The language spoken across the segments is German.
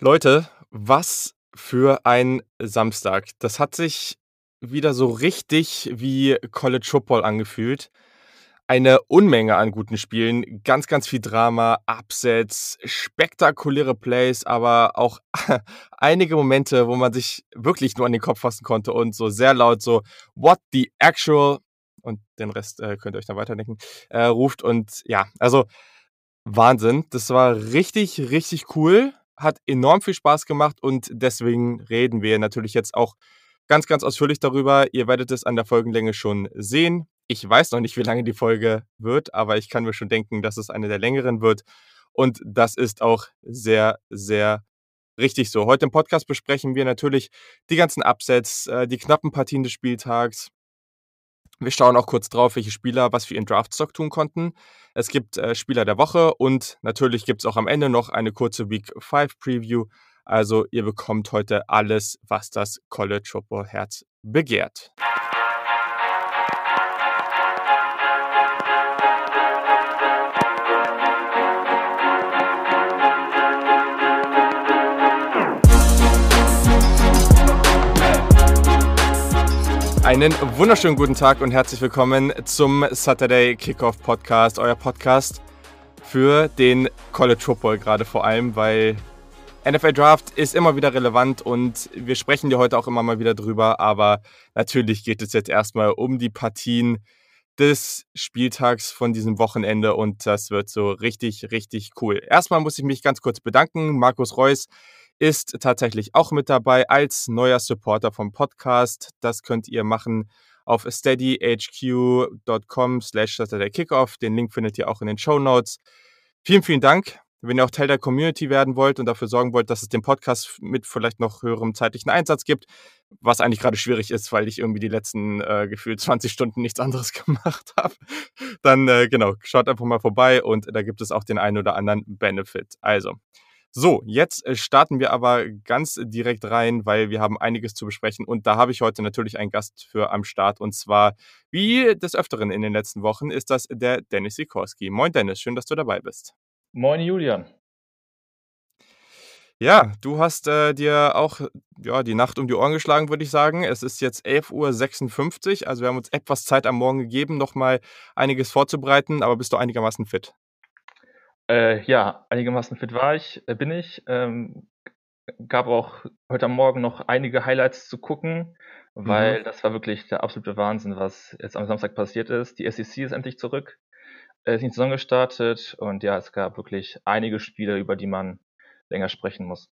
Leute, was für ein Samstag. Das hat sich wieder so richtig wie College Football angefühlt. Eine Unmenge an guten Spielen, ganz, ganz viel Drama, Upsets, spektakuläre Plays, aber auch einige Momente, wo man sich wirklich nur an den Kopf fassen konnte und so sehr laut so What the actual und den Rest äh, könnt ihr euch dann weiterdenken, äh, ruft und ja, also Wahnsinn. Das war richtig, richtig cool hat enorm viel Spaß gemacht und deswegen reden wir natürlich jetzt auch ganz, ganz ausführlich darüber. Ihr werdet es an der Folgenlänge schon sehen. Ich weiß noch nicht, wie lange die Folge wird, aber ich kann mir schon denken, dass es eine der längeren wird. Und das ist auch sehr, sehr richtig so. Heute im Podcast besprechen wir natürlich die ganzen Upsets, äh, die knappen Partien des Spieltags, wir schauen auch kurz drauf, welche Spieler was für ihren Draftstock tun konnten. Es gibt äh, Spieler der Woche und natürlich gibt es auch am Ende noch eine kurze Week 5 Preview. Also ihr bekommt heute alles, was das College Football Herz begehrt. Einen wunderschönen guten Tag und herzlich willkommen zum Saturday Kickoff Podcast, euer Podcast für den College Football gerade vor allem, weil NFL Draft ist immer wieder relevant und wir sprechen ja heute auch immer mal wieder drüber, aber natürlich geht es jetzt erstmal um die Partien des Spieltags von diesem Wochenende und das wird so richtig, richtig cool. Erstmal muss ich mich ganz kurz bedanken. Markus Reus ist tatsächlich auch mit dabei als neuer Supporter vom Podcast. Das könnt ihr machen auf steadyhq.com slash Kickoff. Den Link findet ihr auch in den Show Notes. Vielen, vielen Dank. Wenn ihr auch Teil der Community werden wollt und dafür sorgen wollt, dass es den Podcast mit vielleicht noch höherem zeitlichen Einsatz gibt, was eigentlich gerade schwierig ist, weil ich irgendwie die letzten äh, gefühlt 20 Stunden nichts anderes gemacht habe, dann äh, genau, schaut einfach mal vorbei und da gibt es auch den einen oder anderen Benefit. Also, so, jetzt äh, starten wir aber ganz direkt rein, weil wir haben einiges zu besprechen und da habe ich heute natürlich einen Gast für am Start und zwar, wie des Öfteren in den letzten Wochen, ist das der Dennis Sikorski. Moin Dennis, schön, dass du dabei bist. Moin Julian. Ja, du hast äh, dir auch ja, die Nacht um die Ohren geschlagen, würde ich sagen. Es ist jetzt 11.56 Uhr, also wir haben uns etwas Zeit am Morgen gegeben, nochmal einiges vorzubereiten, aber bist du einigermaßen fit? Äh, ja, einigermaßen fit war ich, äh, bin ich. Ähm, gab auch heute am Morgen noch einige Highlights zu gucken, weil mhm. das war wirklich der absolute Wahnsinn, was jetzt am Samstag passiert ist. Die SEC ist endlich zurück, äh, ist in die Saison gestartet und ja, es gab wirklich einige Spiele, über die man länger sprechen muss.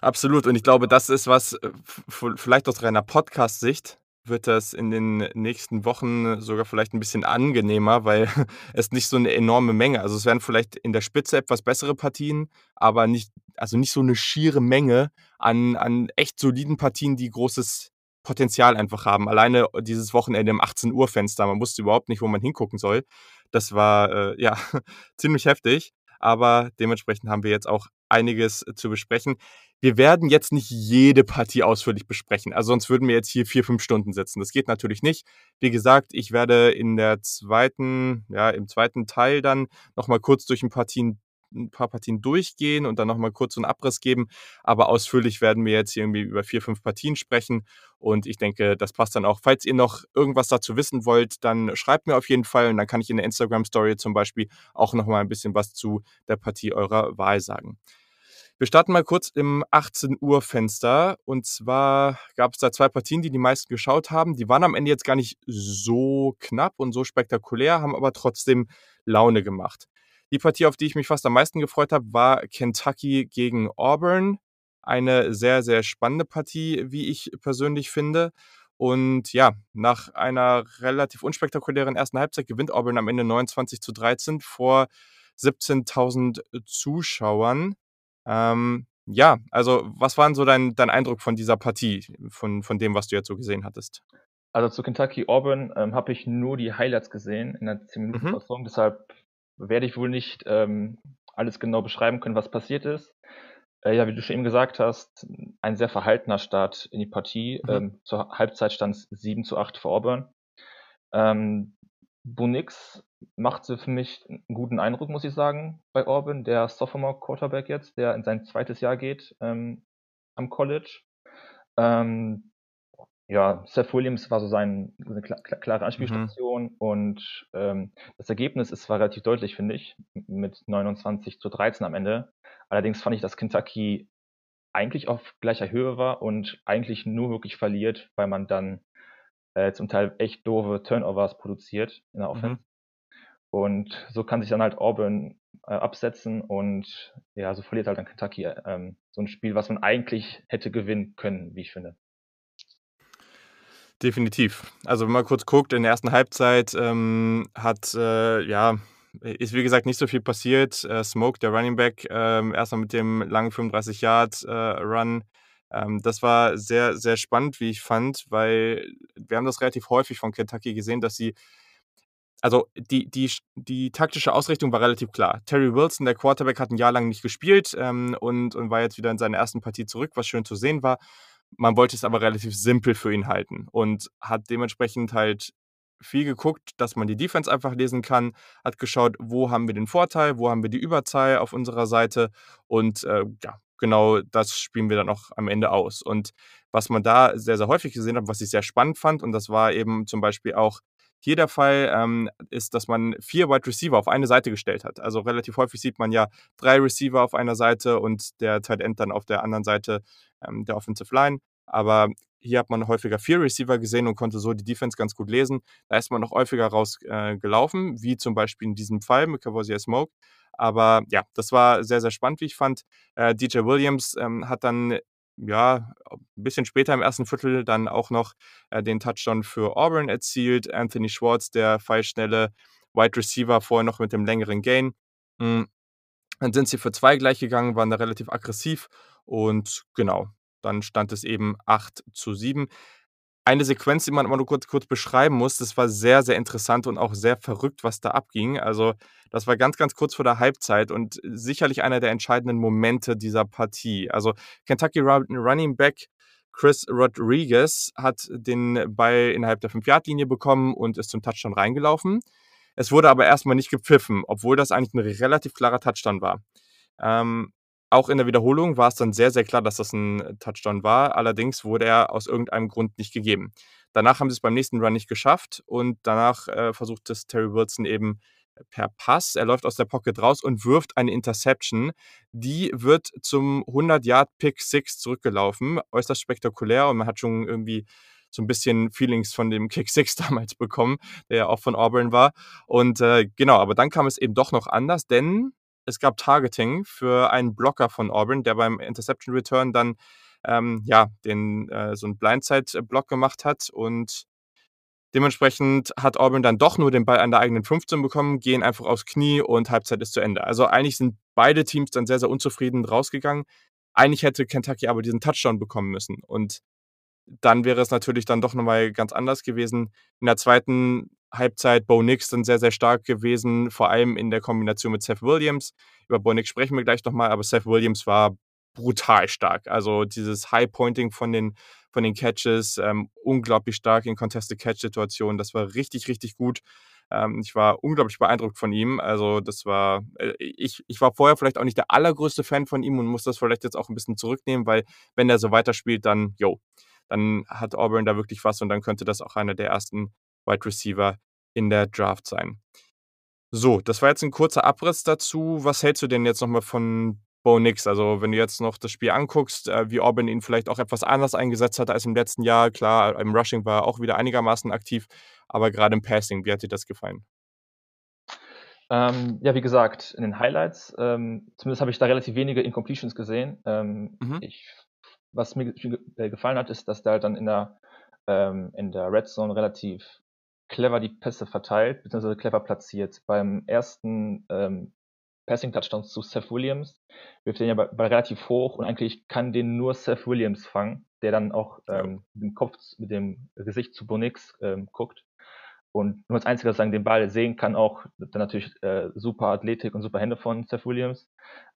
Absolut. Und ich glaube, das ist was, äh, vielleicht aus reiner Podcast-Sicht, wird das in den nächsten Wochen sogar vielleicht ein bisschen angenehmer, weil es nicht so eine enorme Menge, also es werden vielleicht in der Spitze etwas bessere Partien, aber nicht, also nicht so eine schiere Menge an, an echt soliden Partien, die großes Potenzial einfach haben. Alleine dieses Wochenende im 18 Uhr Fenster, man wusste überhaupt nicht, wo man hingucken soll. Das war äh, ja ziemlich heftig, aber dementsprechend haben wir jetzt auch einiges zu besprechen wir werden jetzt nicht jede Partie ausführlich besprechen. Also sonst würden wir jetzt hier vier, fünf Stunden sitzen. Das geht natürlich nicht. Wie gesagt, ich werde in der zweiten, ja, im zweiten Teil dann nochmal kurz durch ein, Partien, ein paar Partien durchgehen und dann nochmal kurz einen Abriss geben. Aber ausführlich werden wir jetzt hier irgendwie über vier, fünf Partien sprechen. Und ich denke, das passt dann auch. Falls ihr noch irgendwas dazu wissen wollt, dann schreibt mir auf jeden Fall und dann kann ich in der Instagram-Story zum Beispiel auch nochmal ein bisschen was zu der Partie eurer Wahl sagen. Wir starten mal kurz im 18 Uhr Fenster. Und zwar gab es da zwei Partien, die die meisten geschaut haben. Die waren am Ende jetzt gar nicht so knapp und so spektakulär, haben aber trotzdem Laune gemacht. Die Partie, auf die ich mich fast am meisten gefreut habe, war Kentucky gegen Auburn. Eine sehr, sehr spannende Partie, wie ich persönlich finde. Und ja, nach einer relativ unspektakulären ersten Halbzeit gewinnt Auburn am Ende 29 zu 13 vor 17.000 Zuschauern. Ähm, ja, also was war denn so dein, dein Eindruck von dieser Partie, von, von dem, was du jetzt so gesehen hattest? Also zu Kentucky Auburn ähm, habe ich nur die Highlights gesehen in der 10-Minuten-Fassung, mhm. deshalb werde ich wohl nicht ähm, alles genau beschreiben können, was passiert ist. Äh, ja, wie du schon eben gesagt hast, ein sehr verhaltener Start in die Partie. Mhm. Ähm, zur Halbzeit stand es 7 zu 8 für Auburn. Ähm, Bunix machte für mich einen guten Eindruck, muss ich sagen, bei Auburn, der Sophomore Quarterback jetzt, der in sein zweites Jahr geht ähm, am College. Ähm, ja, Seth Williams war so sein, eine klare Anspielstation mhm. und ähm, das Ergebnis ist zwar relativ deutlich, finde ich, mit 29 zu 13 am Ende. Allerdings fand ich, dass Kentucky eigentlich auf gleicher Höhe war und eigentlich nur wirklich verliert, weil man dann äh, zum Teil echt doofe Turnovers produziert in der mhm. Offense. Mhm. Und so kann sich dann halt Auburn äh, absetzen und ja, so verliert halt dann Kentucky ähm, so ein Spiel, was man eigentlich hätte gewinnen können, wie ich finde. Definitiv. Also wenn man kurz guckt, in der ersten Halbzeit ähm, hat äh, ja ist wie gesagt nicht so viel passiert. Äh, Smoke, der Running Back, äh, erstmal mit dem langen 35 Yard äh, Run. Ähm, das war sehr sehr spannend, wie ich fand, weil wir haben das relativ häufig von Kentucky gesehen, dass sie also die, die, die taktische Ausrichtung war relativ klar. Terry Wilson, der Quarterback, hat ein Jahr lang nicht gespielt ähm, und, und war jetzt wieder in seiner ersten Partie zurück, was schön zu sehen war. Man wollte es aber relativ simpel für ihn halten und hat dementsprechend halt viel geguckt, dass man die Defense einfach lesen kann, hat geschaut, wo haben wir den Vorteil, wo haben wir die Überzahl auf unserer Seite und äh, ja, genau das spielen wir dann auch am Ende aus. Und was man da sehr, sehr häufig gesehen hat, was ich sehr spannend fand, und das war eben zum Beispiel auch hier der Fall ähm, ist, dass man vier Wide Receiver auf eine Seite gestellt hat. Also relativ häufig sieht man ja drei Receiver auf einer Seite und der Tight End dann auf der anderen Seite ähm, der Offensive Line. Aber hier hat man häufiger vier Receiver gesehen und konnte so die Defense ganz gut lesen. Da ist man noch häufiger rausgelaufen, äh, wie zum Beispiel in diesem Fall mit Cavoisier Smoke. Aber ja, das war sehr, sehr spannend, wie ich fand. Äh, DJ Williams ähm, hat dann ja, ein bisschen später im ersten Viertel dann auch noch äh, den Touchdown für Auburn erzielt. Anthony Schwartz, der feilschnelle Wide Receiver, vorher noch mit dem längeren Gain. Mhm. Dann sind sie für zwei gleich gegangen, waren da relativ aggressiv und genau, dann stand es eben 8 zu 7 eine Sequenz, die man immer nur kurz, kurz beschreiben muss. Das war sehr, sehr interessant und auch sehr verrückt, was da abging. Also, das war ganz, ganz kurz vor der Halbzeit und sicherlich einer der entscheidenden Momente dieser Partie. Also, Kentucky Running Back Chris Rodriguez hat den Ball innerhalb der 5-Yard-Linie bekommen und ist zum Touchdown reingelaufen. Es wurde aber erstmal nicht gepfiffen, obwohl das eigentlich ein relativ klarer Touchdown war. Ähm, auch in der Wiederholung war es dann sehr, sehr klar, dass das ein Touchdown war. Allerdings wurde er aus irgendeinem Grund nicht gegeben. Danach haben sie es beim nächsten Run nicht geschafft und danach äh, versucht es Terry Wilson eben per Pass. Er läuft aus der Pocket raus und wirft eine Interception. Die wird zum 100-Yard-Pick 6 zurückgelaufen. Äußerst spektakulär und man hat schon irgendwie so ein bisschen Feelings von dem Kick 6 damals bekommen, der ja auch von Auburn war. Und äh, genau, aber dann kam es eben doch noch anders, denn es gab Targeting für einen Blocker von Auburn, der beim Interception Return dann ähm, ja, den, äh, so einen Blindside-Block gemacht hat und dementsprechend hat Auburn dann doch nur den Ball an der eigenen 15 bekommen, gehen einfach aufs Knie und Halbzeit ist zu Ende. Also eigentlich sind beide Teams dann sehr, sehr unzufrieden rausgegangen. Eigentlich hätte Kentucky aber diesen Touchdown bekommen müssen und dann wäre es natürlich dann doch nochmal ganz anders gewesen. In der zweiten Halbzeit Bo Nix dann sehr, sehr stark gewesen, vor allem in der Kombination mit Seth Williams. Über Bo Nix sprechen wir gleich nochmal, aber Seth Williams war brutal stark. Also dieses High-Pointing von den, von den Catches, ähm, unglaublich stark in Contested-Catch-Situationen. Das war richtig, richtig gut. Ähm, ich war unglaublich beeindruckt von ihm. Also das war, äh, ich, ich war vorher vielleicht auch nicht der allergrößte Fan von ihm und muss das vielleicht jetzt auch ein bisschen zurücknehmen, weil wenn er so weiterspielt, dann, yo, dann hat Auburn da wirklich was und dann könnte das auch einer der ersten Wide Receiver in der Draft sein. So, das war jetzt ein kurzer Abriss dazu. Was hältst du denn jetzt nochmal von Bo Nix? Also, wenn du jetzt noch das Spiel anguckst, äh, wie Auburn ihn vielleicht auch etwas anders eingesetzt hat als im letzten Jahr. Klar, im Rushing war er auch wieder einigermaßen aktiv, aber gerade im Passing, wie hat dir das gefallen? Ähm, ja, wie gesagt, in den Highlights, ähm, zumindest habe ich da relativ wenige Incompletions gesehen. Ähm, mhm. ich, was mir äh, gefallen hat, ist, dass der halt dann in der, ähm, in der Red Zone relativ clever die Pässe verteilt, beziehungsweise clever platziert. Beim ersten ähm, Passing-Touchdown zu Seth Williams wirft den ja bei, relativ hoch und eigentlich kann den nur Seth Williams fangen, der dann auch ähm, mit dem Kopf, mit dem Gesicht zu Bonix ähm, guckt. Und nur als einziger sagen, den Ball sehen kann auch dann natürlich äh, super Athletik und super Hände von Seth Williams.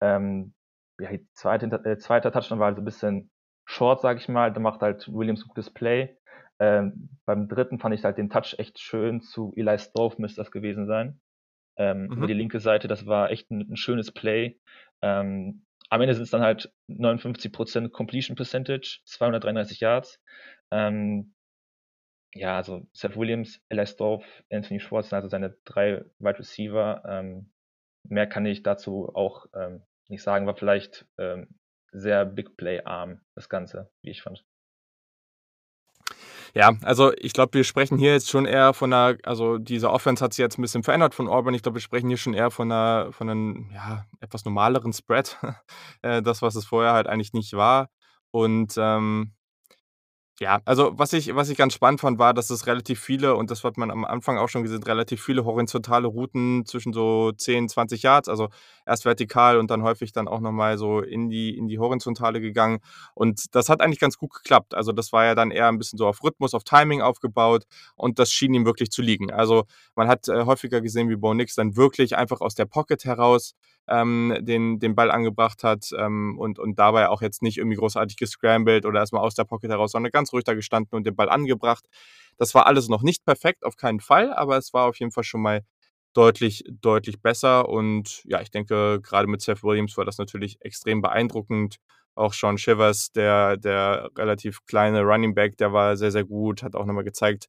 Ähm, ja, zweite, äh, zweite Touchdown war also ein bisschen short, sag ich mal. Da macht halt Williams ein gutes Play. Ähm, beim dritten fand ich halt den Touch echt schön zu Eli Strofe müsste das gewesen sein. ähm, mhm. über die linke Seite. Das war echt ein, ein schönes Play. Ähm, am Ende sind es dann halt 59% Completion Percentage, 233 Yards. Ähm, ja, also Seth Williams, Elias Dorf, Anthony Schwartz, also seine drei Wide Receiver. Ähm, mehr kann ich dazu auch ähm, nicht sagen, war vielleicht sehr Big Play arm, das Ganze, wie ich fand. Ja, also ich glaube, wir sprechen hier jetzt schon eher von einer, also diese Offense hat sich jetzt ein bisschen verändert von Auburn. Ich glaube, wir sprechen hier schon eher von einer, von einem ja, etwas normaleren Spread. Äh, das, was es vorher halt eigentlich nicht war. Und ähm, ja, also was ich, was ich ganz spannend fand, war, dass es relativ viele, und das hat man am Anfang auch schon gesehen, relativ viele horizontale Routen zwischen so 10, 20 Yards, also erst vertikal und dann häufig dann auch nochmal so in die, in die Horizontale gegangen. Und das hat eigentlich ganz gut geklappt. Also das war ja dann eher ein bisschen so auf Rhythmus, auf Timing aufgebaut und das schien ihm wirklich zu liegen. Also man hat äh, häufiger gesehen, wie Bo Nix dann wirklich einfach aus der Pocket heraus ähm, den, den Ball angebracht hat ähm, und, und dabei auch jetzt nicht irgendwie großartig gescrambled oder erstmal aus der Pocket heraus, sondern ganz ruhig da gestanden und den Ball angebracht. Das war alles noch nicht perfekt, auf keinen Fall, aber es war auf jeden Fall schon mal deutlich, deutlich besser. Und ja, ich denke, gerade mit Seth Williams war das natürlich extrem beeindruckend. Auch Sean Shivers, der, der relativ kleine Running Back, der war sehr, sehr gut, hat auch nochmal gezeigt,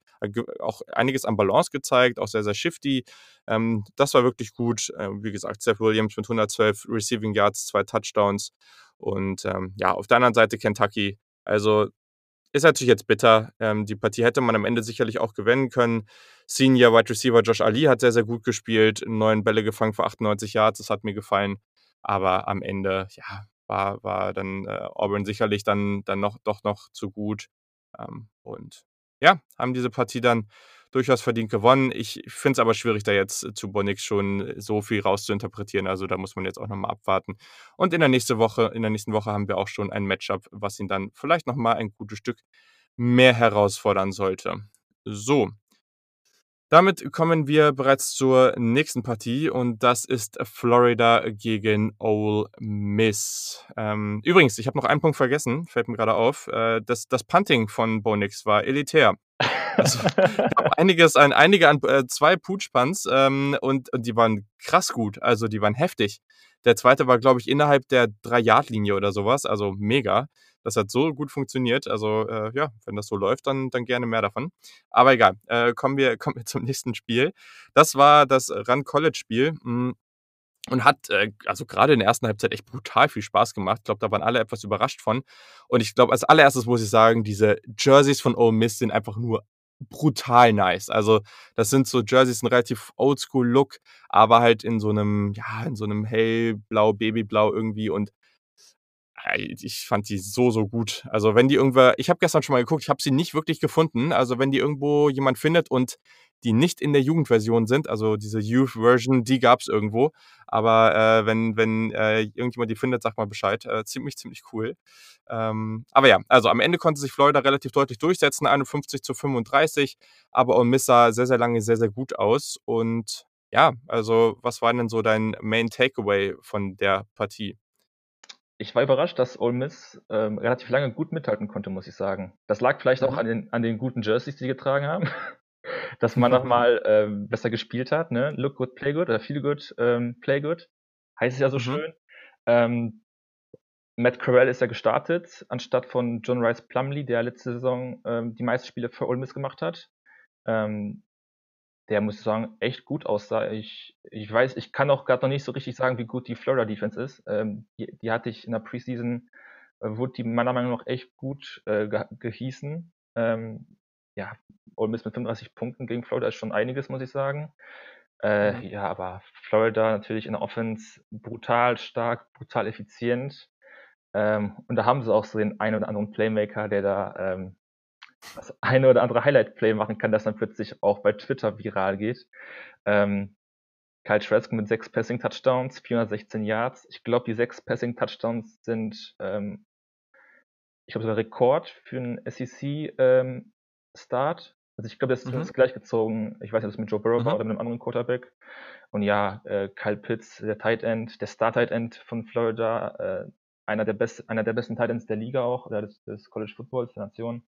auch einiges an Balance gezeigt, auch sehr, sehr shifty. Ähm, das war wirklich gut. Ähm, wie gesagt, Seth Williams mit 112 Receiving Yards, zwei Touchdowns. Und ähm, ja, auf der anderen Seite Kentucky. Also ist natürlich jetzt bitter. Ähm, die Partie hätte man am Ende sicherlich auch gewinnen können. Senior Wide Receiver Josh Ali hat sehr, sehr gut gespielt, neun Bälle gefangen für 98 Yards, das hat mir gefallen. Aber am Ende, ja, war, war dann äh, Auburn sicherlich dann, dann noch, doch noch zu gut. Ähm, und ja, haben diese Partie dann durchaus verdient gewonnen. Ich finde es aber schwierig, da jetzt äh, zu Bonix schon so viel rauszuinterpretieren. Also da muss man jetzt auch nochmal abwarten. Und in der nächsten Woche, in der nächsten Woche haben wir auch schon ein Matchup, was ihn dann vielleicht nochmal ein gutes Stück mehr herausfordern sollte. So, damit kommen wir bereits zur nächsten Partie und das ist Florida gegen Ole Miss. Ähm, übrigens, ich habe noch einen Punkt vergessen, fällt mir gerade auf. Äh, das, das Punting von Bonix war elitär. Also, einiges, ein, einige an äh, zwei Putschpunts ähm, und, und die waren krass gut, also die waren heftig. Der zweite war, glaube ich, innerhalb der Drei-Yard-Linie oder sowas, also mega. Das hat so gut funktioniert. Also äh, ja, wenn das so läuft, dann, dann gerne mehr davon. Aber egal, äh, kommen, wir, kommen wir zum nächsten Spiel. Das war das Run College Spiel. Und hat äh, also gerade in der ersten Halbzeit echt brutal viel Spaß gemacht. Ich glaube, da waren alle etwas überrascht von. Und ich glaube, als allererstes muss ich sagen, diese Jerseys von Ole Miss sind einfach nur brutal nice. Also das sind so Jerseys, ein relativ oldschool Look, aber halt in so einem, ja, in so einem hellblau, babyblau irgendwie und ich fand die so, so gut. Also wenn die irgendwer, ich habe gestern schon mal geguckt, ich habe sie nicht wirklich gefunden. Also wenn die irgendwo jemand findet und die nicht in der Jugendversion sind, also diese Youth Version, die gab es irgendwo. Aber äh, wenn, wenn äh, irgendjemand die findet, sag mal Bescheid. Äh, ziemlich, ziemlich cool. Ähm, aber ja, also am Ende konnte sich Florida relativ deutlich durchsetzen, 51 zu 35. Aber Ole Miss sah sehr, sehr lange sehr, sehr gut aus. Und ja, also was war denn so dein Main Takeaway von der Partie? ich war überrascht, dass Ole Miss ähm, relativ lange gut mithalten konnte, muss ich sagen. Das lag vielleicht mhm. auch an den, an den guten Jerseys, die sie getragen haben. dass man nochmal ähm, besser gespielt hat. Ne? Look good, play good oder feel good, ähm, play good. Heißt es ja so mhm. schön. Ähm, Matt Corral ist ja gestartet, anstatt von John Rice Plumley, der letzte Saison ähm, die meisten Spiele für Ole Miss gemacht hat. Ähm, der muss ich sagen, echt gut aussah. Ich, ich weiß, ich kann auch gerade noch nicht so richtig sagen, wie gut die Florida Defense ist. Die, die, hatte ich in der Preseason, äh, wurde die meiner Meinung nach echt gut äh, ge gehießen. Ähm, ja, Ole Miss mit 35 Punkten gegen Florida ist schon einiges, muss ich sagen. Äh, mhm. Ja, aber Florida natürlich in der Offense brutal stark, brutal effizient. Ähm, und da haben sie auch so den einen oder anderen Playmaker, der da ähm, das eine oder andere Highlight-Play machen kann, das dann plötzlich auch bei Twitter viral geht. Ähm, Kyle Trask mit sechs Passing-Touchdowns, 416 Yards. Ich glaube, die sechs Passing-Touchdowns sind, ähm, ich glaube, der Rekord für einen SEC-Start. Ähm, also ich glaube, das ist mhm. gleich gezogen. Ich weiß nicht, ob es mit Joe Burrow mhm. war oder mit einem anderen Quarterback. Und ja, äh, Kyle Pitts, der Tight End, der Star-Tight End von Florida, äh, einer, der best, einer der besten Tight Ends der Liga auch, oder des, des College Footballs der Nation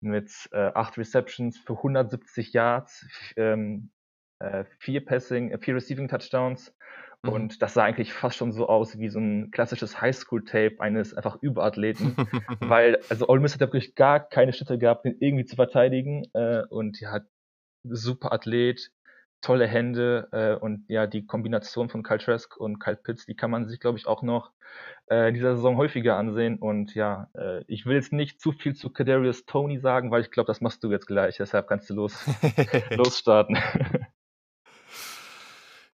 mit äh, acht Receptions für 170 Yards, ähm, äh, vier Passing, äh, vier Receiving Touchdowns. Mhm. Und das sah eigentlich fast schon so aus wie so ein klassisches Highschool-Tape eines einfach Überathleten. weil, also Ole Miss hat wirklich gar keine Schritte gehabt, den irgendwie zu verteidigen. Äh, und ja, super Athlet, tolle Hände äh, und ja, die Kombination von Kyle Trask und Kyle Pitts, die kann man sich, glaube ich, auch noch äh, in dieser Saison häufiger ansehen. Und ja, äh, ich will jetzt nicht zu viel zu Kadarius Tony sagen, weil ich glaube, das machst du jetzt gleich. Deshalb kannst du los, losstarten.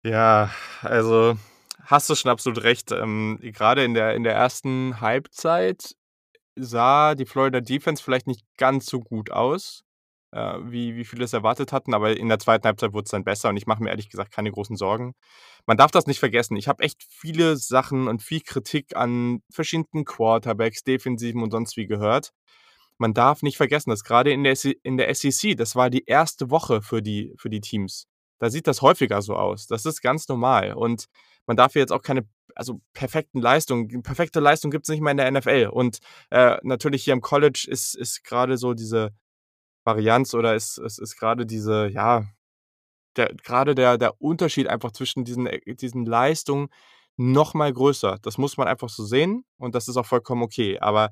ja, also hast du schon absolut recht. Ähm, Gerade in der, in der ersten Halbzeit sah die Florida Defense vielleicht nicht ganz so gut aus äh, wie, wie viele es erwartet hatten. Aber in der zweiten Halbzeit wurde es dann besser und ich mache mir ehrlich gesagt keine großen Sorgen. Man darf das nicht vergessen. Ich habe echt viele Sachen und viel Kritik an verschiedenen Quarterbacks, Defensiven und sonst wie gehört. Man darf nicht vergessen, dass gerade in der, in der SEC, das war die erste Woche für die, für die Teams. Da sieht das häufiger so aus. Das ist ganz normal. Und man darf jetzt auch keine also perfekten Leistungen. Perfekte Leistung gibt es nicht mehr in der NFL. Und äh, natürlich hier im College ist, ist gerade so diese, Varianz oder es, es ist gerade diese, ja, der, gerade der, der Unterschied einfach zwischen diesen, äh, diesen Leistungen noch mal größer. Das muss man einfach so sehen und das ist auch vollkommen okay. Aber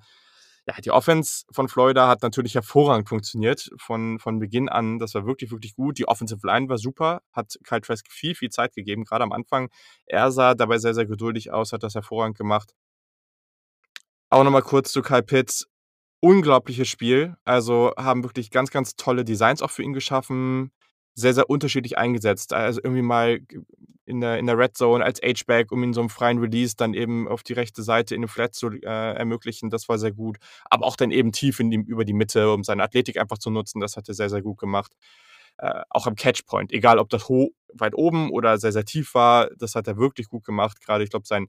ja, die Offense von Florida hat natürlich hervorragend funktioniert von, von Beginn an. Das war wirklich, wirklich gut. Die Offensive Line war super, hat Kyle Trask viel, viel Zeit gegeben, gerade am Anfang. Er sah dabei sehr, sehr geduldig aus, hat das hervorragend gemacht. Auch nochmal kurz zu Kyle Pitts unglaubliches Spiel. Also haben wirklich ganz, ganz tolle Designs auch für ihn geschaffen. Sehr, sehr unterschiedlich eingesetzt. Also irgendwie mal in der, in der Red Zone als H-Back, um ihn so einen freien Release dann eben auf die rechte Seite in den Flat zu äh, ermöglichen. Das war sehr gut. Aber auch dann eben tief in die, über die Mitte, um seine Athletik einfach zu nutzen. Das hat er sehr, sehr gut gemacht. Äh, auch am Catchpoint. Egal, ob das weit oben oder sehr, sehr tief war, das hat er wirklich gut gemacht. Gerade, ich glaube, sein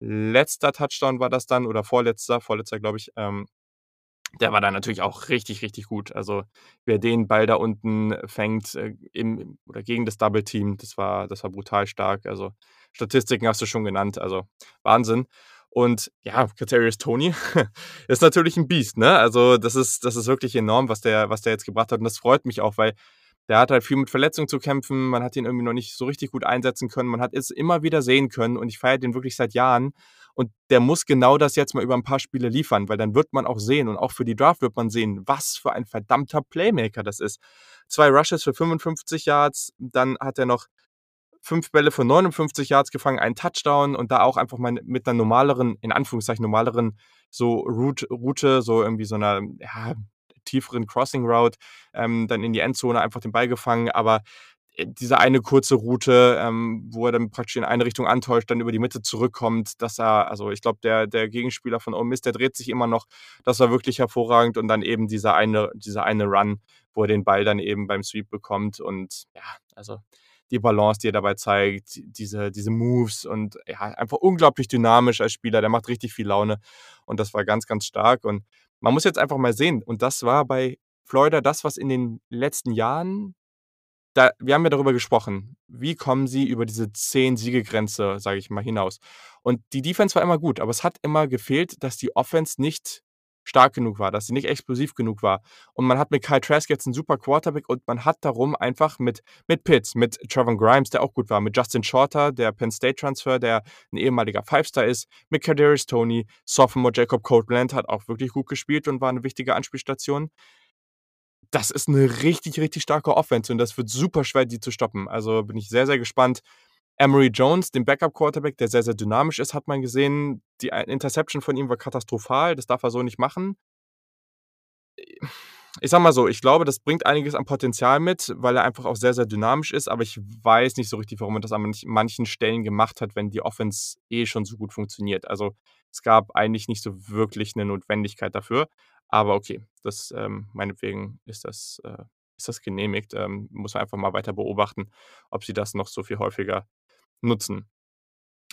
letzter Touchdown war das dann oder vorletzter, vorletzter, glaube ich, ähm, der war da natürlich auch richtig, richtig gut. Also wer den Ball da unten fängt äh, im, oder gegen das Double Team, das war, das war brutal stark. Also Statistiken hast du schon genannt, also Wahnsinn. Und ja, Katarius Tony ist natürlich ein Biest, ne? Also das ist, das ist wirklich enorm, was der, was der jetzt gebracht hat. Und das freut mich auch, weil der hat halt viel mit Verletzungen zu kämpfen. Man hat ihn irgendwie noch nicht so richtig gut einsetzen können. Man hat es immer wieder sehen können und ich feiere den wirklich seit Jahren. Und der muss genau das jetzt mal über ein paar Spiele liefern, weil dann wird man auch sehen und auch für die Draft wird man sehen, was für ein verdammter Playmaker das ist. Zwei Rushes für 55 Yards, dann hat er noch fünf Bälle für 59 Yards gefangen, einen Touchdown und da auch einfach mal mit einer normaleren, in Anführungszeichen normaleren so Route, so irgendwie so einer ja, tieferen Crossing Route, ähm, dann in die Endzone einfach den Ball gefangen, aber diese eine kurze Route, ähm, wo er dann praktisch in eine Richtung antäuscht, dann über die Mitte zurückkommt, dass er, also ich glaube, der, der Gegenspieler von Ole Miss, der dreht sich immer noch, das war wirklich hervorragend und dann eben dieser eine, dieser eine Run, wo er den Ball dann eben beim Sweep bekommt und ja, also die Balance, die er dabei zeigt, diese, diese Moves und ja, einfach unglaublich dynamisch als Spieler, der macht richtig viel Laune und das war ganz, ganz stark und man muss jetzt einfach mal sehen und das war bei Florida das, was in den letzten Jahren da, wir haben ja darüber gesprochen, wie kommen sie über diese 10-Siege-Grenze, sage ich mal, hinaus. Und die Defense war immer gut, aber es hat immer gefehlt, dass die Offense nicht stark genug war, dass sie nicht explosiv genug war. Und man hat mit Kyle Trask jetzt einen super Quarterback und man hat darum einfach mit, mit Pitts, mit Trevor Grimes, der auch gut war, mit Justin Shorter, der Penn State Transfer, der ein ehemaliger Five-Star ist, mit Kadarius Tony, Sophomore Jacob Coatland hat auch wirklich gut gespielt und war eine wichtige Anspielstation das ist eine richtig, richtig starke Offense und das wird super schwer, die zu stoppen. Also bin ich sehr, sehr gespannt. Emory Jones, den Backup-Quarterback, der sehr, sehr dynamisch ist, hat man gesehen. Die Interception von ihm war katastrophal. Das darf er so nicht machen. Ich sag mal so, ich glaube, das bringt einiges an Potenzial mit, weil er einfach auch sehr, sehr dynamisch ist. Aber ich weiß nicht so richtig, warum er das an manchen Stellen gemacht hat, wenn die Offense eh schon so gut funktioniert. Also es gab eigentlich nicht so wirklich eine Notwendigkeit dafür. Aber okay, das ähm, meinetwegen ist das, äh, ist das genehmigt. Ähm, muss man einfach mal weiter beobachten, ob sie das noch so viel häufiger nutzen.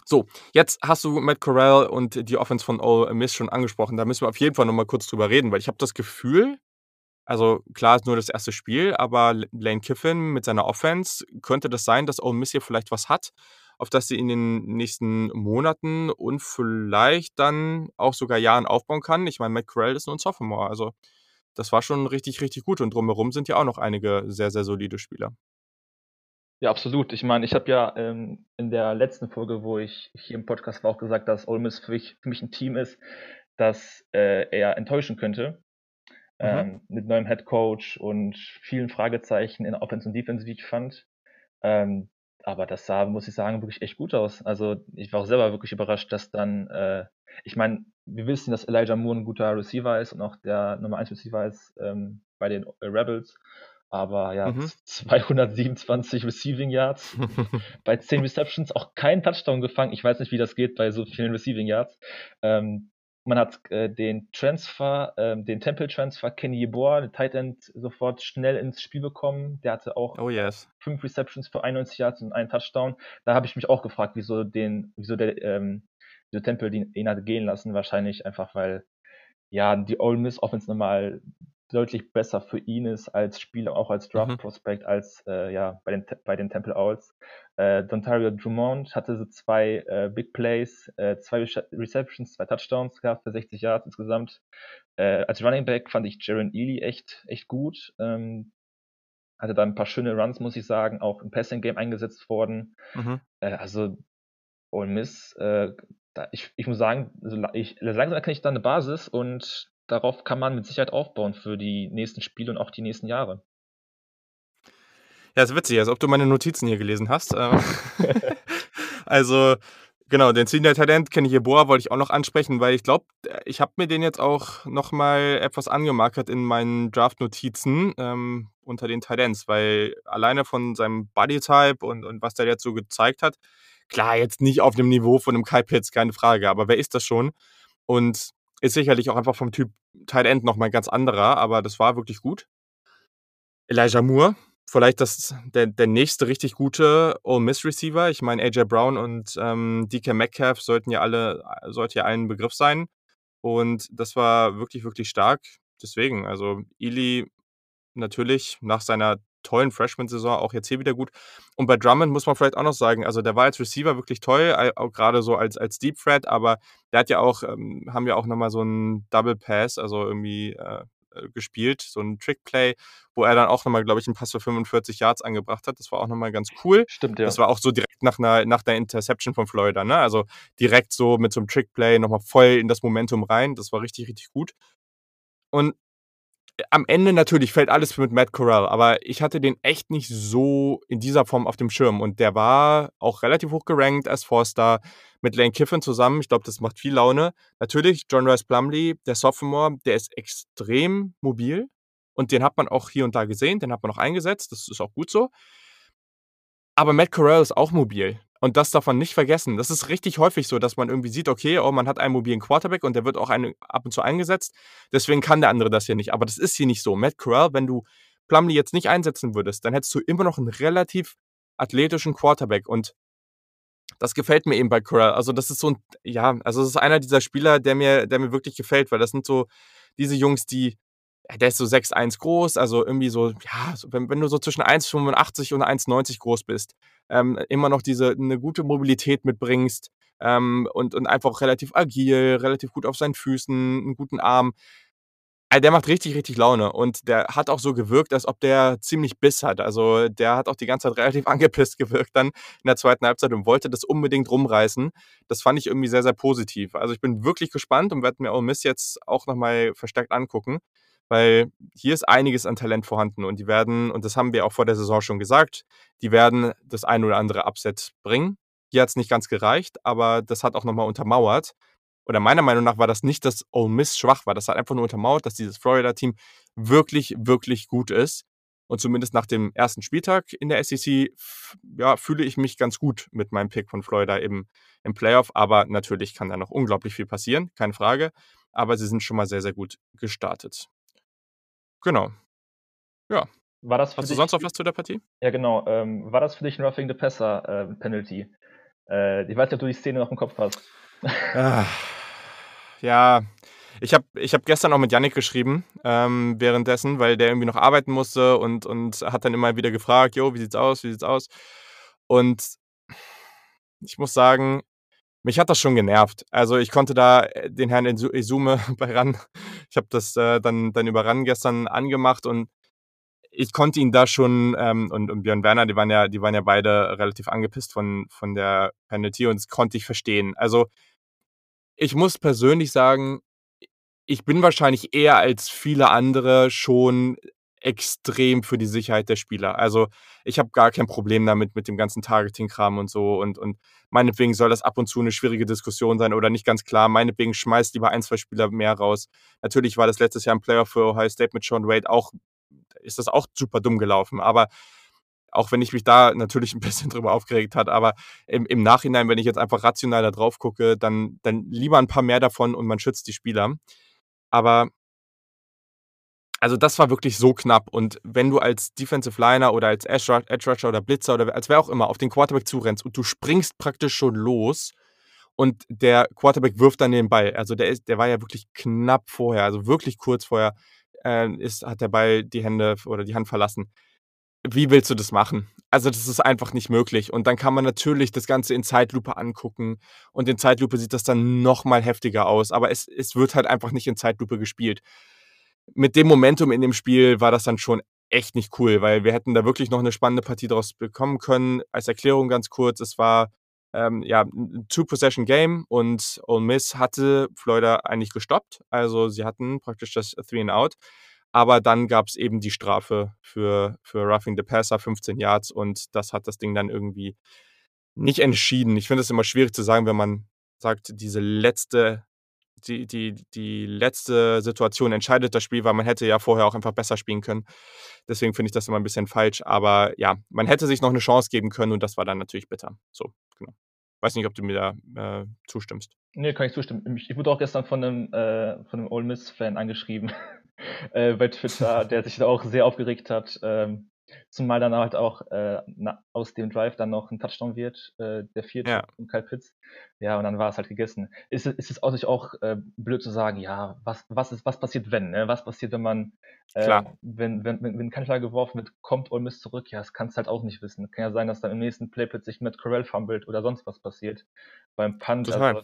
So, jetzt hast du Matt Corral und die Offense von Ole Miss schon angesprochen. Da müssen wir auf jeden Fall nochmal kurz drüber reden, weil ich habe das Gefühl, also klar ist nur das erste Spiel, aber Lane Kiffin mit seiner Offense, könnte das sein, dass Ole Miss hier vielleicht was hat auf das sie in den nächsten Monaten und vielleicht dann auch sogar Jahren aufbauen kann. Ich meine, Matt Corral ist nur ein Sophomore, also das war schon richtig, richtig gut und drumherum sind ja auch noch einige sehr, sehr solide Spieler. Ja, absolut. Ich meine, ich habe ja ähm, in der letzten Folge, wo ich hier im Podcast war, auch gesagt, dass Ole Miss für mich, für mich ein Team ist, das äh, er enttäuschen könnte. Mhm. Ähm, mit neuem Head Coach und vielen Fragezeichen in Offense und Defense, wie ich fand. Ähm, aber das sah, muss ich sagen, wirklich echt gut aus. Also ich war auch selber wirklich überrascht, dass dann, äh, ich meine, wir wissen, dass Elijah Moore ein guter Receiver ist und auch der Nummer 1 Receiver ist ähm, bei den äh, Rebels. Aber ja, mhm. 227 Receiving Yards bei 10 Receptions, auch kein Touchdown gefangen. Ich weiß nicht, wie das geht bei so vielen Receiving Yards. Ähm, man hat äh, den Transfer, äh, den Temple-Transfer Kenny Yeboah, den Tight End, sofort schnell ins Spiel bekommen. Der hatte auch oh yes. fünf Receptions für 91 Yards und einen Touchdown. Da habe ich mich auch gefragt, wieso den, wieso der, ähm, wieso Temple den, ihn hat gehen lassen. Wahrscheinlich einfach, weil ja die Ole Miss Offense nochmal deutlich besser für ihn ist als Spieler, auch als Draft mhm. Prospect, als äh, ja bei den bei den Temple Owls. Äh, Dontario Drummond hatte so zwei äh, Big Plays, äh, zwei Receptions, zwei Touchdowns gehabt für 60 Yards insgesamt. Äh, als Running Back fand ich Jaron Ely echt echt gut. Ähm, hatte da ein paar schöne Runs, muss ich sagen, auch im Passing Game eingesetzt worden. Mhm. Äh, also Ole Miss, äh, da, ich, ich muss sagen, so, ich, langsam erkenne ich da eine Basis und darauf kann man mit Sicherheit aufbauen für die nächsten Spiele und auch die nächsten Jahre. Ja, ist witzig, als ob du meine Notizen hier gelesen hast. Ähm. also, genau, den Senior Talent kenne ich hier Boa, wollte ich auch noch ansprechen, weil ich glaube, ich habe mir den jetzt auch nochmal etwas angemarkert in meinen Draft-Notizen ähm, unter den Talents, weil alleine von seinem Bodytype und, und was der jetzt so gezeigt hat, klar, jetzt nicht auf dem Niveau von einem Kai Pitts, keine Frage, aber wer ist das schon? Und ist sicherlich auch einfach vom Typ Tight End nochmal ein ganz anderer, aber das war wirklich gut. Elijah Moore, vielleicht das, der, der nächste richtig gute Ole Miss Receiver. Ich meine, AJ Brown und ähm, DK Metcalf sollten ja alle, sollte ja allen Begriff sein. Und das war wirklich, wirklich stark. Deswegen, also Eli natürlich nach seiner tollen Freshman-Saison, auch jetzt hier wieder gut. Und bei Drummond muss man vielleicht auch noch sagen, also der war als Receiver wirklich toll, auch gerade so als, als Deep Threat, aber der hat ja auch, ähm, haben ja auch nochmal so einen Double Pass, also irgendwie äh, gespielt, so ein Trick-Play, wo er dann auch nochmal, glaube ich, einen Pass für 45 Yards angebracht hat. Das war auch nochmal ganz cool. Stimmt, ja. Das war auch so direkt nach einer, nach der Interception von Florida, ne? Also direkt so mit so einem Trick-Play nochmal voll in das Momentum rein. Das war richtig, richtig gut. Und am Ende natürlich fällt alles mit Matt Corral, aber ich hatte den echt nicht so in dieser Form auf dem Schirm und der war auch relativ hoch gerankt als Forster mit Lane Kiffin zusammen. Ich glaube, das macht viel Laune. Natürlich, John Rice Plumley, der Sophomore, der ist extrem mobil und den hat man auch hier und da gesehen, den hat man auch eingesetzt, das ist auch gut so. Aber Matt Corral ist auch mobil. Und das darf man nicht vergessen. Das ist richtig häufig so, dass man irgendwie sieht, okay, oh, man hat einen mobilen Quarterback und der wird auch ein, ab und zu eingesetzt. Deswegen kann der andere das hier nicht. Aber das ist hier nicht so. Matt Corral, wenn du Plumlee jetzt nicht einsetzen würdest, dann hättest du immer noch einen relativ athletischen Quarterback. Und das gefällt mir eben bei Corral. Also, das ist so ein, ja, also, das ist einer dieser Spieler, der mir, der mir wirklich gefällt, weil das sind so diese Jungs, die, der ist so 6'1 groß, also irgendwie so, ja, wenn, wenn du so zwischen 1,85 und 1,90 groß bist, ähm, immer noch diese eine gute Mobilität mitbringst ähm, und, und einfach relativ agil, relativ gut auf seinen Füßen, einen guten Arm. Also der macht richtig, richtig Laune und der hat auch so gewirkt, als ob der ziemlich Biss hat. Also der hat auch die ganze Zeit relativ angepisst gewirkt dann in der zweiten Halbzeit und wollte das unbedingt rumreißen. Das fand ich irgendwie sehr, sehr positiv. Also ich bin wirklich gespannt und werde mir Ole Miss jetzt auch nochmal verstärkt angucken weil hier ist einiges an Talent vorhanden und die werden, und das haben wir auch vor der Saison schon gesagt, die werden das ein oder andere Upset bringen. Hier hat es nicht ganz gereicht, aber das hat auch nochmal untermauert. Oder meiner Meinung nach war das nicht, dass Ole Miss schwach war. Das hat einfach nur untermauert, dass dieses Florida-Team wirklich, wirklich gut ist. Und zumindest nach dem ersten Spieltag in der SEC ja, fühle ich mich ganz gut mit meinem Pick von Florida im, im Playoff. Aber natürlich kann da noch unglaublich viel passieren, keine Frage. Aber sie sind schon mal sehr, sehr gut gestartet. Genau. Ja. War das Hast du sonst noch was zu der Partie? Ja, genau. Ähm, war das für dich ein Roughing the Passer äh, Penalty? Äh, ich weiß nicht, ob du die Szene noch im Kopf hast. ah, ja, ich habe ich hab gestern auch mit Yannick geschrieben, ähm, währenddessen, weil der irgendwie noch arbeiten musste und, und hat dann immer wieder gefragt, jo, wie sieht's aus, wie sieht's aus? Und ich muss sagen, mich hat das schon genervt. Also ich konnte da äh, den Herrn Izume bei RAN, ich habe das äh, dann, dann über RAN gestern angemacht und ich konnte ihn da schon, ähm, und, und Björn Werner, die waren ja, die waren ja beide relativ angepisst von, von der Penalty und das konnte ich verstehen. Also ich muss persönlich sagen, ich bin wahrscheinlich eher als viele andere schon extrem für die Sicherheit der Spieler. Also ich habe gar kein Problem damit mit dem ganzen Targeting-Kram und so und, und meinetwegen soll das ab und zu eine schwierige Diskussion sein oder nicht ganz klar. Meinetwegen schmeißt lieber ein, zwei Spieler mehr raus. Natürlich war das letztes Jahr ein Player für Ohio State mit Sean Wade auch, ist das auch super dumm gelaufen, aber auch wenn ich mich da natürlich ein bisschen drüber aufgeregt hat, aber im, im Nachhinein, wenn ich jetzt einfach rational da drauf gucke, dann, dann lieber ein paar mehr davon und man schützt die Spieler. Aber also das war wirklich so knapp. Und wenn du als Defensive Liner oder als Edge Rusher oder Blitzer oder als wer auch immer auf den Quarterback zurennst und du springst praktisch schon los und der Quarterback wirft dann den Ball. Also der, ist, der war ja wirklich knapp vorher, also wirklich kurz vorher äh, ist, hat der Ball die Hände oder die Hand verlassen. Wie willst du das machen? Also das ist einfach nicht möglich. Und dann kann man natürlich das Ganze in Zeitlupe angucken. Und in Zeitlupe sieht das dann noch mal heftiger aus. Aber es, es wird halt einfach nicht in Zeitlupe gespielt mit dem Momentum in dem Spiel war das dann schon echt nicht cool, weil wir hätten da wirklich noch eine spannende Partie daraus bekommen können. Als Erklärung ganz kurz, es war ähm, ja ein Two-Possession-Game und Ole Miss hatte Florida eigentlich gestoppt. Also sie hatten praktisch das Three-and-Out. Aber dann gab es eben die Strafe für, für Roughing the Passer, 15 Yards, und das hat das Ding dann irgendwie nicht entschieden. Ich finde es immer schwierig zu sagen, wenn man sagt, diese letzte die, die, die letzte Situation entscheidet das Spiel, weil man hätte ja vorher auch einfach besser spielen können. Deswegen finde ich das immer ein bisschen falsch. Aber ja, man hätte sich noch eine Chance geben können und das war dann natürlich bitter. So, genau. Weiß nicht, ob du mir da äh, zustimmst. Nee, kann ich zustimmen. Ich, wurde auch gestern von einem, äh, von einem Ole Miss-Fan angeschrieben äh, bei Twitter, der sich da auch sehr aufgeregt hat. Ähm, Zumal dann halt auch äh, na, aus dem Drive dann noch ein Touchdown wird, äh, der vierte ja. von Kyle Pitts. Ja, und dann war es halt gegessen. Ist, ist es auch, auch äh, blöd zu sagen, ja, was, was, ist, was passiert, wenn? Ne? Was passiert, wenn man, äh, wenn, wenn, wenn, wenn keine Flagge geworfen wird, kommt Ole Miss zurück? Ja, das kannst du halt auch nicht wissen. Kann ja sein, dass dann im nächsten Play plötzlich mit Corell fummelt oder sonst was passiert. Beim Punt. Also,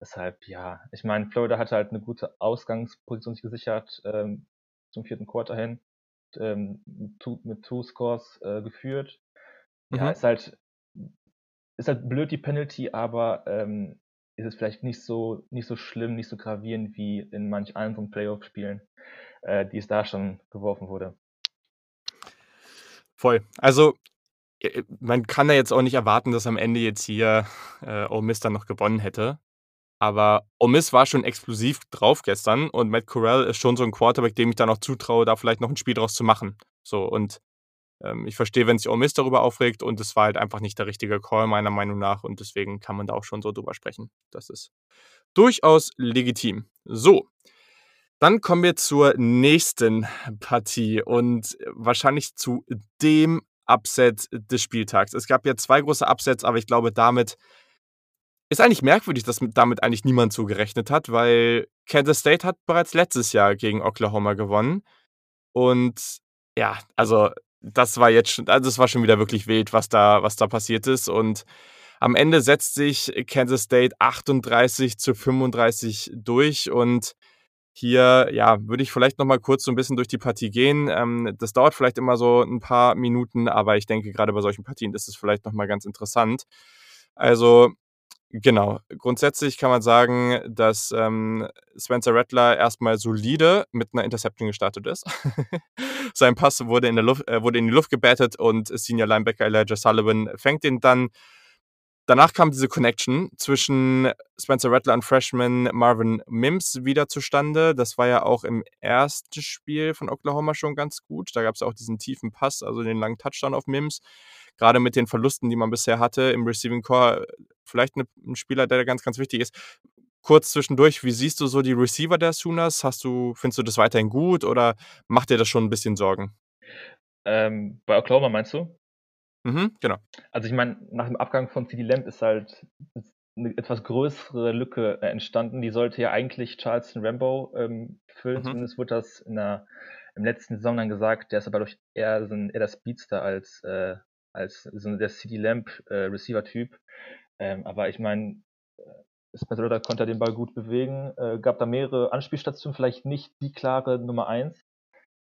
deshalb, ja, ich meine, Florida hatte halt eine gute Ausgangsposition sich gesichert ähm, zum vierten Quarter hin ähm, two, mit Two Scores äh, geführt. Mhm. Ja, ist halt, ist halt blöd die Penalty, aber ähm, ist es vielleicht nicht so, nicht so schlimm, nicht so gravierend wie in manch anderen Playoff-Spielen, äh, die es da schon geworfen wurde. Voll. Also äh, man kann da jetzt auch nicht erwarten, dass am Ende jetzt hier äh, Ole Miss dann noch gewonnen hätte. Aber Omis war schon explosiv drauf gestern und Matt Corral ist schon so ein Quarterback, dem ich dann auch zutraue, da vielleicht noch ein Spiel draus zu machen. So und ähm, ich verstehe, wenn sich Omis darüber aufregt und es war halt einfach nicht der richtige Call meiner Meinung nach und deswegen kann man da auch schon so drüber sprechen. Das ist durchaus legitim. So, dann kommen wir zur nächsten Partie und wahrscheinlich zu dem Upset des Spieltags. Es gab ja zwei große Upsets, aber ich glaube, damit ist eigentlich merkwürdig, dass damit eigentlich niemand so gerechnet hat, weil Kansas State hat bereits letztes Jahr gegen Oklahoma gewonnen. Und ja, also das war jetzt schon, also das war schon wieder wirklich wild, was da, was da passiert ist. Und am Ende setzt sich Kansas State 38 zu 35 durch und hier, ja, würde ich vielleicht noch mal kurz so ein bisschen durch die Partie gehen. Ähm, das dauert vielleicht immer so ein paar Minuten, aber ich denke, gerade bei solchen Partien ist es vielleicht noch mal ganz interessant. Also, Genau. Grundsätzlich kann man sagen, dass ähm, Spencer Rattler erstmal solide mit einer Interception gestartet ist. Sein Pass wurde in, der Luft, äh, wurde in die Luft gebettet und Senior Linebacker Elijah Sullivan fängt ihn dann. Danach kam diese Connection zwischen Spencer Rattler und Freshman Marvin Mims wieder zustande. Das war ja auch im ersten Spiel von Oklahoma schon ganz gut. Da gab es auch diesen tiefen Pass, also den langen Touchdown auf Mims gerade mit den Verlusten, die man bisher hatte im Receiving Core, vielleicht ein Spieler, der ganz, ganz wichtig ist. Kurz zwischendurch, wie siehst du so die Receiver der Sooners? Hast du, findest du das weiterhin gut oder macht dir das schon ein bisschen Sorgen? Ähm, bei Oklahoma meinst du? Mhm, genau. Also ich meine, nach dem Abgang von CD Lamb ist halt eine etwas größere Lücke äh, entstanden. Die sollte ja eigentlich Charleston Rambo ähm, füllen. Mhm. Zumindest wurde das in der, im letzten Saison dann gesagt. Der ist aber durch eher, so ein, eher der Speedster als äh, als so der City Lamp äh, Receiver-Typ. Ähm, aber ich meine, äh, Spencer konnte den Ball gut bewegen, äh, gab da mehrere Anspielstationen, vielleicht nicht die klare Nummer eins.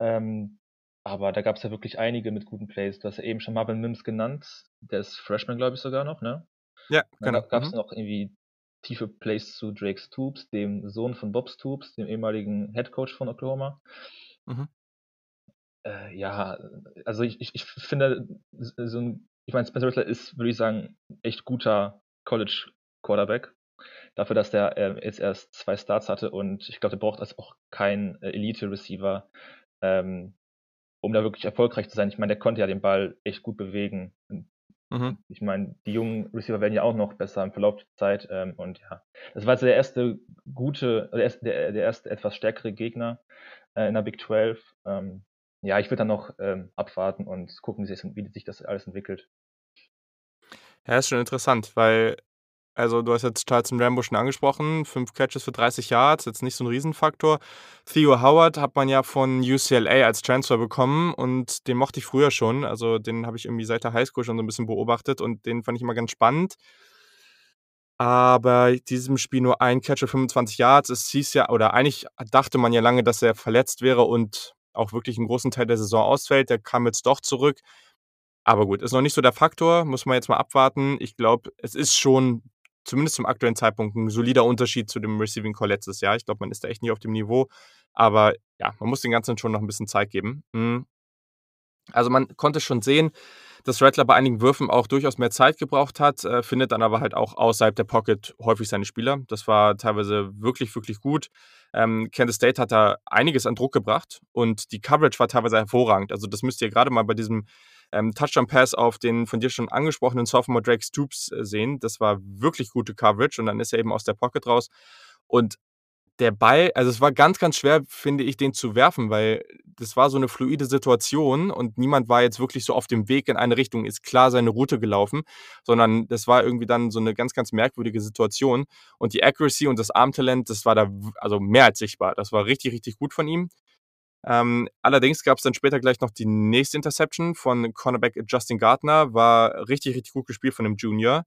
Ähm, aber da gab es ja wirklich einige mit guten Plays. Du hast ja eben schon Marvin Mims genannt. Der ist Freshman, glaube ich, sogar noch, ne? Ja, genau. Da gab es mhm. noch irgendwie tiefe Plays zu Drake Stoops, dem Sohn von Bob Stoops, dem ehemaligen Head Coach von Oklahoma. Mhm. Äh, ja, also ich, ich, ich finde, so ein, ich meine, Spencer Rattler ist, würde ich sagen, echt guter College Quarterback. Dafür, dass der äh, jetzt erst zwei Starts hatte und ich glaube, der braucht also auch keinen äh, Elite-Receiver, ähm, um da wirklich erfolgreich zu sein. Ich meine, der konnte ja den Ball echt gut bewegen. Mhm. Ich meine, die jungen Receiver werden ja auch noch besser im Verlauf der Zeit. Ähm, und ja, das war also der erste gute, der erste, der, der erste etwas stärkere Gegner äh, in der Big 12. Ähm, ja, ich würde dann noch ähm, abwarten und gucken, wie sich, wie sich das alles entwickelt. Ja, ist schon interessant, weil also du hast jetzt Charles Rambo schon angesprochen, fünf Catches für 30 Yards, jetzt nicht so ein Riesenfaktor. Theo Howard hat man ja von UCLA als Transfer bekommen und den mochte ich früher schon. Also den habe ich irgendwie seit der Highschool schon so ein bisschen beobachtet und den fand ich immer ganz spannend. Aber diesem Spiel nur ein Catch für 25 Yards. Es hieß ja, oder eigentlich dachte man ja lange, dass er verletzt wäre und auch wirklich einen großen Teil der Saison ausfällt. Der kam jetzt doch zurück. Aber gut, ist noch nicht so der Faktor, muss man jetzt mal abwarten. Ich glaube, es ist schon zumindest zum aktuellen Zeitpunkt ein solider Unterschied zu dem Receiving Core letztes Jahr. Ich glaube, man ist da echt nicht auf dem Niveau. Aber ja, man muss den Ganzen schon noch ein bisschen Zeit geben. Hm. Also man konnte schon sehen, dass Rattler bei einigen Würfen auch durchaus mehr Zeit gebraucht hat, äh, findet dann aber halt auch außerhalb der Pocket häufig seine Spieler. Das war teilweise wirklich, wirklich gut. Ähm, Kansas State hat da einiges an Druck gebracht und die Coverage war teilweise hervorragend. Also das müsst ihr gerade mal bei diesem ähm, Touchdown-Pass auf den von dir schon angesprochenen Sophomore Drake Stoops äh, sehen. Das war wirklich gute Coverage und dann ist er eben aus der Pocket raus. Und der Ball, also es war ganz, ganz schwer, finde ich, den zu werfen, weil das war so eine fluide Situation und niemand war jetzt wirklich so auf dem Weg in eine Richtung, ist klar seine Route gelaufen, sondern das war irgendwie dann so eine ganz, ganz merkwürdige Situation. Und die Accuracy und das Armtalent, das war da also mehr als sichtbar. Das war richtig, richtig gut von ihm. Ähm, allerdings gab es dann später gleich noch die nächste Interception von Cornerback Justin Gardner. War richtig, richtig gut gespielt von dem Junior.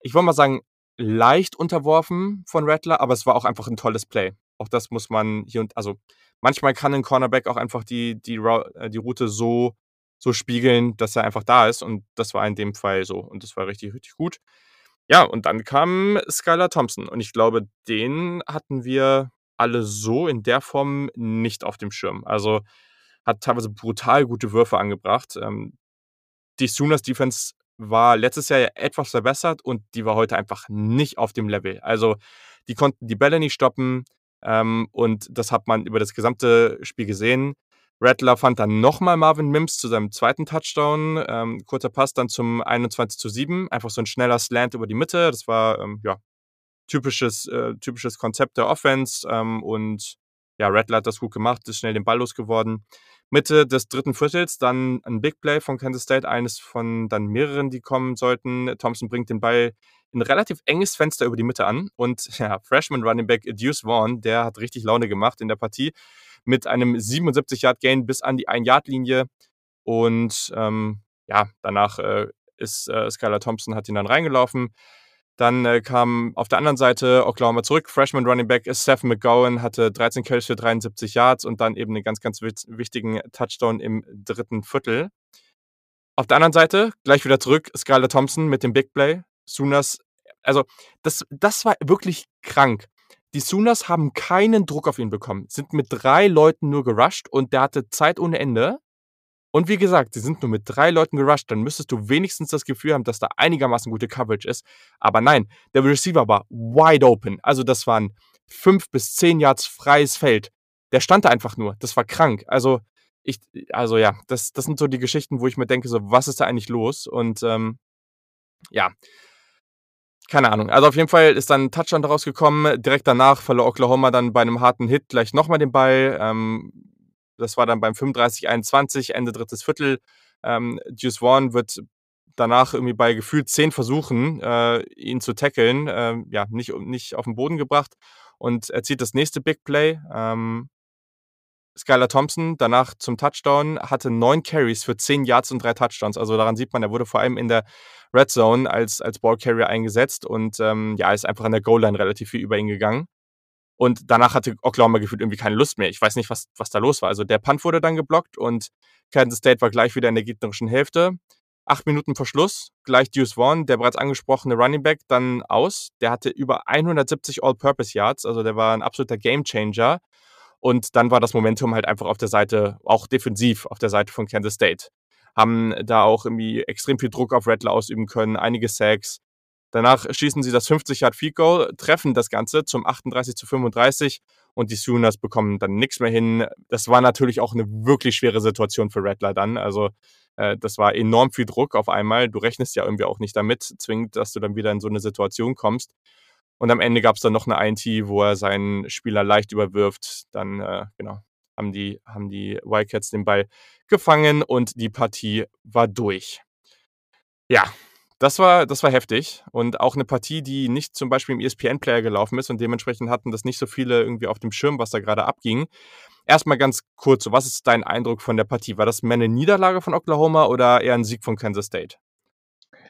Ich wollte mal sagen, leicht unterworfen von Rattler, aber es war auch einfach ein tolles Play. Auch das muss man hier und also manchmal kann ein Cornerback auch einfach die, die, äh, die Route so, so spiegeln, dass er einfach da ist. Und das war in dem Fall so. Und das war richtig, richtig gut. Ja, und dann kam Skylar Thompson. Und ich glaube, den hatten wir alle so in der Form nicht auf dem Schirm. Also hat teilweise brutal gute Würfe angebracht. Ähm, die Sooners Defense war letztes Jahr ja etwas verbessert und die war heute einfach nicht auf dem Level. Also die konnten die Bälle nicht stoppen ähm, und das hat man über das gesamte Spiel gesehen. Rattler fand dann nochmal Marvin Mims zu seinem zweiten Touchdown. Ähm, kurzer Pass dann zum 21 zu 7. Einfach so ein schneller Slant über die Mitte. Das war ähm, ja, typisches, äh, typisches Konzept der Offense. Ähm, und ja, Rattler hat das gut gemacht, ist schnell den Ball losgeworden. Mitte des dritten Viertels dann ein Big Play von Kansas State, eines von dann mehreren, die kommen sollten. Thompson bringt den Ball in relativ enges Fenster über die Mitte an und ja, Freshman Running Back Deuce Vaughn, der hat richtig Laune gemacht in der Partie mit einem 77-Yard-Gain bis an die 1-Yard-Linie und ähm, ja, danach äh, ist äh, Skylar Thompson, hat ihn dann reingelaufen. Dann äh, kam auf der anderen Seite Oklahoma zurück. Freshman Running Back Seth McGowan hatte 13 Carries für 73 Yards und dann eben einen ganz, ganz wichtigen Touchdown im dritten Viertel. Auf der anderen Seite gleich wieder zurück Skylar Thompson mit dem Big Play. Sooners, also das, das war wirklich krank. Die Sooners haben keinen Druck auf ihn bekommen, sind mit drei Leuten nur gerusht und der hatte Zeit ohne Ende. Und wie gesagt, sie sind nur mit drei Leuten gerusht, dann müsstest du wenigstens das Gefühl haben, dass da einigermaßen gute Coverage ist. Aber nein, der Receiver war wide open. Also das waren fünf bis zehn Yards freies Feld. Der stand da einfach nur. Das war krank. Also ich, also ja, das, das sind so die Geschichten, wo ich mir denke, so, was ist da eigentlich los? Und ähm, ja, keine Ahnung. Also auf jeden Fall ist dann ein Touchdown daraus gekommen. Direkt danach verlor Oklahoma dann bei einem harten Hit gleich nochmal den Ball. Ähm, das war dann beim 35-21, Ende drittes Viertel. Ähm, Juice Vaughn wird danach irgendwie bei gefühlt zehn Versuchen, äh, ihn zu tackeln, äh, ja, nicht, nicht auf den Boden gebracht. Und er zieht das nächste Big Play. Ähm, Skylar Thompson danach zum Touchdown hatte neun Carries für zehn Yards und drei Touchdowns. Also daran sieht man, er wurde vor allem in der Red Zone als, als Ballcarrier eingesetzt und ähm, ja, ist einfach an der Goal-Line relativ viel über ihn gegangen. Und danach hatte Oklahoma gefühlt irgendwie keine Lust mehr. Ich weiß nicht, was, was da los war. Also der Punt wurde dann geblockt und Kansas State war gleich wieder in der gegnerischen Hälfte. Acht Minuten vor Schluss, gleich Deuce Vaughn, der bereits angesprochene Running Back, dann aus. Der hatte über 170 All-Purpose Yards, also der war ein absoluter Gamechanger. Und dann war das Momentum halt einfach auf der Seite, auch defensiv auf der Seite von Kansas State. Haben da auch irgendwie extrem viel Druck auf Rattler ausüben können, einige Sacks. Danach schießen sie das 50 Yard Field Goal, treffen das Ganze zum 38 zu 35 und die Sooners bekommen dann nichts mehr hin. Das war natürlich auch eine wirklich schwere Situation für Rattler dann. Also äh, das war enorm viel Druck auf einmal. Du rechnest ja irgendwie auch nicht damit zwingend, dass du dann wieder in so eine Situation kommst. Und am Ende gab es dann noch eine INT, wo er seinen Spieler leicht überwirft. Dann, äh, genau, haben die, haben die Wildcats den Ball gefangen und die Partie war durch. Ja, das war, das war heftig und auch eine Partie, die nicht zum Beispiel im ESPN-Player gelaufen ist und dementsprechend hatten das nicht so viele irgendwie auf dem Schirm, was da gerade abging. Erstmal ganz kurz, was ist dein Eindruck von der Partie? War das mehr eine Niederlage von Oklahoma oder eher ein Sieg von Kansas State?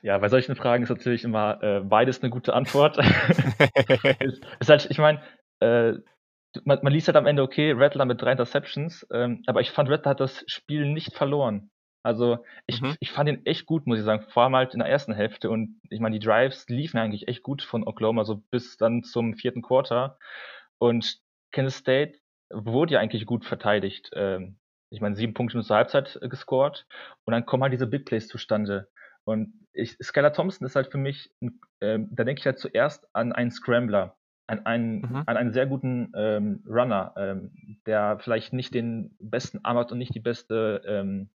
Ja, bei solchen Fragen ist natürlich immer äh, beides eine gute Antwort. ist, ist halt, ich meine, äh, man, man, liest halt am Ende, okay, Rattler mit drei Interceptions, ähm, aber ich fand, Rattler hat das Spiel nicht verloren. Also ich, mhm. ich fand ihn echt gut, muss ich sagen, vor allem halt in der ersten Hälfte. Und ich meine, die Drives liefen eigentlich echt gut von Oklahoma, so bis dann zum vierten Quarter. Und Kansas State wurde ja eigentlich gut verteidigt. Ähm, ich meine, sieben Punkte zur Halbzeit äh, gescored. Und dann kommen halt diese Big Plays zustande. Und ich, Skylar Thompson ist halt für mich, ähm, da denke ich halt zuerst an einen Scrambler, an einen, mhm. an einen sehr guten ähm, Runner, ähm, der vielleicht nicht den besten Arm hat und nicht die beste ähm,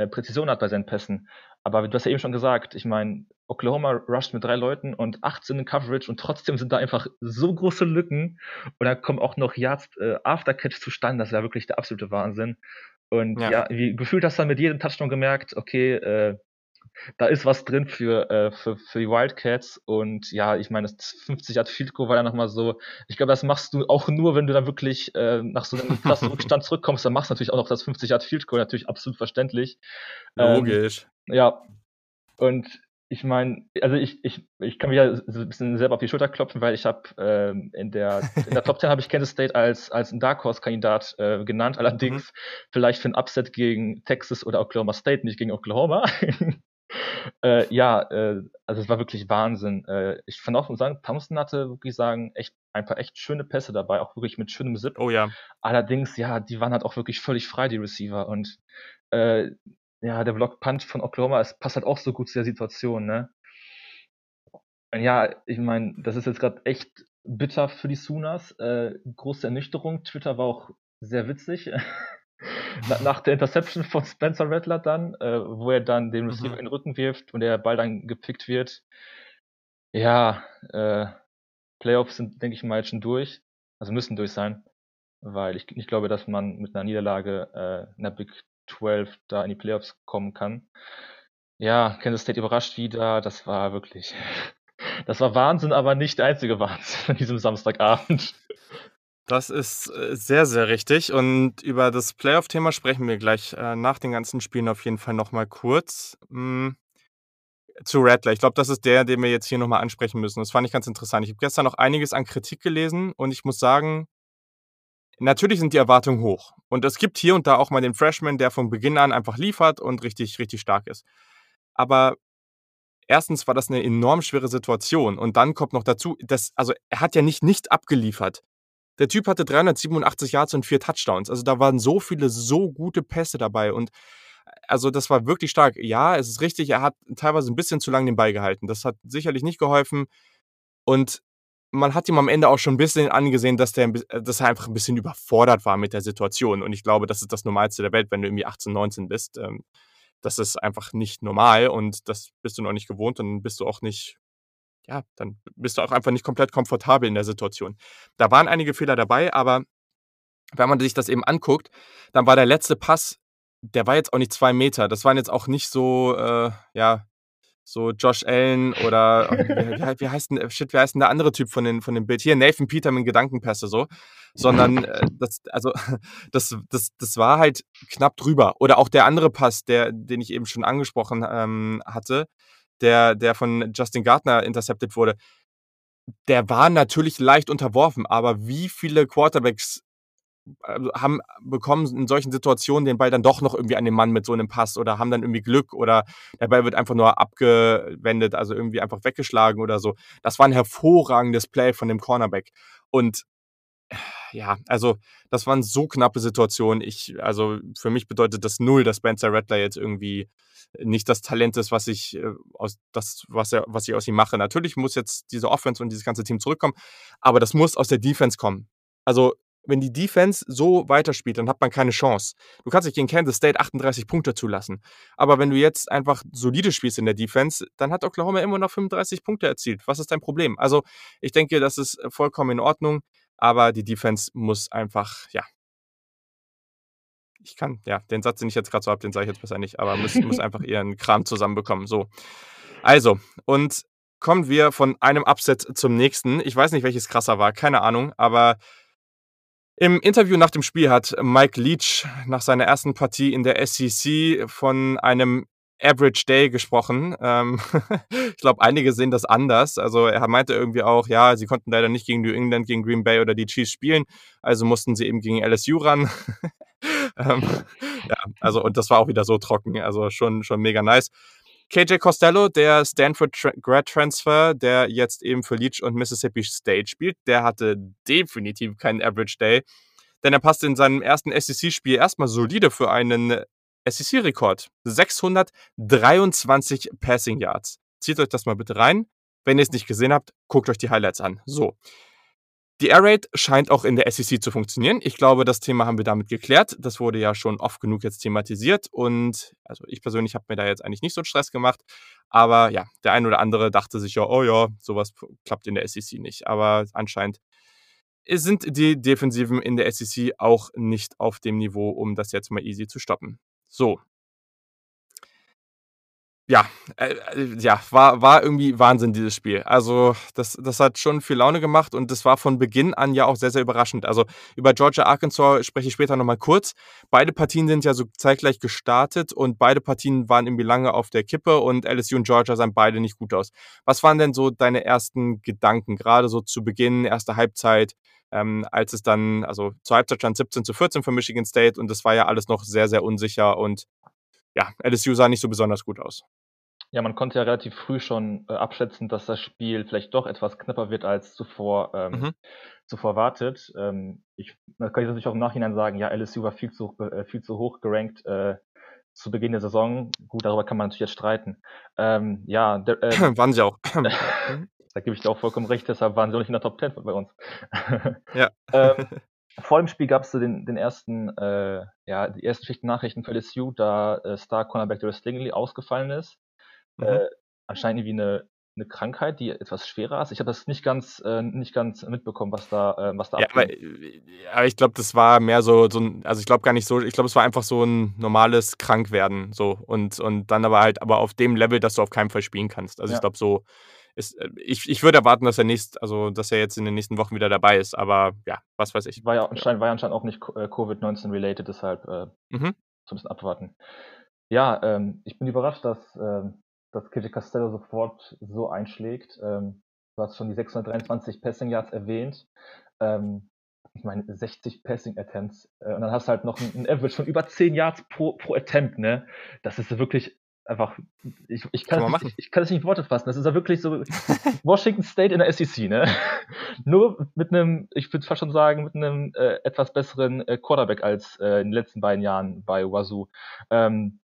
äh, Präzision hat bei seinen Pässen. Aber du hast ja eben schon gesagt, ich meine, Oklahoma rusht mit drei Leuten und 18 in Coverage und trotzdem sind da einfach so große Lücken und dann kommen auch noch Yards äh, Aftercatch zustande, das ist ja wirklich der absolute Wahnsinn. Und ja, ja wie gefühlt hast du dann mit jedem Touchdown gemerkt, okay, äh, da ist was drin für, äh, für, für die Wildcats. Und ja, ich meine, das 50 Yard Field Goal war ja nochmal so, ich glaube, das machst du auch nur, wenn du dann wirklich äh, nach so einem krassen Rückstand zurückkommst, dann machst du natürlich auch noch das 50 Yard Field Goal, natürlich absolut verständlich. Logisch. Ähm, ja. Und ich meine, also ich, ich, ich kann mir ja so ein bisschen selber auf die Schulter klopfen, weil ich habe ähm, in der in der Top 10 habe ich Kansas State als als ein Dark Horse Kandidat äh, genannt, allerdings mhm. vielleicht für ein Upset gegen Texas oder Oklahoma State, nicht gegen Oklahoma. äh, ja, äh, also es war wirklich Wahnsinn. Äh, ich fand auch muss sagen, Thompson hatte wirklich sagen echt ein paar echt schöne Pässe dabei, auch wirklich mit schönem Zip. Oh ja. Allerdings, ja, die waren halt auch wirklich völlig frei, die Receiver. Und äh, ja, der Block Punch von Oklahoma, es passt halt auch so gut zu der Situation, ne? Ja, ich meine, das ist jetzt gerade echt bitter für die Sooners. Äh, große Ernüchterung. Twitter war auch sehr witzig. Nach der Interception von Spencer Rattler dann, äh, wo er dann den Receiver mhm. in den Rücken wirft und der Ball dann gepickt wird. Ja, äh, Playoffs sind, denke ich mal, jetzt schon durch. Also müssen durch sein. Weil ich nicht glaube, dass man mit einer Niederlage äh, in der Big 12 da in die Playoffs kommen kann. Ja, Kansas State überrascht wieder. Das war wirklich, das war Wahnsinn, aber nicht der einzige Wahnsinn an diesem Samstagabend. Das ist äh, sehr, sehr richtig. Und über das Playoff-Thema sprechen wir gleich äh, nach den ganzen Spielen auf jeden Fall nochmal kurz. Hm, zu Rattler. Ich glaube, das ist der, den wir jetzt hier nochmal ansprechen müssen. Das fand ich ganz interessant. Ich habe gestern noch einiges an Kritik gelesen und ich muss sagen, natürlich sind die Erwartungen hoch. Und es gibt hier und da auch mal den Freshman, der von Beginn an einfach liefert und richtig, richtig stark ist. Aber erstens war das eine enorm schwere Situation. Und dann kommt noch dazu, dass, also er hat ja nicht nicht abgeliefert. Der Typ hatte 387 Yards und vier Touchdowns. Also da waren so viele, so gute Pässe dabei. Und also das war wirklich stark. Ja, es ist richtig, er hat teilweise ein bisschen zu lange den Ball gehalten. Das hat sicherlich nicht geholfen. Und man hat ihm am Ende auch schon ein bisschen angesehen, dass, der, äh, dass er einfach ein bisschen überfordert war mit der Situation. Und ich glaube, das ist das Normalste der Welt, wenn du irgendwie 18, 19 bist. Ähm, das ist einfach nicht normal und das bist du noch nicht gewohnt und bist du auch nicht, ja, dann bist du auch einfach nicht komplett komfortabel in der Situation. Da waren einige Fehler dabei, aber wenn man sich das eben anguckt, dann war der letzte Pass, der war jetzt auch nicht zwei Meter. Das waren jetzt auch nicht so, äh, ja, so Josh Allen oder wie, wie, heißt denn, shit, wie heißt denn der andere Typ von, den, von dem Bild? Hier, Nathan Peterman Gedankenpässe so. Sondern äh, das, also, das, das, das war halt knapp drüber. Oder auch der andere Pass, der, den ich eben schon angesprochen ähm, hatte, der, der von Justin Gardner intercepted wurde. der war natürlich leicht unterworfen, aber wie viele Quarterbacks also, haben bekommen in solchen Situationen den Ball dann doch noch irgendwie an den Mann mit so einem Pass oder haben dann irgendwie Glück oder der Ball wird einfach nur abgewendet, also irgendwie einfach weggeschlagen oder so. Das war ein hervorragendes Play von dem Cornerback. Und ja, also das waren so knappe Situationen. Ich, also für mich bedeutet das null, dass Spencer Rattler jetzt irgendwie nicht das Talent ist, was ich äh, aus das, was er, was ich aus ihm mache. Natürlich muss jetzt diese Offense und dieses ganze Team zurückkommen, aber das muss aus der Defense kommen. Also wenn die Defense so weiterspielt, dann hat man keine Chance. Du kannst nicht gegen Kansas State 38 Punkte zulassen. Aber wenn du jetzt einfach solide spielst in der Defense, dann hat Oklahoma immer noch 35 Punkte erzielt. Was ist dein Problem? Also, ich denke, das ist vollkommen in Ordnung, aber die Defense muss einfach, ja. Ich kann, ja, den Satz, den ich jetzt gerade so habe, den sage ich jetzt besser nicht, aber muss, muss einfach ihren Kram zusammenbekommen. So. Also, und kommen wir von einem Upset zum nächsten. Ich weiß nicht, welches krasser war, keine Ahnung, aber im Interview nach dem Spiel hat Mike Leach nach seiner ersten Partie in der SEC von einem Average Day gesprochen. Ähm, ich glaube, einige sehen das anders. Also er meinte irgendwie auch, ja, sie konnten leider nicht gegen New England, gegen Green Bay oder die Chiefs spielen, also mussten sie eben gegen LSU ran. ähm, ja, also und das war auch wieder so trocken, also schon schon mega nice. KJ Costello, der Stanford Grad Transfer, der jetzt eben für Leach und Mississippi State spielt, der hatte definitiv keinen Average Day, denn er passte in seinem ersten SEC-Spiel erstmal solide für einen SEC-Rekord. 623 Passing Yards. Zieht euch das mal bitte rein. Wenn ihr es nicht gesehen habt, guckt euch die Highlights an. So. Die Air Raid scheint auch in der SEC zu funktionieren. Ich glaube, das Thema haben wir damit geklärt. Das wurde ja schon oft genug jetzt thematisiert und also ich persönlich habe mir da jetzt eigentlich nicht so einen Stress gemacht. Aber ja, der ein oder andere dachte sich ja, oh ja, sowas klappt in der SEC nicht. Aber anscheinend sind die Defensiven in der SEC auch nicht auf dem Niveau, um das jetzt mal easy zu stoppen. So, ja, äh, äh, ja, war, war irgendwie Wahnsinn, dieses Spiel. Also, das, das hat schon viel Laune gemacht und das war von Beginn an ja auch sehr, sehr überraschend. Also, über Georgia Arkansas spreche ich später nochmal kurz. Beide Partien sind ja so zeitgleich gestartet und beide Partien waren irgendwie lange auf der Kippe und LSU und Georgia sahen beide nicht gut aus. Was waren denn so deine ersten Gedanken, gerade so zu Beginn, erste Halbzeit, ähm, als es dann, also zur Halbzeit stand 17 zu 14 für Michigan State und das war ja alles noch sehr, sehr unsicher und ja, LSU sah nicht so besonders gut aus. Ja, man konnte ja relativ früh schon äh, abschätzen, dass das Spiel vielleicht doch etwas knapper wird als zuvor, ähm, mhm. zuvor wartet. Ähm, ich, da kann ich natürlich auch im Nachhinein sagen, ja, LSU war viel zu, äh, viel zu hoch gerankt äh, zu Beginn der Saison. Gut, darüber kann man natürlich jetzt streiten. Ähm, ja, der, äh, waren sie auch. da gebe ich dir auch vollkommen recht, deshalb waren sie auch nicht in der Top 10 bei uns. ja. ähm, vor dem Spiel gab es so den, den ersten, äh, ja, die ersten schlechten Nachrichten für LSU, da äh, Star Cornerback Darius Stingley ausgefallen ist. Mhm. Äh, anscheinend irgendwie eine, eine Krankheit, die etwas schwerer ist. Ich habe das nicht ganz, äh, nicht ganz mitbekommen, was da, äh, was da ja, aber, äh, aber, ich glaube, das war mehr so, so ein, also ich glaube gar nicht so, ich glaube, es war einfach so ein normales Krankwerden so und, und dann aber halt, aber auf dem Level, dass du auf keinen Fall spielen kannst. Also ja. ich glaube, so ist, äh, ich, ich würde erwarten, dass er nächst, also dass er jetzt in den nächsten Wochen wieder dabei ist, aber ja, was weiß ich. War ja anscheinend, war ja anscheinend auch nicht äh, Covid-19 related, deshalb äh, mhm. so ein bisschen abwarten. Ja, ähm, ich bin überrascht, dass, ähm, dass KJ Castello sofort so einschlägt. Ähm, du hast schon die 623 Passing Yards erwähnt. Ähm, ich meine, 60 Passing Attempts. Äh, und dann hast du halt noch ein, ein Average von über 10 Yards pro, pro Attempt, ne? Das ist wirklich einfach, ich, ich, kann, kann es nicht, ich kann es nicht in Worte fassen. Das ist ja wirklich so Washington State in der SEC, ne? Nur mit einem, ich würde fast schon sagen, mit einem äh, etwas besseren äh, Quarterback als äh, in den letzten beiden Jahren bei Wazoo. Ähm,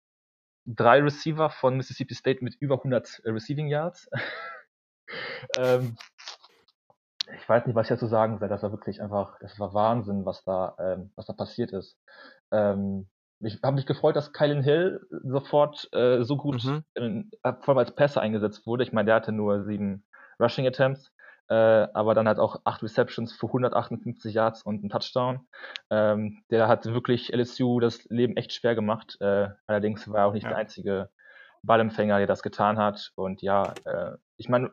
drei Receiver von Mississippi State mit über 100 äh, Receiving Yards. ähm, ich weiß nicht, was ich dazu sagen soll. Das war wirklich einfach, das war Wahnsinn, was da, ähm, was da passiert ist. Ähm, ich habe mich gefreut, dass Kylan Hill sofort äh, so gut, mhm. in, vor allem als Pässe eingesetzt wurde. Ich meine, der hatte nur sieben Rushing Attempts, äh, aber dann hat auch acht Receptions für 158 Yards und einen Touchdown. Ähm, der hat wirklich LSU das Leben echt schwer gemacht. Äh, allerdings war er auch nicht ja. der einzige Ballempfänger, der das getan hat. Und ja, äh, ich meine,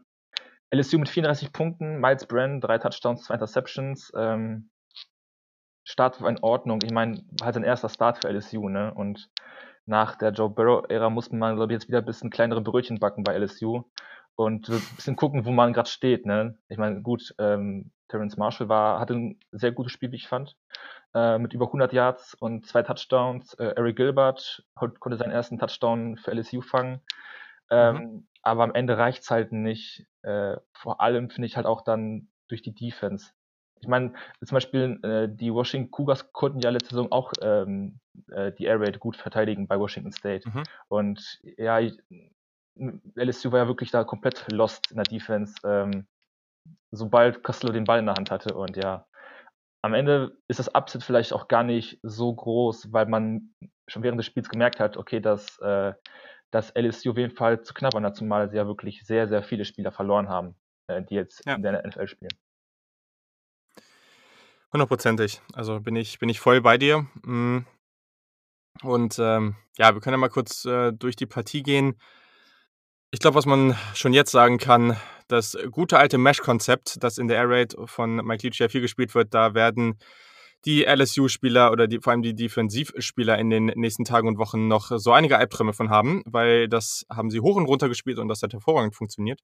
LSU mit 34 Punkten, Miles Brennan, drei Touchdowns, zwei Interceptions. Ähm, Start war in Ordnung. Ich meine, halt sein erster Start für LSU, ne? Und nach der Joe Burrow-Ära muss man, glaube ich, jetzt wieder ein bisschen kleinere Brötchen backen bei LSU. Und ein bisschen gucken, wo man gerade steht. Ne? Ich meine, gut, ähm, Terrence Marshall war, hatte ein sehr gutes Spiel, wie ich fand, äh, mit über 100 Yards und zwei Touchdowns. Äh, Eric Gilbert konnte seinen ersten Touchdown für LSU fangen. Ähm, mhm. Aber am Ende reicht's halt nicht. Äh, vor allem finde ich halt auch dann durch die Defense. Ich meine, zum Beispiel äh, die Washington Cougars konnten ja letzte Saison auch ähm, äh, die Air Raid gut verteidigen bei Washington State. Mhm. Und ja, ich, LSU war ja wirklich da komplett lost in der Defense, ähm, sobald Costello den Ball in der Hand hatte. Und ja, am Ende ist das Upset vielleicht auch gar nicht so groß, weil man schon während des Spiels gemerkt hat, okay, dass, äh, dass LSU auf jeden Fall zu knabbern hat, zumal sie ja wirklich sehr, sehr viele Spieler verloren haben, äh, die jetzt ja. in der NFL spielen. Hundertprozentig. Also bin ich, bin ich voll bei dir. Mm. Und ähm, ja, wir können ja mal kurz äh, durch die Partie gehen. Ich glaube, was man schon jetzt sagen kann, das gute alte Mesh-Konzept, das in der Air Raid von Mike Leach ja viel gespielt wird, da werden die LSU-Spieler oder die, vor allem die Defensivspieler in den nächsten Tagen und Wochen noch so einige Albträume von haben, weil das haben sie hoch und runter gespielt und das hat hervorragend funktioniert.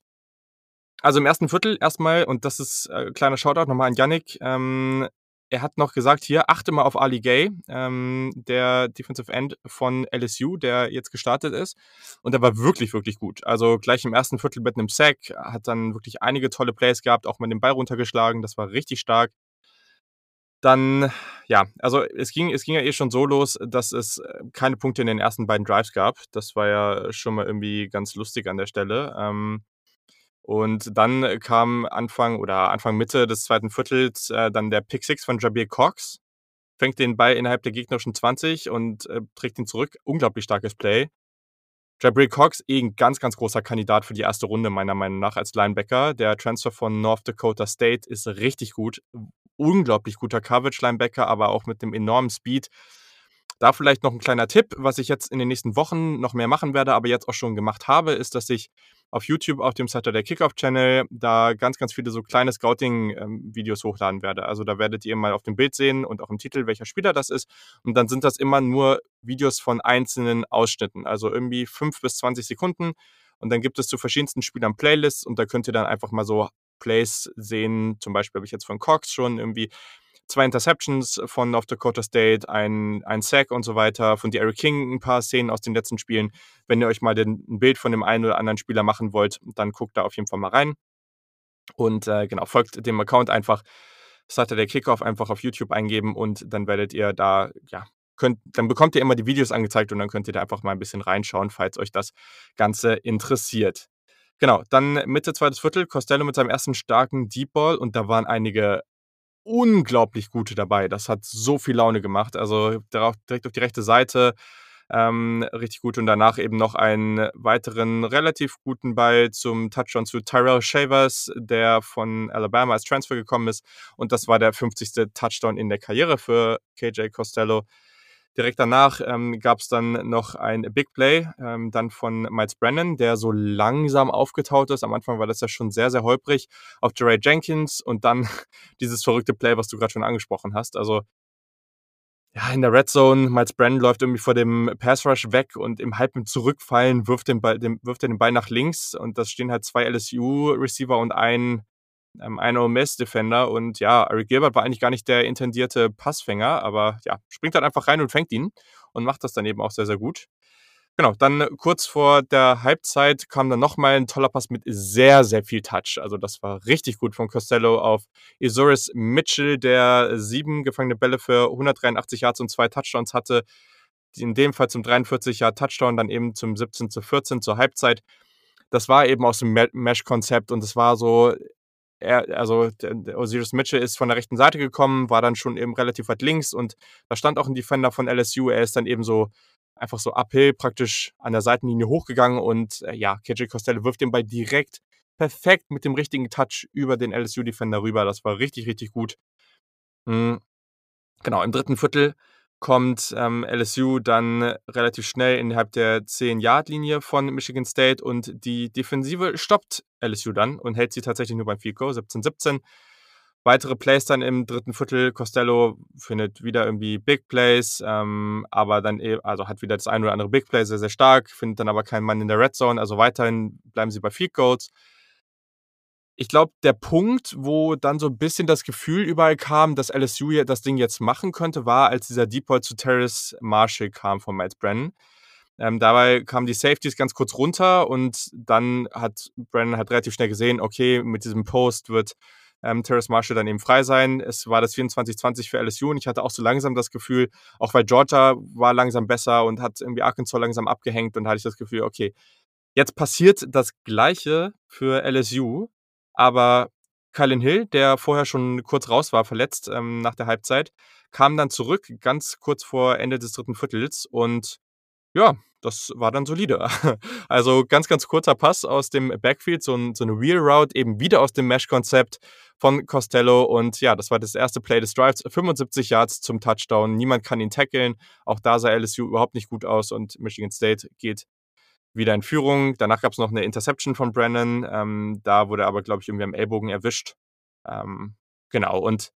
Also im ersten Viertel erstmal, und das ist äh, kleiner Shoutout nochmal an Yannick, ähm, er hat noch gesagt, hier, achte mal auf Ali Gay, ähm, der Defensive End von LSU, der jetzt gestartet ist. Und der war wirklich, wirklich gut. Also gleich im ersten Viertel mit einem Sack, hat dann wirklich einige tolle Plays gehabt, auch mit dem Ball runtergeschlagen, das war richtig stark. Dann, ja, also es ging, es ging ja eh schon so los, dass es äh, keine Punkte in den ersten beiden Drives gab. Das war ja schon mal irgendwie ganz lustig an der Stelle. Ähm, und dann kam Anfang oder Anfang Mitte des zweiten Viertels äh, dann der Pick Six von Jabir Cox. Fängt den Ball innerhalb der gegnerischen 20 und äh, trägt ihn zurück. Unglaublich starkes Play. Jabri Cox, eh ein ganz, ganz großer Kandidat für die erste Runde, meiner Meinung nach, als Linebacker. Der Transfer von North Dakota State ist richtig gut. Unglaublich guter Coverage-Linebacker, aber auch mit dem enormen Speed. Da vielleicht noch ein kleiner Tipp, was ich jetzt in den nächsten Wochen noch mehr machen werde, aber jetzt auch schon gemacht habe, ist, dass ich auf YouTube auf dem Saturday Kickoff Channel da ganz, ganz viele so kleine Scouting-Videos ähm, hochladen werde. Also da werdet ihr mal auf dem Bild sehen und auch im Titel, welcher Spieler das ist. Und dann sind das immer nur Videos von einzelnen Ausschnitten, also irgendwie fünf bis zwanzig Sekunden. Und dann gibt es zu verschiedensten Spielern Playlists und da könnt ihr dann einfach mal so Plays sehen. Zum Beispiel habe ich jetzt von Cox schon irgendwie zwei Interceptions von North Dakota State, ein, ein Sack und so weiter, von Eric King ein paar Szenen aus den letzten Spielen. Wenn ihr euch mal den, ein Bild von dem einen oder anderen Spieler machen wollt, dann guckt da auf jeden Fall mal rein. Und äh, genau, folgt dem Account einfach. Saturday Kickoff einfach auf YouTube eingeben und dann werdet ihr da, ja, könnt, dann bekommt ihr immer die Videos angezeigt und dann könnt ihr da einfach mal ein bisschen reinschauen, falls euch das Ganze interessiert. Genau, dann Mitte zweites Viertel, Costello mit seinem ersten starken Deep Ball und da waren einige unglaublich gute dabei. Das hat so viel Laune gemacht. Also direkt auf die rechte Seite ähm, richtig gut und danach eben noch einen weiteren relativ guten Ball zum Touchdown zu Tyrell Shavers, der von Alabama als Transfer gekommen ist und das war der 50. Touchdown in der Karriere für KJ Costello. Direkt danach ähm, gab es dann noch ein Big Play, ähm, dann von Miles Brennan, der so langsam aufgetaut ist. Am Anfang war das ja schon sehr, sehr holprig auf Jeray Jenkins und dann dieses verrückte Play, was du gerade schon angesprochen hast. Also ja, in der Red Zone, Miles Brennan läuft irgendwie vor dem Pass Rush weg und im halben Zurückfallen wirft, den Ball, den, wirft er den Ball nach links und das stehen halt zwei LSU-Receiver und ein ähm, ein Ole Miss Defender und ja, Eric Gilbert war eigentlich gar nicht der intendierte Passfänger, aber ja, springt dann einfach rein und fängt ihn und macht das dann eben auch sehr, sehr gut. Genau, dann kurz vor der Halbzeit kam dann nochmal ein toller Pass mit sehr, sehr viel Touch. Also das war richtig gut von Costello auf Isurus Mitchell, der sieben gefangene Bälle für 183 Yards und zwei Touchdowns hatte. In dem Fall zum 43 Yard Touchdown, dann eben zum 17 zu 14 zur Halbzeit. Das war eben aus dem Mesh-Konzept und es war so, er, also Osiris Mitchell ist von der rechten Seite gekommen, war dann schon eben relativ weit links und da stand auch ein Defender von LSU. Er ist dann eben so einfach so uphill praktisch an der Seitenlinie hochgegangen und äh, ja, KJ Costello wirft den Ball direkt perfekt mit dem richtigen Touch über den LSU-Defender rüber. Das war richtig, richtig gut. Mhm. Genau, im dritten Viertel kommt ähm, LSU dann relativ schnell innerhalb der 10-Yard-Linie von Michigan State und die Defensive stoppt LSU dann und hält sie tatsächlich nur beim Field Goal 17-17. weitere Plays dann im dritten Viertel. Costello findet wieder irgendwie Big Plays, ähm, aber dann eben, also hat wieder das ein oder andere Big Play sehr, sehr stark, findet dann aber keinen Mann in der Red Zone. Also weiterhin bleiben sie bei Field Goals. Ich glaube, der Punkt, wo dann so ein bisschen das Gefühl überall kam, dass LSU das Ding jetzt machen könnte, war, als dieser Deep Ball zu Terrace Marshall kam von Miles Brennan. Ähm, dabei kamen die Safeties ganz kurz runter und dann hat Brennan halt relativ schnell gesehen, okay, mit diesem Post wird ähm, Terrace Marshall dann eben frei sein. Es war das 24-20 für LSU und ich hatte auch so langsam das Gefühl, auch weil Georgia war langsam besser und hat irgendwie Arkansas langsam abgehängt und hatte ich das Gefühl, okay, jetzt passiert das Gleiche für LSU, aber Kylan Hill, der vorher schon kurz raus war, verletzt ähm, nach der Halbzeit, kam dann zurück, ganz kurz vor Ende des dritten Viertels und ja, das war dann solide. Also ganz, ganz kurzer Pass aus dem Backfield, so, ein, so eine Wheel Route, eben wieder aus dem Mesh-Konzept von Costello. Und ja, das war das erste Play des Drives. 75 Yards zum Touchdown. Niemand kann ihn tackeln. Auch da sah LSU überhaupt nicht gut aus und Michigan State geht wieder in Führung. Danach gab es noch eine Interception von Brennan. Ähm, da wurde aber, glaube ich, irgendwie am Ellbogen erwischt. Ähm, genau. Und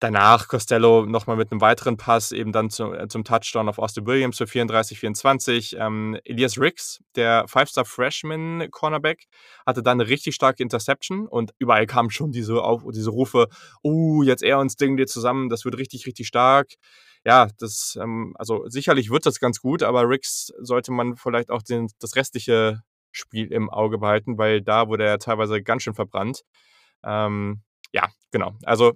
danach Costello nochmal mit einem weiteren Pass eben dann zu, äh, zum Touchdown auf Austin Williams für 34-24. Ähm, Elias Ricks, der Five-Star-Freshman-Cornerback, hatte dann eine richtig starke Interception und überall kamen schon diese, auf, diese Rufe, oh, jetzt er uns Ding dir zusammen, das wird richtig, richtig stark. Ja, das, ähm, also sicherlich wird das ganz gut, aber Ricks sollte man vielleicht auch den, das restliche Spiel im Auge behalten, weil da wurde er teilweise ganz schön verbrannt. Ähm, ja, genau. Also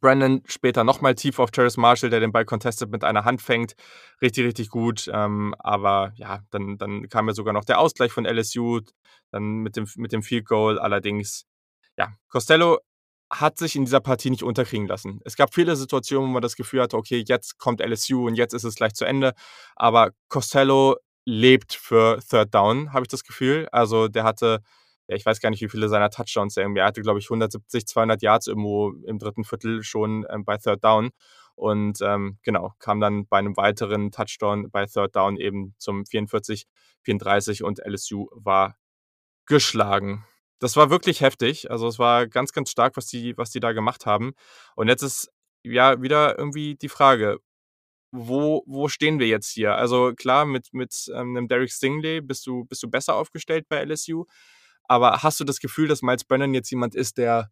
Brandon später nochmal tief auf Terrace Marshall, der den Ball contestet mit einer Hand fängt. Richtig, richtig gut. Ähm, aber ja, dann, dann kam ja sogar noch der Ausgleich von LSU, dann mit dem, mit dem Field Goal. Allerdings, ja, Costello hat sich in dieser Partie nicht unterkriegen lassen. Es gab viele Situationen, wo man das Gefühl hatte, okay, jetzt kommt LSU und jetzt ist es gleich zu Ende. Aber Costello lebt für Third Down, habe ich das Gefühl. Also der hatte ja, ich weiß gar nicht, wie viele seiner Touchdowns er irgendwie hatte, glaube ich, 170, 200 Yards irgendwo im dritten Viertel schon ähm, bei Third Down. Und ähm, genau, kam dann bei einem weiteren Touchdown bei Third Down eben zum 44, 34 und LSU war geschlagen. Das war wirklich heftig. Also es war ganz, ganz stark, was die, was die da gemacht haben. Und jetzt ist ja wieder irgendwie die Frage, wo, wo stehen wir jetzt hier? Also klar, mit, mit ähm, einem Derek Stingley bist du, bist du besser aufgestellt bei LSU. Aber hast du das Gefühl, dass Miles Brennan jetzt jemand ist, der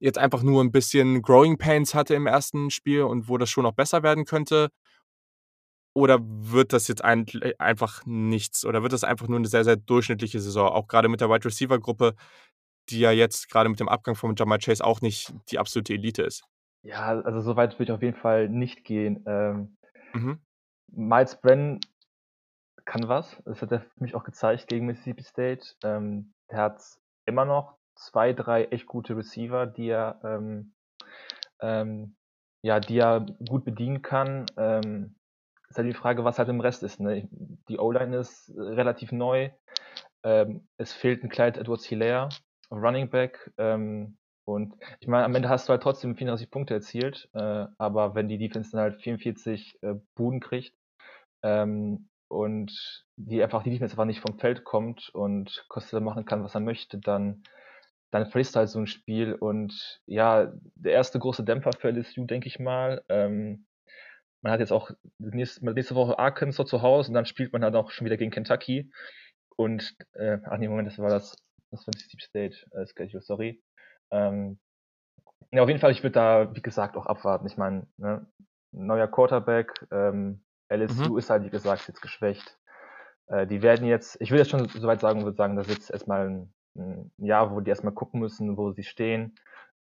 jetzt einfach nur ein bisschen Growing Pains hatte im ersten Spiel und wo das schon noch besser werden könnte? Oder wird das jetzt ein, einfach nichts? Oder wird das einfach nur eine sehr, sehr durchschnittliche Saison? Auch gerade mit der Wide Receiver Gruppe, die ja jetzt gerade mit dem Abgang von Jamal Chase auch nicht die absolute Elite ist. Ja, also so weit würde ich auf jeden Fall nicht gehen. Ähm, mhm. Miles Brennan kann was. Das hat er für mich auch gezeigt gegen Mississippi State. Ähm, der hat immer noch zwei, drei echt gute Receiver, die er, ähm, ähm, ja, die er gut bedienen kann. Ähm, ist halt die Frage, was halt im Rest ist. Ne? Die O-Line ist relativ neu. Ähm, es fehlt ein Clyde Edwards Hilaire, Running Back. Ähm, und ich meine, am Ende hast du halt trotzdem 34 Punkte erzielt, äh, aber wenn die Defense dann halt 44 äh, Buden kriegt, ähm, und die einfach die Defense einfach nicht vom Feld kommt und Costello machen kann, was er möchte, dann, dann verlierst du halt so ein Spiel. Und ja, der erste große Dämpfer für LSU, denke ich mal. Ähm, man hat jetzt auch nächste, nächste Woche Arkansas zu Hause und dann spielt man halt auch schon wieder gegen Kentucky. Und, äh, ach nee, Moment, das war das, das war Mississippi State äh, Schedule, sorry. Ähm, ja, auf jeden Fall, ich würde da, wie gesagt, auch abwarten. Ich meine, ne, neuer Quarterback, ähm, LSU mhm. ist halt, wie gesagt, jetzt geschwächt. Äh, die werden jetzt, ich will jetzt schon soweit sagen, würde sagen, das ist jetzt erstmal ein, ein, Jahr, wo die erstmal gucken müssen, wo sie stehen,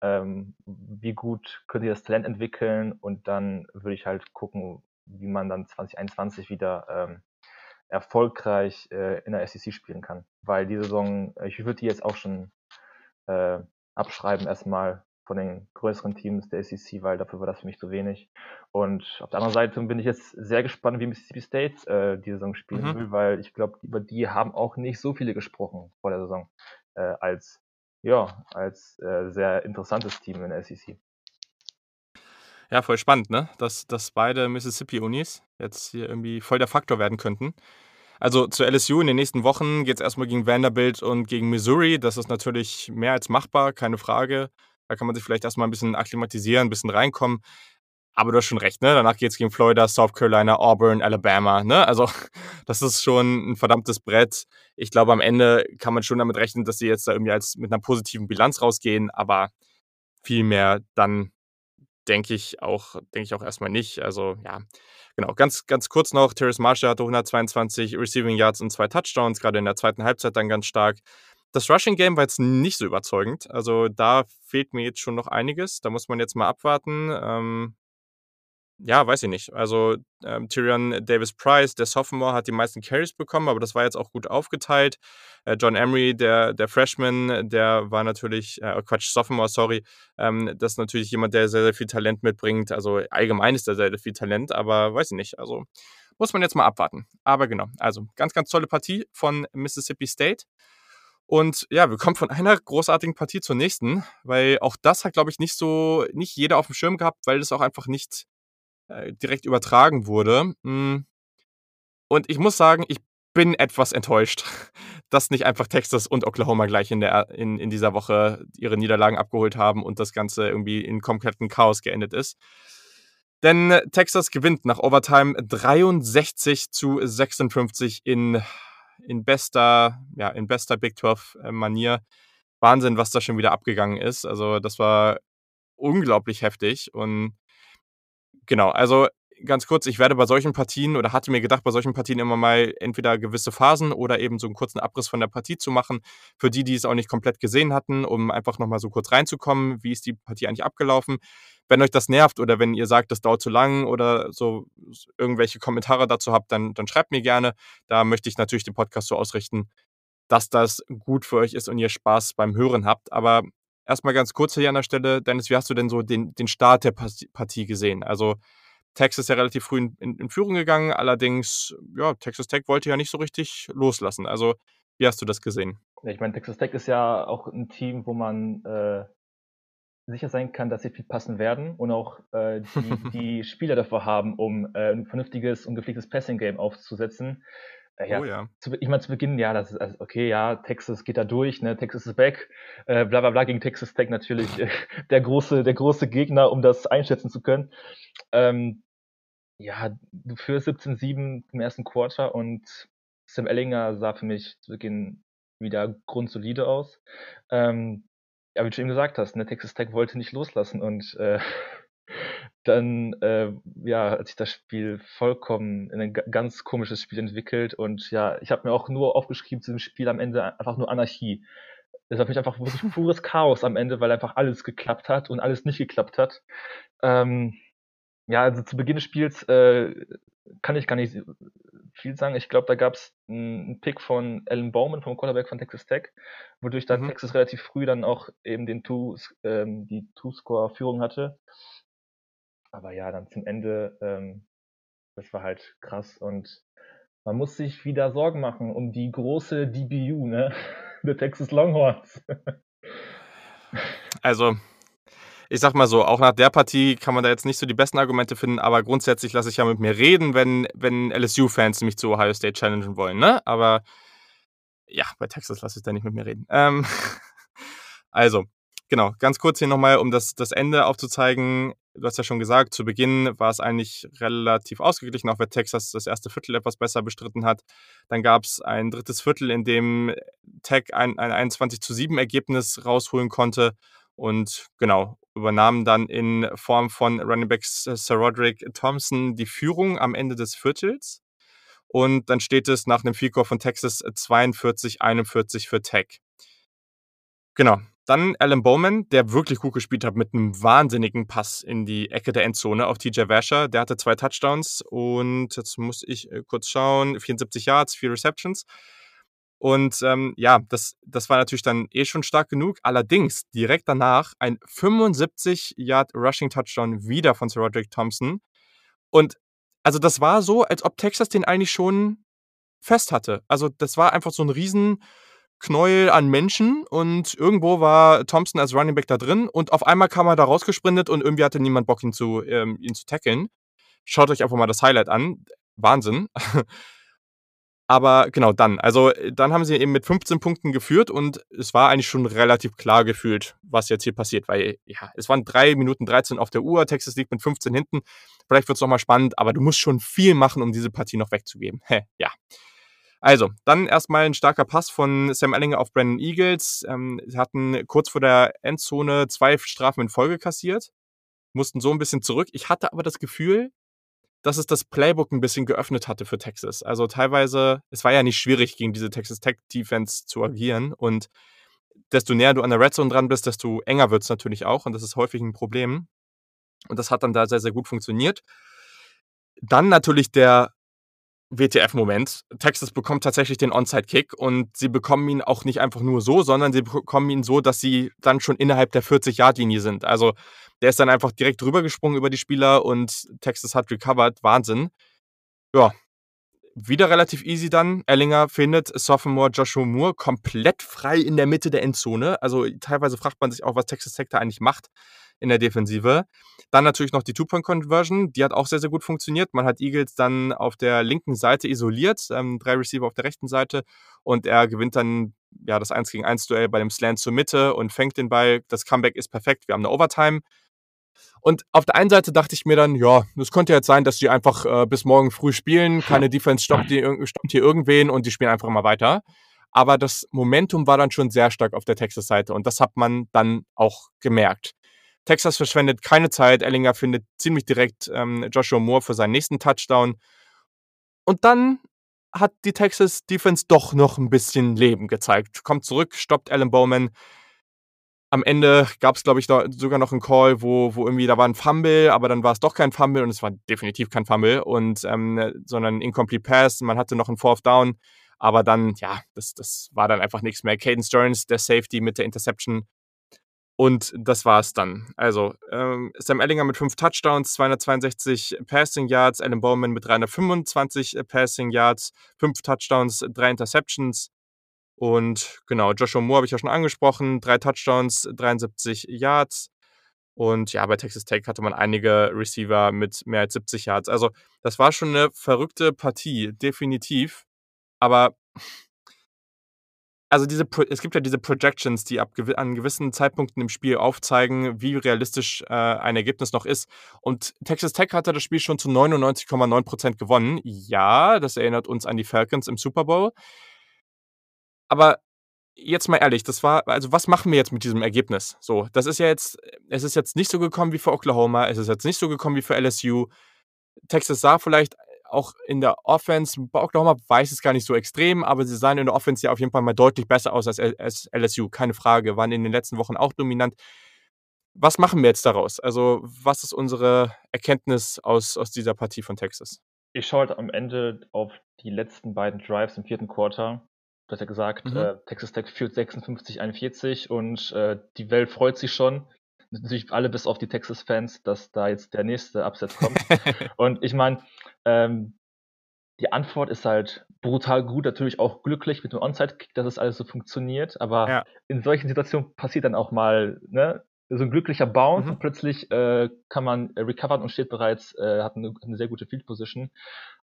ähm, wie gut können sie das Talent entwickeln und dann würde ich halt gucken, wie man dann 2021 wieder ähm, erfolgreich äh, in der SEC spielen kann. Weil die Saison, ich würde die jetzt auch schon äh, abschreiben erstmal, von den größeren Teams der SEC, weil dafür war das für mich zu wenig. Und auf der anderen Seite bin ich jetzt sehr gespannt, wie Mississippi State äh, die Saison spielen mhm. will, weil ich glaube, über die haben auch nicht so viele gesprochen vor der Saison äh, als ja als äh, sehr interessantes Team in der SEC. Ja, voll spannend, ne? Dass, dass beide Mississippi-Unis jetzt hier irgendwie voll der Faktor werden könnten. Also zu LSU in den nächsten Wochen geht es erstmal gegen Vanderbilt und gegen Missouri. Das ist natürlich mehr als machbar, keine Frage. Da kann man sich vielleicht erstmal ein bisschen akklimatisieren, ein bisschen reinkommen. Aber du hast schon recht, ne? Danach geht's gegen Florida, South Carolina, Auburn, Alabama, ne? Also, das ist schon ein verdammtes Brett. Ich glaube, am Ende kann man schon damit rechnen, dass sie jetzt da irgendwie als mit einer positiven Bilanz rausgehen, aber viel mehr dann denke ich auch, denke ich auch erstmal nicht. Also, ja. Genau, ganz, ganz kurz noch, Terrace Marshall hatte 122 Receiving Yards und zwei Touchdowns, gerade in der zweiten Halbzeit dann ganz stark. Das Rushing Game war jetzt nicht so überzeugend. Also da fehlt mir jetzt schon noch einiges. Da muss man jetzt mal abwarten. Ähm, ja, weiß ich nicht. Also ähm, Tyrion Davis Price, der Sophomore, hat die meisten Carries bekommen, aber das war jetzt auch gut aufgeteilt. Äh, John Emery, der, der Freshman, der war natürlich, äh, Quatsch, Sophomore, sorry, ähm, das ist natürlich jemand, der sehr, sehr viel Talent mitbringt. Also allgemein ist er sehr, sehr viel Talent, aber weiß ich nicht. Also muss man jetzt mal abwarten. Aber genau, also ganz, ganz tolle Partie von Mississippi State. Und ja, wir kommen von einer großartigen Partie zur nächsten, weil auch das hat, glaube ich, nicht so, nicht jeder auf dem Schirm gehabt, weil es auch einfach nicht äh, direkt übertragen wurde. Hm. Und ich muss sagen, ich bin etwas enttäuscht, dass nicht einfach Texas und Oklahoma gleich in, der, in, in dieser Woche ihre Niederlagen abgeholt haben und das Ganze irgendwie in kompletten Chaos geendet ist. Denn äh, Texas gewinnt nach Overtime 63 zu 56 in, in bester, ja, in bester Big 12-Manier. Äh, Wahnsinn, was da schon wieder abgegangen ist. Also, das war unglaublich heftig und Genau, also ganz kurz, ich werde bei solchen Partien oder hatte mir gedacht, bei solchen Partien immer mal entweder gewisse Phasen oder eben so einen kurzen Abriss von der Partie zu machen, für die, die es auch nicht komplett gesehen hatten, um einfach nochmal so kurz reinzukommen, wie ist die Partie eigentlich abgelaufen. Wenn euch das nervt oder wenn ihr sagt, das dauert zu lang oder so irgendwelche Kommentare dazu habt, dann, dann schreibt mir gerne. Da möchte ich natürlich den Podcast so ausrichten, dass das gut für euch ist und ihr Spaß beim Hören habt. Aber erstmal ganz kurz hier an der Stelle, Dennis, wie hast du denn so den, den Start der Partie gesehen? Also Texas ist ja relativ früh in, in, Führung gegangen, allerdings, ja, Texas Tech wollte ja nicht so richtig loslassen. Also, wie hast du das gesehen? Ich meine, Texas Tech ist ja auch ein Team, wo man äh, sicher sein kann, dass sie viel passen werden und auch äh, die, die Spieler dafür haben, um äh, ein vernünftiges und gepflegtes Passing-Game aufzusetzen. Ja, oh ja. Zu, ich meine, zu Beginn, ja, das ist also okay, ja, Texas geht da durch, ne, Texas ist back, äh, bla bla bla gegen Texas Tech natürlich äh, der große, der große Gegner, um das einschätzen zu können. Ähm, ja, du führst 17-7 im ersten Quarter und Sam Ellinger sah für mich zu Beginn wieder grundsolide aus. Ähm, ja, wie du eben gesagt hast, ne, Texas Tech wollte nicht loslassen und äh, dann äh, ja, hat sich das Spiel vollkommen in ein ganz komisches Spiel entwickelt und ja, ich habe mir auch nur aufgeschrieben zu dem Spiel am Ende einfach nur Anarchie. Das war für mich einfach wirklich pures Chaos am Ende, weil einfach alles geklappt hat und alles nicht geklappt hat. Ähm, ja, also zu Beginn des Spiels äh, kann ich gar nicht viel sagen. Ich glaube, da gab es einen Pick von Alan Bowman vom Quarterback von Texas Tech, wodurch dann mhm. Texas relativ früh dann auch eben den Two, ähm, die Two-Score-Führung hatte. Aber ja, dann zum Ende, ähm, das war halt krass und man muss sich wieder Sorgen machen um die große DBU, ne? Der Texas Longhorns. also, ich sag mal so, auch nach der Partie kann man da jetzt nicht so die besten Argumente finden, aber grundsätzlich lasse ich ja mit mir reden, wenn, wenn LSU-Fans mich zu Ohio State challengen wollen, ne? Aber ja, bei Texas lasse ich da nicht mit mir reden. Ähm, also, genau, ganz kurz hier nochmal, um das, das Ende aufzuzeigen. Du hast ja schon gesagt, zu Beginn war es eigentlich relativ ausgeglichen, auch wenn Texas das erste Viertel etwas besser bestritten hat. Dann gab es ein drittes Viertel, in dem Tech ein, ein 21 zu 7 Ergebnis rausholen konnte und genau, übernahmen dann in Form von Running Backs Sir Roderick Thompson die Führung am Ende des Viertels. Und dann steht es nach einem Field von Texas 42-41 für Tech. Genau, dann Alan Bowman, der wirklich gut gespielt hat mit einem wahnsinnigen Pass in die Ecke der Endzone auf TJ Vasher. Der hatte zwei Touchdowns und jetzt muss ich äh, kurz schauen, 74 Yards, vier Receptions. Und ähm, ja, das, das war natürlich dann eh schon stark genug. Allerdings direkt danach ein 75 Yard Rushing Touchdown wieder von Sir Roderick Thompson. Und also das war so, als ob Texas den eigentlich schon fest hatte. Also das war einfach so ein riesen Knäuel an Menschen und irgendwo war Thompson als Running Back da drin und auf einmal kam er da rausgesprintet und irgendwie hatte niemand Bock, ihn zu, ähm, ihn zu tackeln. Schaut euch einfach mal das Highlight an. Wahnsinn. Aber genau dann. Also dann haben sie eben mit 15 Punkten geführt und es war eigentlich schon relativ klar gefühlt, was jetzt hier passiert, weil ja, es waren 3 Minuten 13 auf der Uhr, Texas liegt mit 15 hinten. Vielleicht wird es nochmal spannend, aber du musst schon viel machen, um diese Partie noch wegzugeben. Hä, ja. Also, dann erstmal ein starker Pass von Sam Ellinger auf Brandon Eagles. Ähm, sie hatten kurz vor der Endzone zwei Strafen in Folge kassiert, mussten so ein bisschen zurück. Ich hatte aber das Gefühl, dass es das Playbook ein bisschen geöffnet hatte für Texas. Also teilweise, es war ja nicht schwierig, gegen diese Texas Tech Defense zu agieren. Und desto näher du an der Red Zone dran bist, desto enger wird es natürlich auch. Und das ist häufig ein Problem. Und das hat dann da sehr, sehr gut funktioniert. Dann natürlich der WTF-Moment. Texas bekommt tatsächlich den Onside-Kick und sie bekommen ihn auch nicht einfach nur so, sondern sie bekommen ihn so, dass sie dann schon innerhalb der 40-Yard-Linie sind. Also der ist dann einfach direkt rübergesprungen über die Spieler und Texas hat recovered. Wahnsinn. Ja, wieder relativ easy dann. Ellinger findet Sophomore Joshua Moore komplett frei in der Mitte der Endzone. Also teilweise fragt man sich auch, was Texas Tech da eigentlich macht in der Defensive. Dann natürlich noch die Two-Point-Conversion, die hat auch sehr, sehr gut funktioniert. Man hat Eagles dann auf der linken Seite isoliert, ähm, drei Receiver auf der rechten Seite und er gewinnt dann ja das 1 gegen 1 Duell bei dem Slant zur Mitte und fängt den Ball. Das Comeback ist perfekt. Wir haben eine Overtime. Und auf der einen Seite dachte ich mir dann, ja, es könnte jetzt sein, dass die einfach äh, bis morgen früh spielen, keine Defense stoppt, die, stoppt hier irgendwen und die spielen einfach mal weiter. Aber das Momentum war dann schon sehr stark auf der Texas-Seite und das hat man dann auch gemerkt. Texas verschwendet keine Zeit. Ellinger findet ziemlich direkt ähm, Joshua Moore für seinen nächsten Touchdown. Und dann hat die Texas Defense doch noch ein bisschen Leben gezeigt. Kommt zurück, stoppt Alan Bowman. Am Ende gab es, glaube ich, sogar noch einen Call, wo, wo irgendwie da war ein Fumble, aber dann war es doch kein Fumble und es war definitiv kein Fumble, und, ähm, sondern ein Incomplete Pass. Man hatte noch einen Fourth Down, aber dann, ja, das, das war dann einfach nichts mehr. Caden Stearns, der Safety mit der Interception, und das war's dann. Also ähm, Sam Ellinger mit fünf Touchdowns, 262 Passing Yards, Alan Bowman mit 325 äh, Passing Yards, fünf Touchdowns, drei Interceptions. Und genau, Joshua Moore habe ich ja schon angesprochen, drei Touchdowns, 73 Yards. Und ja, bei Texas Tech hatte man einige Receiver mit mehr als 70 Yards. Also das war schon eine verrückte Partie, definitiv. Aber also diese, es gibt ja diese Projections, die ab an gewissen Zeitpunkten im Spiel aufzeigen, wie realistisch äh, ein Ergebnis noch ist. Und Texas Tech hatte das Spiel schon zu 99,9% gewonnen. Ja, das erinnert uns an die Falcons im Super Bowl. Aber jetzt mal ehrlich, das war, also was machen wir jetzt mit diesem Ergebnis? So, das ist ja jetzt, es ist jetzt nicht so gekommen wie für Oklahoma, es ist jetzt nicht so gekommen wie für LSU. Texas sah vielleicht auch in der Offense, bei Oklahoma weiß es gar nicht so extrem, aber sie sahen in der Offense ja auf jeden Fall mal deutlich besser aus als, LSU, keine Frage, waren in den letzten Wochen auch dominant. Was machen wir jetzt daraus? Also, was ist unsere Erkenntnis aus, aus dieser Partie von Texas? Ich schaue halt am Ende auf die letzten beiden Drives im vierten Quarter. Du hast ja gesagt, mhm. äh, Texas Tech führt 56-41 und äh, die Welt freut sich schon natürlich alle bis auf die Texas-Fans, dass da jetzt der nächste Absatz kommt. und ich meine, ähm, die Antwort ist halt brutal gut, natürlich auch glücklich mit dem Onside-Kick, dass es alles so funktioniert, aber ja. in solchen Situationen passiert dann auch mal ne, so ein glücklicher Bounce mhm. und plötzlich äh, kann man äh, recovern und steht bereits, äh, hat eine, eine, sehr gute Field Position.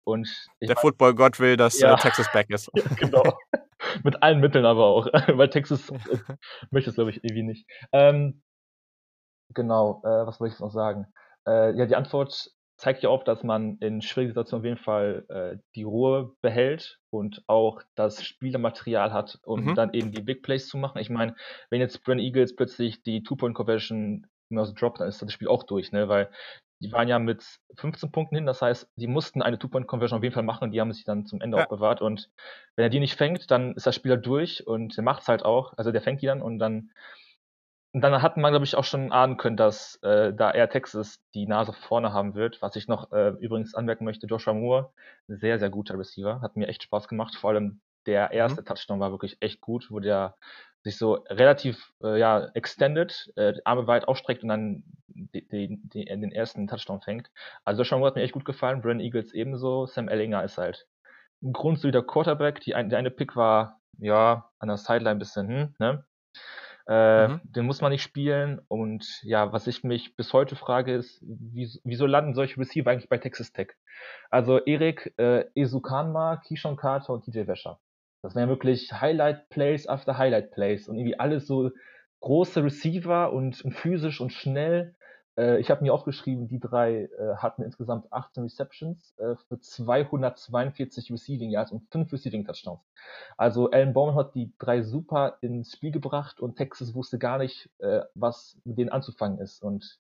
Und Der Football-Gott will, dass ja. äh, Texas back ist. ja, genau. mit allen Mitteln aber auch, weil Texas äh, möchte es, glaube ich, irgendwie nicht. Ähm, Genau, äh, was wollte ich noch sagen? Äh, ja, die Antwort zeigt ja auch, dass man in schwierigen Situationen auf jeden Fall äh, die Ruhe behält und auch das Spielermaterial hat, um mhm. dann eben die Big Plays zu machen. Ich meine, wenn jetzt Brand Eagles plötzlich die Two-Point-Conversion aus droppt, dann ist das Spiel auch durch, ne? Weil die waren ja mit 15 Punkten hin, das heißt, die mussten eine Two-Point-Conversion auf jeden Fall machen und die haben sich dann zum Ende ja. bewahrt. Und wenn er die nicht fängt, dann ist der Spieler durch und der macht es halt auch. Also der fängt die dann und dann und dann hat man, glaube ich, auch schon ahnen können, dass äh, da Air Texas die Nase vorne haben wird. Was ich noch äh, übrigens anmerken möchte, Joshua Moore, sehr, sehr guter Receiver, hat mir echt Spaß gemacht. Vor allem der mhm. erste mhm. Touchdown war wirklich echt gut, wo der sich so relativ äh, ja, extended, äh, Arme weit ausstreckt und dann die, die, die, den ersten Touchdown fängt. Also Joshua Moore hat mir echt gut gefallen, Brandon Eagles ebenso. Sam Ellinger ist halt ein grundsolider Quarterback. Die, der eine Pick war, ja, an der Sideline ein bisschen, hm, ne? Äh, mhm. Den muss man nicht spielen. Und ja, was ich mich bis heute frage, ist, wieso landen solche Receiver eigentlich bei Texas Tech? Also Erik, äh, Esukanma, Kishon Carter und TJ Wäscher. Das wären wirklich Highlight Plays after Highlight Plays und irgendwie alles so große Receiver und, und physisch und schnell. Äh, ich habe mir aufgeschrieben, die drei äh, hatten insgesamt 18 Receptions äh, für 242 Receiving Yards und 5 Receiving Touchdowns. Also Alan Bowman hat die drei super ins Spiel gebracht und Texas wusste gar nicht, äh, was mit denen anzufangen ist. Und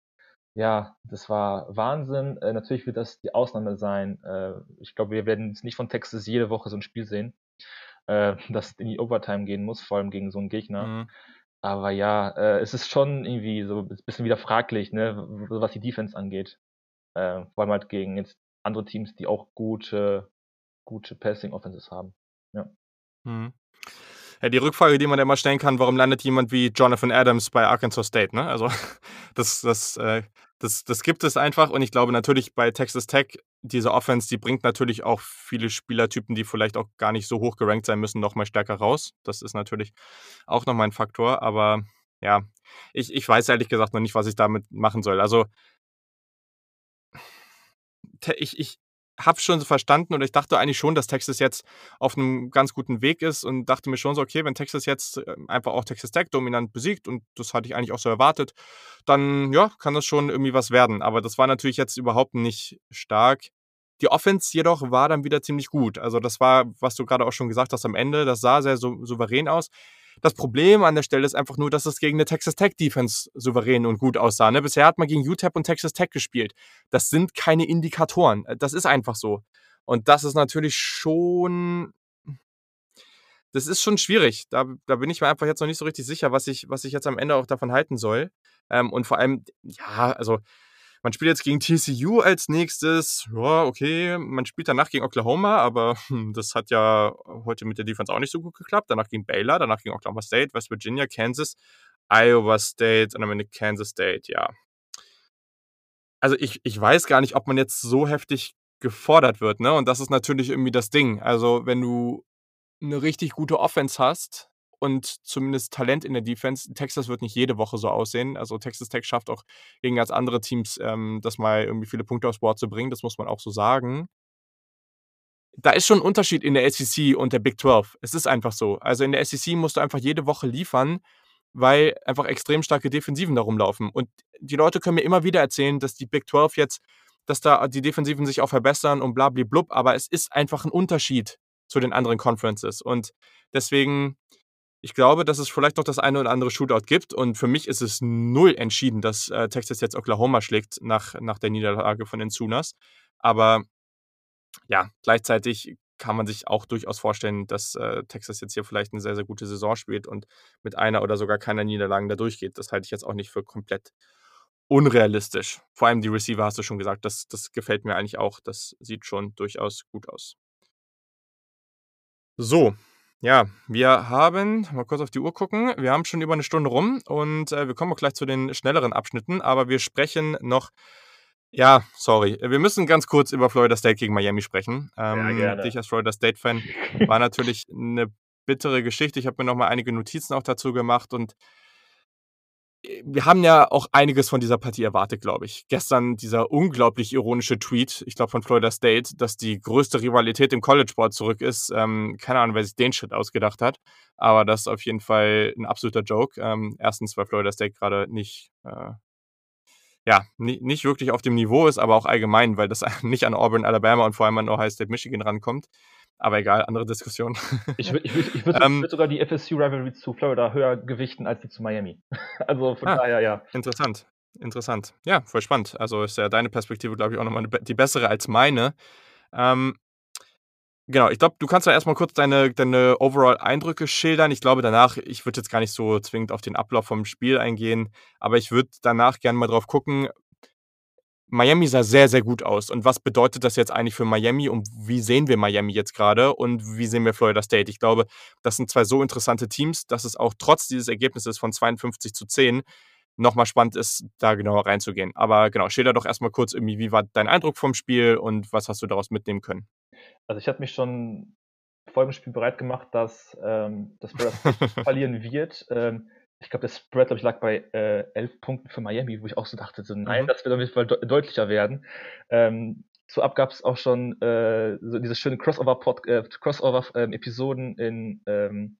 ja, das war Wahnsinn. Äh, natürlich wird das die Ausnahme sein. Äh, ich glaube, wir werden nicht von Texas jede Woche so ein Spiel sehen äh, das in die Overtime gehen muss, vor allem gegen so einen Gegner. Mhm. Aber ja, äh, es ist schon irgendwie so ein bisschen wieder fraglich, ne, was die Defense angeht. Äh, vor allem halt gegen jetzt andere Teams, die auch gute, gute Passing Offenses haben. Ja. Mhm. Ja, die Rückfrage, die man immer stellen kann, warum landet jemand wie Jonathan Adams bei Arkansas State? Ne? Also das, das, äh, das, das gibt es einfach und ich glaube natürlich bei Texas Tech, diese Offense, die bringt natürlich auch viele Spielertypen, die vielleicht auch gar nicht so hoch gerankt sein müssen, nochmal stärker raus. Das ist natürlich auch nochmal ein Faktor, aber ja, ich, ich weiß ehrlich gesagt noch nicht, was ich damit machen soll. Also ich, ich, habe schon verstanden oder ich dachte eigentlich schon, dass Texas jetzt auf einem ganz guten Weg ist und dachte mir schon so, okay, wenn Texas jetzt äh, einfach auch Texas Tech dominant besiegt und das hatte ich eigentlich auch so erwartet, dann ja, kann das schon irgendwie was werden. Aber das war natürlich jetzt überhaupt nicht stark. Die Offense jedoch war dann wieder ziemlich gut. Also das war, was du gerade auch schon gesagt hast am Ende, das sah sehr souverän aus. Das Problem an der Stelle ist einfach nur, dass es gegen eine Texas Tech Defense souverän und gut aussah. Ne? Bisher hat man gegen UTEP und Texas Tech gespielt. Das sind keine Indikatoren. Das ist einfach so. Und das ist natürlich schon. Das ist schon schwierig. Da, da bin ich mir einfach jetzt noch nicht so richtig sicher, was ich, was ich jetzt am Ende auch davon halten soll. Ähm, und vor allem, ja, also man spielt jetzt gegen TCU als nächstes. Ja, okay. Man spielt danach gegen Oklahoma, aber das hat ja heute mit der Defense auch nicht so gut geklappt. Danach gegen Baylor, danach gegen Oklahoma State, West Virginia, Kansas, Iowa State und am Ende Kansas State, ja. Also ich, ich weiß gar nicht, ob man jetzt so heftig gefordert wird, ne? Und das ist natürlich irgendwie das Ding. Also, wenn du eine richtig gute Offense hast, und zumindest Talent in der Defense. Texas wird nicht jede Woche so aussehen. Also Texas Tech schafft auch gegen ganz andere Teams, ähm, das mal irgendwie viele Punkte aufs Board zu bringen. Das muss man auch so sagen. Da ist schon ein Unterschied in der SEC und der Big 12. Es ist einfach so. Also in der SEC musst du einfach jede Woche liefern, weil einfach extrem starke Defensiven da rumlaufen. Und die Leute können mir immer wieder erzählen, dass die Big 12 jetzt, dass da die Defensiven sich auch verbessern und blablablub, aber es ist einfach ein Unterschied zu den anderen Conferences. Und deswegen ich glaube, dass es vielleicht noch das eine oder andere Shootout gibt. Und für mich ist es null entschieden, dass äh, Texas jetzt Oklahoma schlägt nach, nach der Niederlage von den Sooners. Aber ja, gleichzeitig kann man sich auch durchaus vorstellen, dass äh, Texas jetzt hier vielleicht eine sehr, sehr gute Saison spielt und mit einer oder sogar keiner Niederlagen da durchgeht. Das halte ich jetzt auch nicht für komplett unrealistisch. Vor allem die Receiver hast du schon gesagt, das, das gefällt mir eigentlich auch. Das sieht schon durchaus gut aus. So, ja, wir haben, mal kurz auf die Uhr gucken, wir haben schon über eine Stunde rum und äh, wir kommen auch gleich zu den schnelleren Abschnitten, aber wir sprechen noch, ja, sorry, wir müssen ganz kurz über Florida State gegen Miami sprechen. Ähm, ja. Dich als Florida State-Fan war natürlich eine bittere Geschichte. Ich habe mir noch mal einige Notizen auch dazu gemacht und wir haben ja auch einiges von dieser Partie erwartet, glaube ich. Gestern dieser unglaublich ironische Tweet, ich glaube von Florida State, dass die größte Rivalität im College-Sport zurück ist. Ähm, keine Ahnung, wer sich den Shit ausgedacht hat, aber das ist auf jeden Fall ein absoluter Joke. Ähm, erstens, weil Florida State gerade nicht, äh, ja, nicht wirklich auf dem Niveau ist, aber auch allgemein, weil das nicht an Auburn, Alabama und vor allem an Ohio State, Michigan rankommt. Aber egal, andere Diskussion. Ich, ich, ich, ich würde ähm, würd sogar die FSU-Rivalry zu Florida höher gewichten als die zu Miami. also von ah, daher, ja. Interessant. Interessant. Ja, voll spannend. Also ist ja deine Perspektive, glaube ich, auch nochmal die bessere als meine. Ähm, genau, ich glaube, du kannst ja erstmal kurz deine, deine Overall-Eindrücke schildern. Ich glaube, danach, ich würde jetzt gar nicht so zwingend auf den Ablauf vom Spiel eingehen, aber ich würde danach gerne mal drauf gucken, Miami sah sehr, sehr gut aus. Und was bedeutet das jetzt eigentlich für Miami und wie sehen wir Miami jetzt gerade und wie sehen wir Florida State? Ich glaube, das sind zwei so interessante Teams, dass es auch trotz dieses Ergebnisses von 52 zu 10 nochmal spannend ist, da genauer reinzugehen. Aber genau, schilder doch erstmal kurz irgendwie, wie war dein Eindruck vom Spiel und was hast du daraus mitnehmen können? Also ich habe mich schon vor dem Spiel bereit gemacht, dass ähm, das Florida State verlieren wird. Ähm, ich glaube, der Spread, glaube ich, lag bei äh, 11 Punkten für Miami, wo ich auch so dachte, so nein, Mhm. das wird auf jeden Fall de deutlicher werden. Ähm, Vorab gab es auch schon äh, so diese schönen Crossover-Episoden äh, Crossover, ähm, in ähm,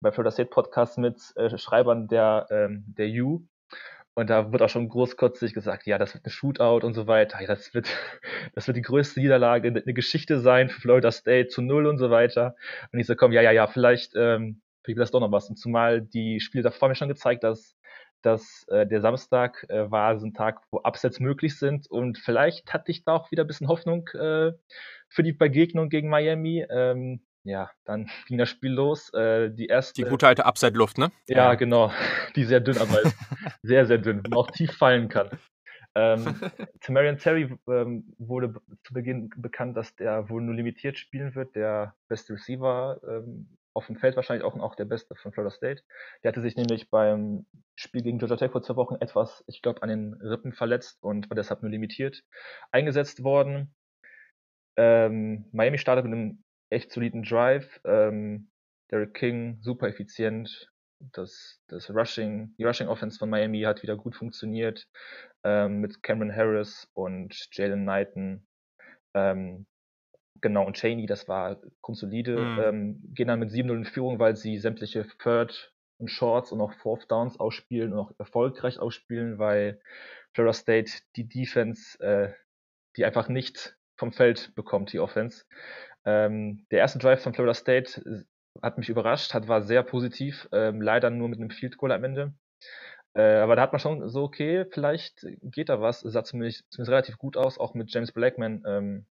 bei Florida State Podcast mit äh, Schreibern der ähm, der U. Und da wird auch schon großkotzig gesagt, ja, das wird ein Shootout und so weiter. Ja, das wird, das wird die größte Niederlage in der Geschichte sein für Florida State zu null und so weiter. Und ich so, komm, ja, ja, ja, vielleicht ähm, kriegt das doch noch was. Und zumal die Spiele davor mir schon gezeigt, dass, dass äh, der Samstag äh, war so ein Tag, wo Upsets möglich sind. Und vielleicht hatte ich da auch wieder ein bisschen Hoffnung äh, für die Begegnung gegen Miami. Ähm, ja, dann ging das Spiel los. Äh, die erste. Die gute alte Upside-Luft, ne? Ja, ja, genau. Die sehr dünn, aber ist sehr, sehr dünn, man auch tief fallen kann. Ähm, Tamarian Terry ähm, wurde zu Beginn bekannt, dass der wohl nur limitiert spielen wird, der beste Receiver ähm, auf dem Feld wahrscheinlich auch, auch der beste von Florida State. Der hatte sich nämlich beim Spiel gegen Georgia Tech vor zwei Wochen etwas, ich glaube, an den Rippen verletzt und war deshalb nur limitiert eingesetzt worden. Ähm, Miami startet mit einem echt soliden Drive. Ähm, Derek King, super effizient. Das, das Rushing, die Rushing Offense von Miami hat wieder gut funktioniert. Ähm, mit Cameron Harris und Jalen Knighton. Ähm, genau, und Cheney, das war grundsolide. Mhm. Ähm, gehen dann mit 7-0 in Führung, weil sie sämtliche Third und Shorts und auch Fourth Downs ausspielen und auch erfolgreich ausspielen, weil Florida State die Defense, äh, die einfach nicht vom Feld bekommt, die Offense. Ähm, der erste Drive von Florida State hat mich überrascht, hat, war sehr positiv, ähm, leider nur mit einem Field Goal am Ende. Äh, aber da hat man schon so, okay, vielleicht geht da was. Sah zumindest, zumindest relativ gut aus, auch mit James Blackman, ähm,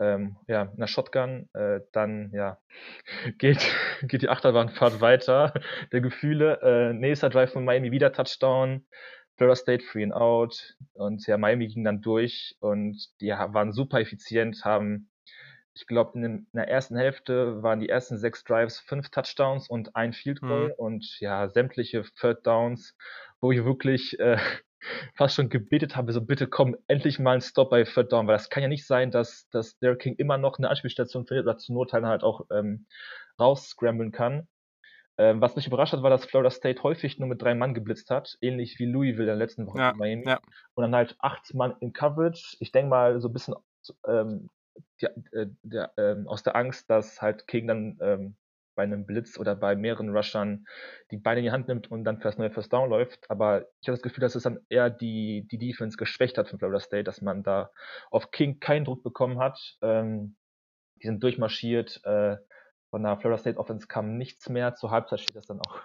ähm, ja, in der Shotgun. Äh, dann, ja, geht, geht die Achterbahnfahrt weiter der Gefühle. Äh, nächster Drive von Miami, wieder Touchdown. Florida State free and out. Und ja, Miami ging dann durch und die waren super effizient, haben ich glaube, in, in, der ersten Hälfte waren die ersten sechs Drives fünf Touchdowns und ein Field Goal mhm. und ja, sämtliche Third Downs, wo ich wirklich äh, fast schon gebetet habe, so bitte komm, endlich mal ein Stop bei Third Down, weil das kann ja nicht sein, dass, dass Derek King immer noch eine Anspielstation findet oder zu Not halt auch ähm, rausscramblen kann. Ähm, was mich überrascht hat, war, dass Florida State häufig nur mit drei Mann geblitzt hat, ähnlich wie Louisville in der letzten Woche ja, in Miami. Ja. Und dann halt acht Mann in Coverage. Ich denke mal, so ein bisschen ähm, die, äh, der, ähm, aus der Angst, dass halt King dann ähm, bei einem Blitz oder bei mehreren Rushern die Beine in die Hand nimmt und dann fürs neue First Down läuft. Aber ich habe das Gefühl, dass es dann eher die, die Defense geschwächt hat von Florida State, dass man da auf King keinen Druck bekommen hat. Ähm, die sind durchmarschiert. Äh, von der Florida State Offense kam nichts mehr. Zur Halbzeit steht das dann auch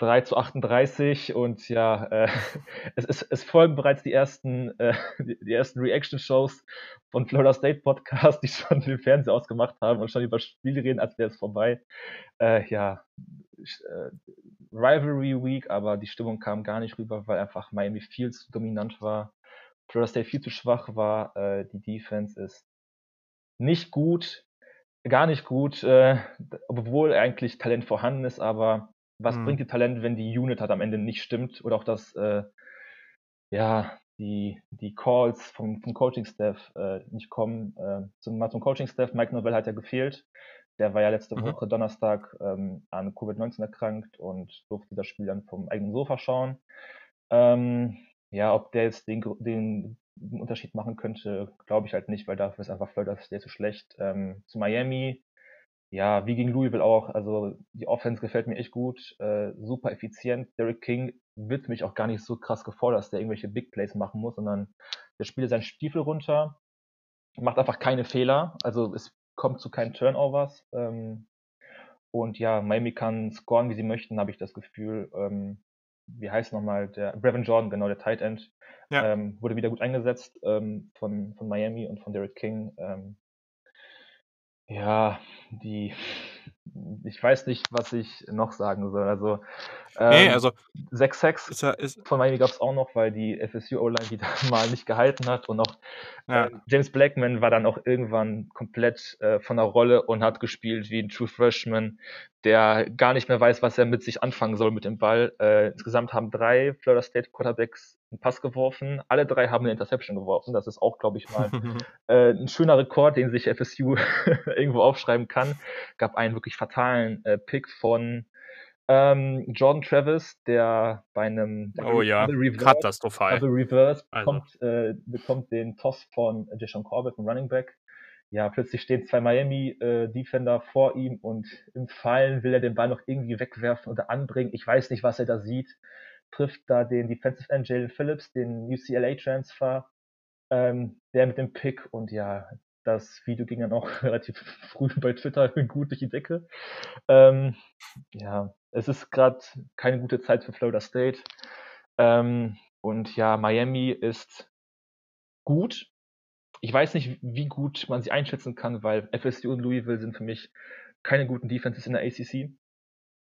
3 zu 38 und ja, äh, es, es, es folgen bereits die ersten, äh, die, ersten Reaction-Shows von Florida State Podcast, die schon den Fernseher ausgemacht haben und schon über Spiele reden, als wäre es vorbei. Äh, ja, äh, Rivalry Week, aber die Stimmung kam gar nicht rüber, weil einfach Miami viel zu dominant war. Florida State viel zu schwach war. Äh, die Defense ist nicht gut, gar nicht gut, äh, obwohl eigentlich Talent vorhanden ist, aber was Mhm. bringt dir Talent, wenn die Unit halt am Ende nicht stimmt oder auch das, äh, ja, die, die Calls vom, vom Coaching-Staff äh, nicht kommen. Äh, zum, mal zum Coaching-Staff, Mike Novell hat ja gefehlt. Der war ja letzte Mhm. Woche Donnerstag ähm, an Covid-19 erkrankt und durfte das Spiel dann vom eigenen Sofa schauen. Ähm, ja, ob der jetzt den, den, den Unterschied machen könnte, glaube ich halt nicht, weil dafür ist einfach Florida State zu schlecht. Ähm, zu Miami, ja, wie gegen Louisville auch. Also die Offense gefällt mir echt gut, äh, super effizient. Derek King wird mich auch gar nicht so krass gefordert, dass der irgendwelche Big Plays machen muss, sondern der spielt seinen Stiefel runter, macht einfach keine Fehler. Also es kommt zu keinen Turnovers. Ähm, und ja, Miami kann scoren, wie sie möchten, habe ich das Gefühl. Ähm, wie heißt nochmal der Brevin Jordan, genau, der Tight End, Ja. ähm, wurde wieder gut eingesetzt ähm, von, von Miami und von Derek King. Ähm, ja, die, ich weiß nicht, was ich noch sagen soll. Also, Nee, ähm, also sechs Sacks ist ja, ist, von Miami gab es auch noch, weil die FSU O-Line wieder mal nicht gehalten hat und auch ja, äh, James Blackman war dann auch irgendwann komplett äh, von der Rolle und hat gespielt wie ein True Freshman, der gar nicht mehr weiß, was er mit sich anfangen soll mit dem Ball. Äh, insgesamt haben drei Florida State Quarterbacks einen Pass geworfen. Alle drei haben eine Interception geworfen. Das ist auch, glaube ich, mal äh, ein schöner Rekord, den sich FSU irgendwo aufschreiben kann. Gab einen wirklich fatalen äh, Pick von Ähm, Jordan Travis, der bei einem oh ja, Reverse, katastrophal. Reverse also. bekommt, äh, bekommt den Toss von Jason Corbett, dem Running Back. Ja, plötzlich stehen zwei Miami-Defender äh, vor ihm und im Fallen will er den Ball noch irgendwie wegwerfen oder anbringen. Ich weiß nicht, was er da sieht. Trifft da den Defensive End Jalen Phillips, den UCLA-Transfer, ähm, der mit dem Pick und ja, das Video ging dann auch relativ früh bei Twitter gut durch die Decke. Ähm, ja, es ist gerade keine gute Zeit für Florida State. Ähm, und ja, Miami ist gut. Ich weiß nicht, wie gut man sie einschätzen kann, weil FSU und Louisville sind für mich keine guten Defenses in der ACC.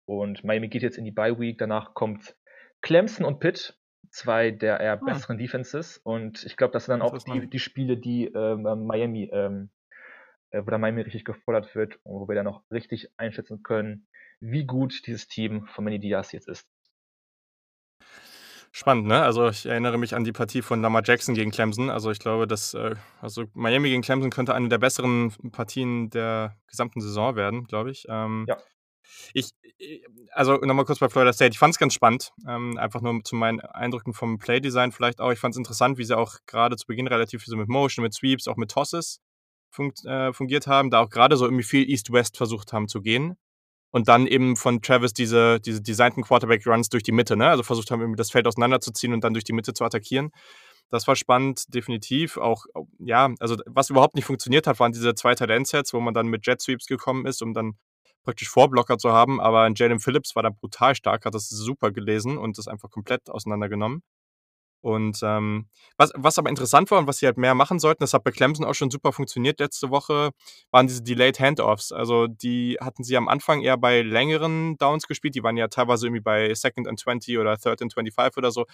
Und Miami geht jetzt in die Bye Week. Danach kommt Clemson und Pitt zwei der eher ah. besseren Defenses. Und ich glaube, das sind dann auch die, die Spiele, die ähm, Miami, ähm, äh, wo da Miami richtig gefordert wird und wo wir dann auch richtig einschätzen können, wie gut dieses Team von Manny Diaz jetzt ist. Spannend, ne? Also ich erinnere mich an die Partie von Lamar Jackson gegen Clemson. Also ich glaube, dass äh, also Miami gegen Clemson könnte eine der besseren Partien der gesamten Saison werden, glaube ich. Ähm, ja. Ich, äh, also nochmal kurz bei Florida State. Ich fand es ganz spannend. Ähm, einfach nur zu meinen Eindrücken vom Playdesign vielleicht auch. Ich fand es interessant, wie sie auch gerade zu Beginn relativ so mit Motion, mit Sweeps, auch mit Tosses funkt, äh, fungiert haben. Da auch gerade so irgendwie viel East-West versucht haben zu gehen. Und dann eben von Travis diese, diese designten Quarterback-Runs durch die Mitte, ne? Also versucht haben, irgendwie das Feld auseinanderzuziehen und dann durch die Mitte zu attackieren. Das war spannend, definitiv. Auch, ja, also was überhaupt nicht funktioniert hat, waren diese zwei Talent-Sets, wo man dann mit Jet Sweeps gekommen ist, um dann praktisch Vorblocker zu haben, aber Jalen Phillips war da brutal stark, hat das super gelesen und das einfach komplett auseinandergenommen. Und ähm, was, was aber interessant war und was sie halt mehr machen sollten, das hat bei Clemson auch schon super funktioniert letzte Woche, waren diese Delayed Handoffs. Also die hatten sie am Anfang eher bei längeren Downs gespielt, die waren ja teilweise irgendwie bei Second and 20 oder Third and 25 oder so.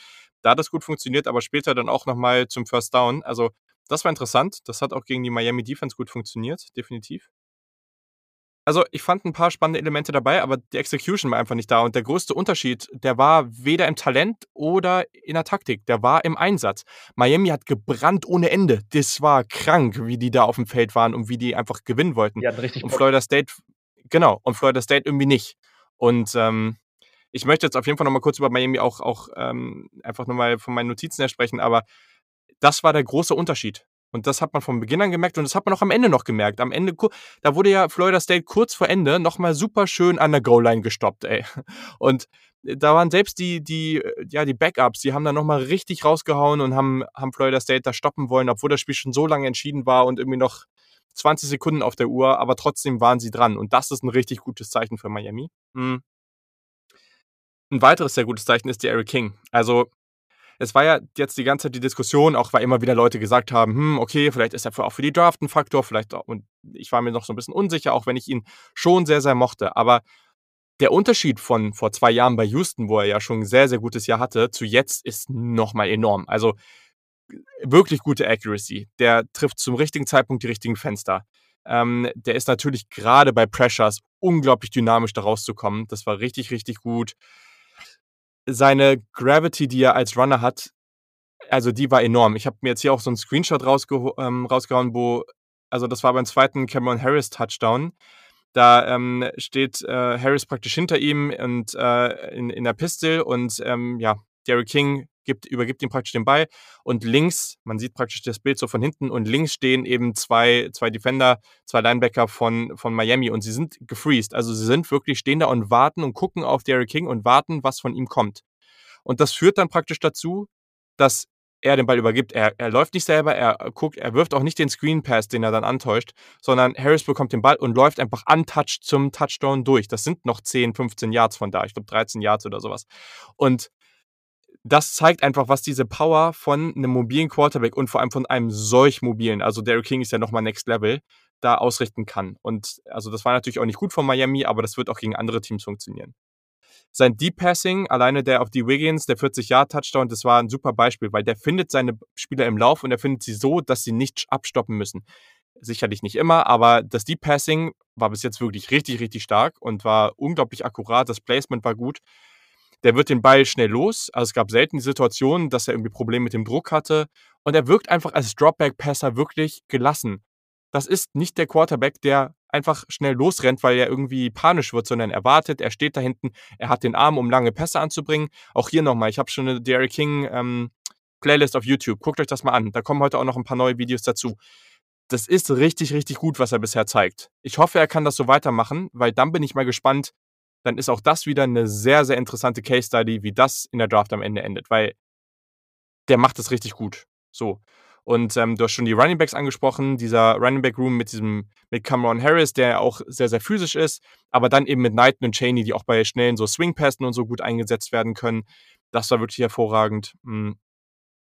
Da hat das gut funktioniert, aber später dann auch nochmal zum First Down. Also das war interessant. Das hat auch gegen die Miami Defense gut funktioniert, definitiv. Also ich fand ein paar spannende Elemente dabei, aber die Execution war einfach nicht da. Und der größte Unterschied, der war weder im Talent oder in der Taktik, der war im Einsatz. Miami hat gebrannt ohne Ende. Das war krank, wie die da auf dem Feld waren und wie die einfach gewinnen wollten. Ja, richtig. Und Florida State, genau, und Florida State irgendwie nicht. Und ähm, ich möchte jetzt auf jeden Fall nochmal kurz über Miami auch, auch ähm, einfach nochmal von meinen Notizen her sprechen, aber das war der große Unterschied. Und das hat man von Beginn an gemerkt und das hat man auch am Ende noch gemerkt. Am Ende, da wurde ja Florida State kurz vor Ende nochmal super schön an der Goal-Line gestoppt, ey. Und da waren selbst die, die, ja, die Backups, die haben da nochmal richtig rausgehauen und haben, haben Florida State da stoppen wollen, obwohl das Spiel schon so lange entschieden war und irgendwie noch 20 Sekunden auf der Uhr, aber trotzdem waren sie dran. Und das ist ein richtig gutes Zeichen für Miami. Mhm. Ein weiteres sehr gutes Zeichen ist die Eric King. Also es war ja jetzt die ganze Zeit die Diskussion, auch weil immer wieder Leute gesagt haben, hm, okay, vielleicht ist er auch für die Draft ein Faktor, vielleicht auch, und ich war mir noch so ein bisschen unsicher, auch wenn ich ihn schon sehr, sehr mochte. Aber der Unterschied von vor zwei Jahren bei Houston, wo er ja schon ein sehr, sehr gutes Jahr hatte, zu jetzt ist nochmal enorm. Also wirklich gute Accuracy. Der trifft zum richtigen Zeitpunkt die richtigen Fenster. Ähm, der ist natürlich gerade bei Pressures unglaublich dynamisch da rauszukommen. Das war richtig, richtig gut seine Gravity, die er als Runner hat, also die war enorm. Ich habe mir jetzt hier auch so einen Screenshot rausge ähm, rausgehauen, wo, also das war beim zweiten Cameron Harris Touchdown. Da ähm, steht äh, Harris praktisch hinter ihm und äh, in, in der Pistol und ähm, ja, Derrick King gibt, übergibt ihm praktisch den Ball und links, man sieht praktisch das Bild so von hinten und links stehen eben zwei, zwei Defender, zwei Linebacker von, von Miami und sie sind gefreezed. Also sie sind wirklich stehen da und warten und gucken auf Derrick King und warten, was von ihm kommt. Und das führt dann praktisch dazu, dass er den Ball übergibt. Er, er läuft nicht selber, er guckt, er wirft auch nicht den Screen Pass, den er dann antäuscht, sondern Harris bekommt den Ball und läuft einfach untouched zum Touchdown durch. Das sind noch 10, 15 Yards von da. Ich glaube 13 Yards oder sowas. Und das zeigt einfach, was diese Power von einem mobilen Quarterback und vor allem von einem solch mobilen, also Derrick King ist ja nochmal Next Level, da ausrichten kann. Und also das war natürlich auch nicht gut von Miami, aber das wird auch gegen andere Teams funktionieren. Sein Deep Passing, alleine der auf die Wiggins, der 40-Jahr-Touchdown, das war ein super Beispiel, weil der findet seine Spieler im Lauf und er findet sie so, dass sie nicht abstoppen müssen. Sicherlich nicht immer, aber das Deep Passing war bis jetzt wirklich richtig, richtig stark und war unglaublich akkurat. Das Placement war gut der wird den Ball schnell los. Also es gab selten die Situation, dass er irgendwie Probleme mit dem Druck hatte. Und er wirkt einfach als Dropback-Passer wirklich gelassen. Das ist nicht der Quarterback, der einfach schnell losrennt, weil er irgendwie panisch wird, sondern er wartet, er steht da hinten, er hat den Arm, um lange Pässe anzubringen. Auch hier nochmal, ich habe schon eine Derrick King ähm, Playlist auf YouTube. Guckt euch das mal an. Da kommen heute auch noch ein paar neue Videos dazu. Das ist richtig, richtig gut, was er bisher zeigt. Ich hoffe, er kann das so weitermachen, weil dann bin ich mal gespannt. Dann ist auch das wieder eine sehr, sehr interessante Case Study, wie das in der Draft am Ende endet, weil der macht es richtig gut. So. Und ähm, du hast schon die Running Backs angesprochen, dieser Running Back Room mit diesem, mit Cameron Harris, der auch sehr, sehr physisch ist, aber dann eben mit Knighton und Cheney, die auch bei schnellen so Swing-Passen und so gut eingesetzt werden können. Das war wirklich hervorragend. Hm.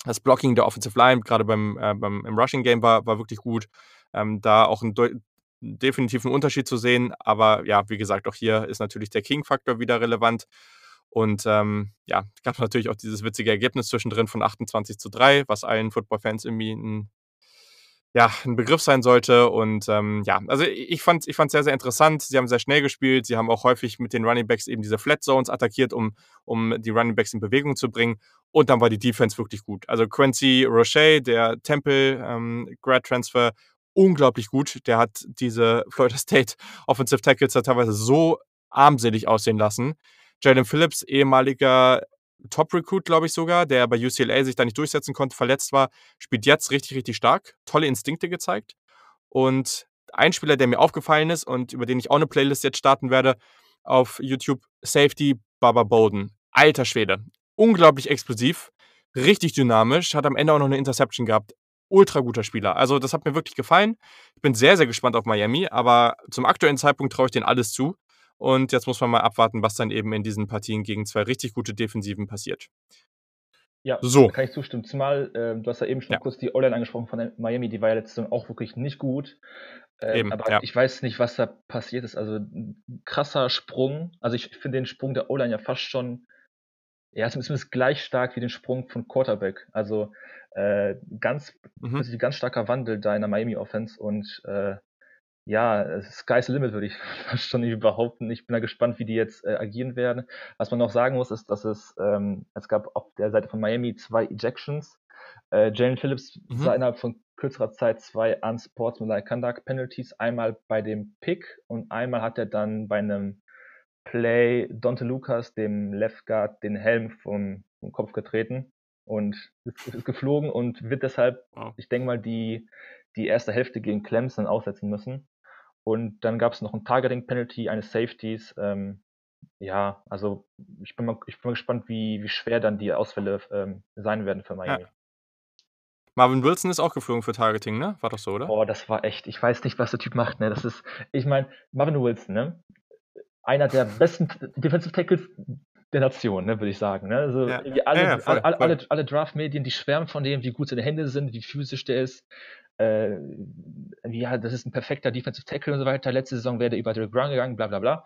Das Blocking der Offensive Line, gerade beim, äh, beim im Rushing Game, war, war wirklich gut. Ähm, da auch einen definitiven Unterschied zu sehen. Aber ja, wie gesagt, auch hier ist natürlich der King-Faktor wieder relevant. Und ähm, ja, gab natürlich auch dieses witzige Ergebnis zwischendrin von 28 zu 3, was allen Football-Fans irgendwie ein, ja, ein Begriff sein sollte. Und ähm, ja, also ich fand es ich sehr, sehr interessant. Sie haben sehr schnell gespielt. Sie haben auch häufig mit den Running Backs eben diese Flat Zones attackiert, um, um die Running Backs in Bewegung zu bringen. Und dann war die Defense wirklich gut. Also Quincy Roche, der Temple ähm, unglaublich gut. Der hat diese Florida State Offensive Tackles da teilweise so armselig aussehen lassen. Jalen Phillips, ehemaliger Top-Recruit, glaube ich sogar, der bei UCLA sich da nicht durchsetzen konnte, verletzt war, spielt jetzt richtig, richtig stark. Tolle Instinkte gezeigt. Und ein Spieler, der mir aufgefallen ist und über den ich auch eine Playlist jetzt starten werde auf YouTube, Safety Baba Bowden. Alter Schwede. Unglaublich explosiv, richtig dynamisch, hat am Ende auch noch eine Interception gehabt. Ultra guter Spieler. Also, das hat mir wirklich gefallen. Ich bin sehr, sehr gespannt auf Miami, aber zum aktuellen Zeitpunkt traue ich denen alles zu. Und jetzt muss man mal abwarten, was dann eben in diesen Partien gegen zwei richtig gute Defensiven passiert. Ja, so. kann ich zustimmen. Zumal, äh, du hast ja eben schon ja. kurz die O-Line angesprochen von Miami, die war ja letzte Saison auch wirklich nicht gut. Ähm, eben, aber ja. ich weiß nicht, was da passiert ist. Also ein krasser Sprung. Also ich finde den Sprung der O-Line ja fast schon, ja, zumindest gleich stark wie den Sprung von Quarterback. Also äh, ganz, mhm. ganz starker Wandel da in der Miami Offense und äh, ja, sky's the limit, würde ich schon behaupten. Ich bin da gespannt, wie die jetzt äh, agieren werden. Was man noch sagen muss, ist, dass es, ähm, es gab auf der Seite von Miami zwei Ejections. Äh, Jalen Phillips mhm. sah innerhalb von kürzerer Zeit zwei Unsportsmanlike Conduct Penalties. Einmal bei dem Pick und einmal hat er dann bei einem Play Dante Lucas, dem Left Guard, den Helm vom, vom Kopf getreten und ist, ist geflogen und wird deshalb, wow. ich denke mal, die, die erste Hälfte gegen Clemson aussetzen müssen. Und dann gab es noch ein Targeting-Penalty eines Safeties. Ähm, ja, also ich bin mal, ich bin mal gespannt, wie, wie schwer dann die Ausfälle ähm, sein werden für Miami. Ja. Marvin Wilson ist auch geflogen für Targeting, ne? War doch so, oder? Boah, das war echt, ich weiß nicht, was der Typ macht, ne? Das ist, ich meine, Marvin Wilson, ne? Einer der besten Defensive Tackles der Nation, ne, würde ich sagen. Ne? Also ja. alle, ja, voll, alle, alle, alle Draft-Medien, die schwärmen von dem, wie gut seine Hände sind, wie physisch der ist äh, ja, das ist ein perfekter Defensive Tackle und so weiter. Letzte Saison wäre der über Derek Brown gegangen, bla bla bla.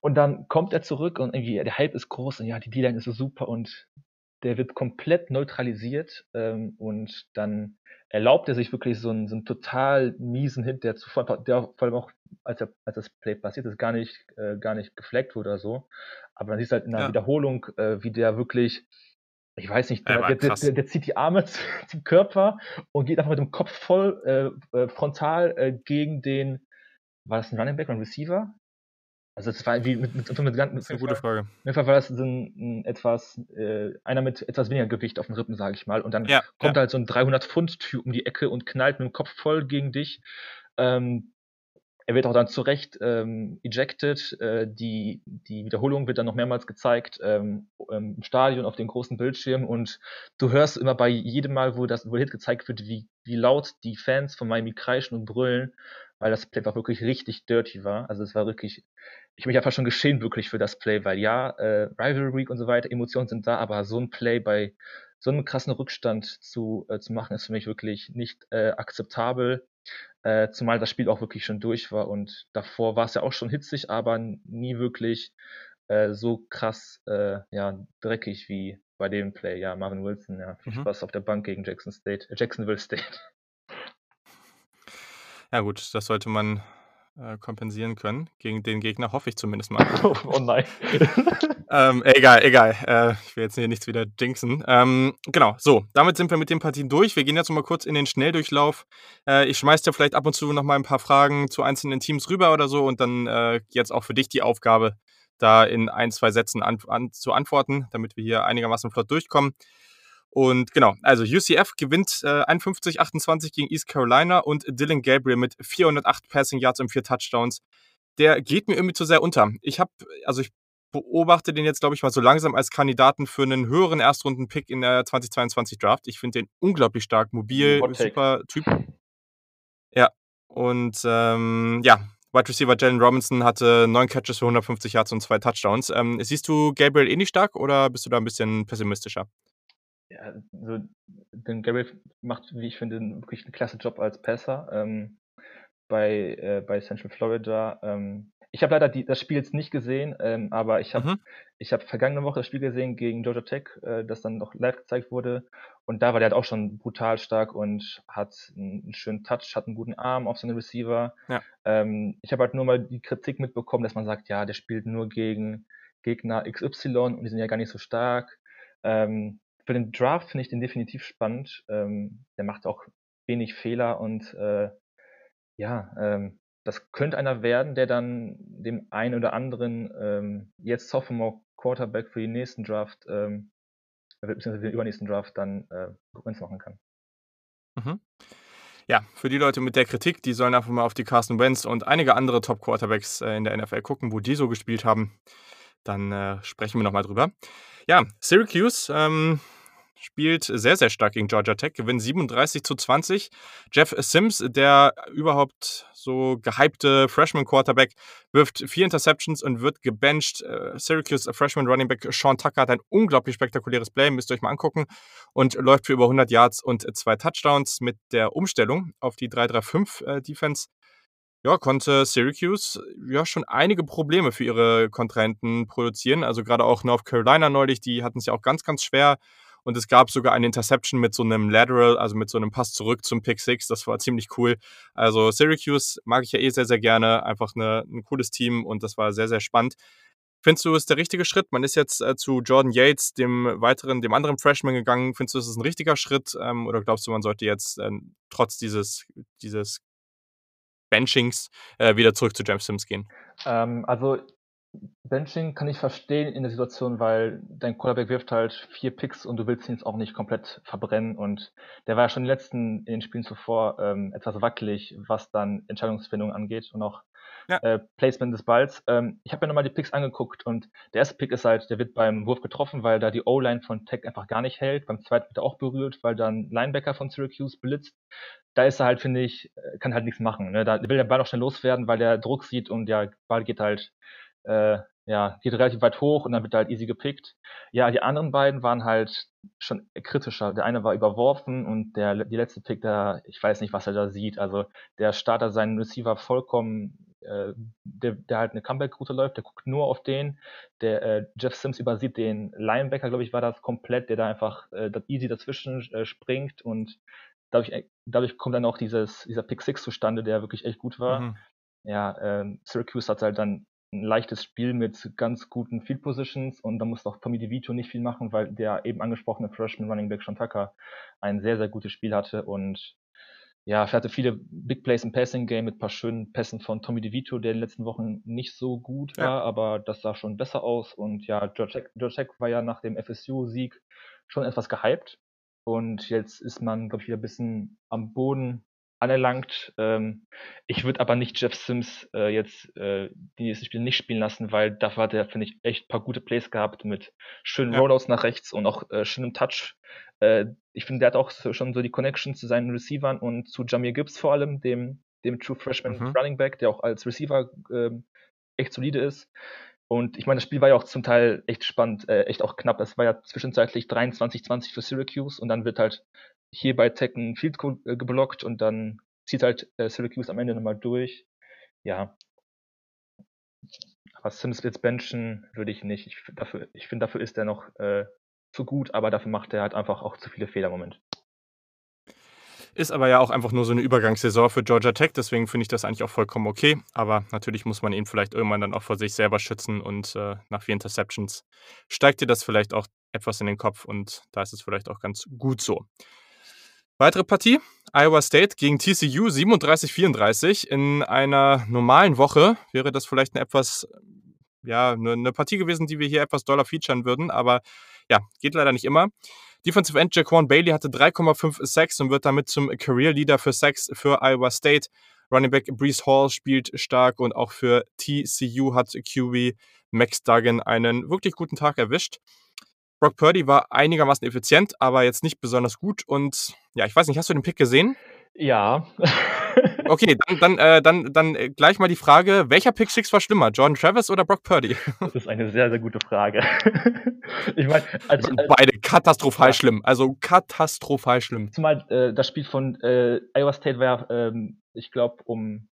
Und dann kommt er zurück und irgendwie der Hype ist groß und ja, die D-Line ist so super und der wird komplett neutralisiert ähm, und dann erlaubt er sich wirklich so einen, so einen total miesen Hit, der zuvor, der vor allem auch, als, er, als das Play passiert ist, gar nicht, äh, gar nicht gefleckt wurde oder so. Aber dann siehst du halt in der ja. Wiederholung, äh, wie der wirklich ich weiß nicht, der, der, der, der, zieht die Arme zum Körper und geht einfach mit dem Kopf voll äh, äh, frontal äh, gegen den, war das ein Running Back oder ein Receiver? Also es war wie mit, mit, mit, mit, Das ist eine gute Frage. Jeden Fall war das ein, etwas, äh, einer mit etwas weniger Gewicht auf den Rippen, sage ich mal. Und dann ja, kommt ja. halt so ein 300-Pfund-Typ um die Ecke und knallt mit dem Kopf voll gegen dich. Ähm, er wird auch dann zu Recht ähm, ejected. Äh, die, die Wiederholung wird dann noch mehrmals gezeigt ähm, im Stadion auf den großen Bildschirm und du hörst immer bei jedem Mal, wo das wo Hit gezeigt wird, wie, wie laut die Fans von Miami kreischen und brüllen, weil das Play auch wirklich richtig dirty war. Also es war wirklich, ich habe mich einfach schon geschehen wirklich für das Play, weil ja, äh, Rivalry und so weiter, Emotionen sind da, aber so ein Play bei so einem krassen Rückstand zu, äh, zu machen, ist für mich wirklich nicht äh, akzeptabel. Äh, zumal das Spiel auch wirklich schon durch war und davor war es ja auch schon hitzig, aber nie wirklich äh, so krass äh, ja, dreckig wie bei dem Play. Ja, Marvin Wilson, ja, viel mhm. Spaß auf der Bank gegen Jackson State, äh, Jacksonville State. Ja gut, das sollte man äh, kompensieren können. Gegen den Gegner hoffe ich zumindest mal. oh, nein. ähm, egal, egal. Äh, ich will jetzt hier nichts wieder jinxen. Ähm, genau, so, damit sind wir mit den Partien durch. Wir gehen jetzt mal kurz in den Schnelldurchlauf. Äh, ich schmeiß dir vielleicht ab und zu noch mal ein paar Fragen zu einzelnen Teams rüber oder so und dann äh, jetzt auch für dich die Aufgabe, da in ein, zwei Sätzen an, an, zu antworten, damit wir hier einigermaßen flott durchkommen. Und genau, also UCF gewinnt äh, 51-28 gegen East Carolina und Dylan Gabriel mit 408 Passing Yards und vier Touchdowns. Der geht mir irgendwie zu sehr unter. Ich habe, also ich beobachte den jetzt, glaube ich, mal so langsam als Kandidaten für einen höheren Erstrunden-Pick in der 2022 Draft. Ich finde den unglaublich stark, mobil, super Typ. Ja, und ähm, ja, Wide Receiver Jalen Robinson hatte neun Catches für 150 Yards und zwei Touchdowns. Ähm, siehst du Gabriel eh nicht stark oder bist du da ein bisschen pessimistischer? Ja, also, denn Gabriel macht, wie ich finde, wirklich einen klasse Job als Passer ähm, bei, äh, bei Central Florida. Ähm, ich habe leider die, das Spiel jetzt nicht gesehen, ähm, aber ich habe mhm. ich vergangene Woche das Spiel gesehen gegen Georgia Tech, äh, das dann noch live gezeigt wurde. Und da war der halt auch schon brutal stark und hat einen schönen Touch, hat einen guten Arm auf seine Receiver. Ja. Ähm, ich habe halt nur mal die Kritik mitbekommen, dass man sagt, ja, der spielt nur gegen Gegner XY und die sind ja gar nicht so stark. Ähm, für den Draft finde ich den definitiv spannend. Ähm, der macht auch wenig Fehler und äh, ja, ähm, das könnte einer werden, der dann dem einen oder anderen ähm, jetzt Sophomore Quarterback für den nächsten Draft, ähm, beziehungsweise den übernächsten Draft dann äh, machen kann. Mhm. Ja, für die Leute mit der Kritik, die sollen einfach mal auf die Carson Wentz und einige andere Top Quarterbacks äh, in der NFL gucken, wo die so gespielt haben. Dann äh, sprechen wir nochmal drüber. Ja, Syracuse, ähm, spielt sehr, sehr stark gegen Georgia Tech, gewinnt 37 zu 20. Jeff Sims, der überhaupt so gehypte Freshman-Quarterback, wirft vier Interceptions und wird gebencht. Äh, Syracuse Freshman Running Back Sean Tucker hat ein unglaublich spektakuläres Play, müsst ihr euch mal angucken, und läuft für über 100 Yards und zwei Touchdowns mit der Umstellung auf die 3-3-5-Defense. Äh, ja, konnte Syracuse ja schon einige Probleme für ihre Kontrahenten produzieren. Also gerade auch North Carolina neulich, die hatten es ja auch ganz, ganz schwer und es gab sogar eine Interception mit so einem Lateral, also mit so einem Pass zurück zum Pick Six. Das war ziemlich cool. Also Syracuse mag ich ja eh sehr, sehr gerne. Einfach eine, ein cooles Team und das war sehr, sehr spannend. Findest du, es der richtige Schritt? Man ist jetzt äh, zu Jordan Yates, dem weiteren, dem anderen Freshman gegangen. Findest du, ist ein richtiger Schritt? Ähm, oder glaubst du, man sollte jetzt äh, trotz dieses, dieses Benchings äh, wieder zurück zu James Sims gehen? Ähm, also Benching kann ich verstehen in der Situation, weil dein Quarterback wirft halt vier Picks und du willst ihn jetzt auch nicht komplett verbrennen. Und der war ja schon in den letzten in den Spielen zuvor ähm, etwas wackelig, was dann Entscheidungsfindung angeht und auch ja. äh, Placement des Balls. Ähm, ich habe mir nochmal die Picks angeguckt und der erste Pick ist halt, der wird beim Wurf getroffen, weil da die O-Line von Tech einfach gar nicht hält. Beim zweiten wird er auch berührt, weil dann Linebacker von Syracuse blitzt. Da ist er halt, finde ich, äh, kann halt nichts machen. Ne? Da will der Ball auch schnell loswerden, weil der Druck sieht und der Ball geht halt äh, ja, geht relativ weit hoch und dann wird er halt easy gepickt. Ja, die anderen beiden waren halt schon kritischer. Der eine war überworfen und der, die letzte Pick, der, ich weiß nicht, was er da sieht. Also der Starter seinen Receiver vollkommen, äh, der, der halt eine Comeback-Route läuft, der guckt nur auf den. Der äh, Jeff Sims übersieht den Linebacker, glaube ich, war das komplett, der da einfach äh, easy dazwischen äh, springt und dadurch, äh, dadurch kommt dann auch dieses, dieser Pick 6 zustande, der wirklich echt gut war. Mhm. Ja, äh, Syracuse hat halt dann ein leichtes Spiel mit ganz guten Field Positions und da muss auch Tommy DeVito nicht viel machen, weil der eben angesprochene Freshman Running Back Sean Tucker ein sehr, sehr gutes Spiel hatte und ja, er hatte viele Big Plays im Passing Game mit ein paar schönen Pässen von Tommy DeVito, der in den letzten Wochen nicht so gut war, ja. aber das sah schon besser aus und ja, George Tech war ja nach dem FSU-Sieg schon etwas gehypt und jetzt ist man, glaube ich, wieder ein bisschen am Boden anerlangt. Ähm, ich würde aber nicht Jeff Sims äh, jetzt äh, die nächsten Spiele nicht spielen lassen, weil dafür hat er, finde ich, echt ein paar gute Plays gehabt mit schönen ja. Rollouts nach rechts und auch äh, schönem Touch. Äh, ich finde, der hat auch so, schon so die Connection zu seinen Receivern und zu Jamir Gibbs vor allem, dem, dem True Freshman mhm. Running Back, der auch als Receiver ähm, echt solide ist. Und ich meine, das Spiel war ja auch zum Teil echt spannend, äh, echt auch knapp. Es war ja zwischenzeitlich 23-20 für Syracuse und dann wird halt hier bei Tech ein Field äh, geblockt und dann zieht halt äh, Syracuse am Ende nochmal durch. Ja. Aber Sims jetzt benchen würde ich nicht. Ich, dafür, ich finde, dafür ist er noch äh, zu gut, aber dafür macht er halt einfach auch zu viele Fehler im Moment. Ist aber ja auch einfach nur so eine Übergangssaison für Georgia Tech, deswegen finde ich das eigentlich auch vollkommen okay. Aber natürlich muss man ihn vielleicht irgendwann dann auch vor sich selber schützen und äh, nach vier Interceptions steigt dir das vielleicht auch etwas in den Kopf und da ist es vielleicht auch ganz gut so. Weitere Partie, Iowa State gegen TCU 37-34. In einer normalen Woche wäre das vielleicht eine etwas, ja, eine, Partie gewesen, die wir hier etwas doller featuren würden, aber ja, geht leider nicht immer. Defensive End Jaquan Bailey hatte 3,5 Sacks und wird damit zum Career Leader für Sacks für Iowa State. Running Back Brees Hall spielt stark und auch für TCU hat QB Max Duggan einen wirklich guten Tag erwischt. Brock Purdy war einigermaßen effizient, aber jetzt nicht besonders gut. Und ja, ich weiß nicht, hast du den Pick gesehen? Ja. Okay, dann, dann, äh, dann, dann äh, gleich mal die Frage, welcher Pick Six war schlimmer, Jordan Travis oder Brock Purdy? Das ist eine sehr, sehr gute Frage. ich meine, als, als, beide katastrophal ja. schlimm, also katastrophal schlimm. Zumal äh, das Spiel von äh, Iowa State war, ähm, ich glaube, um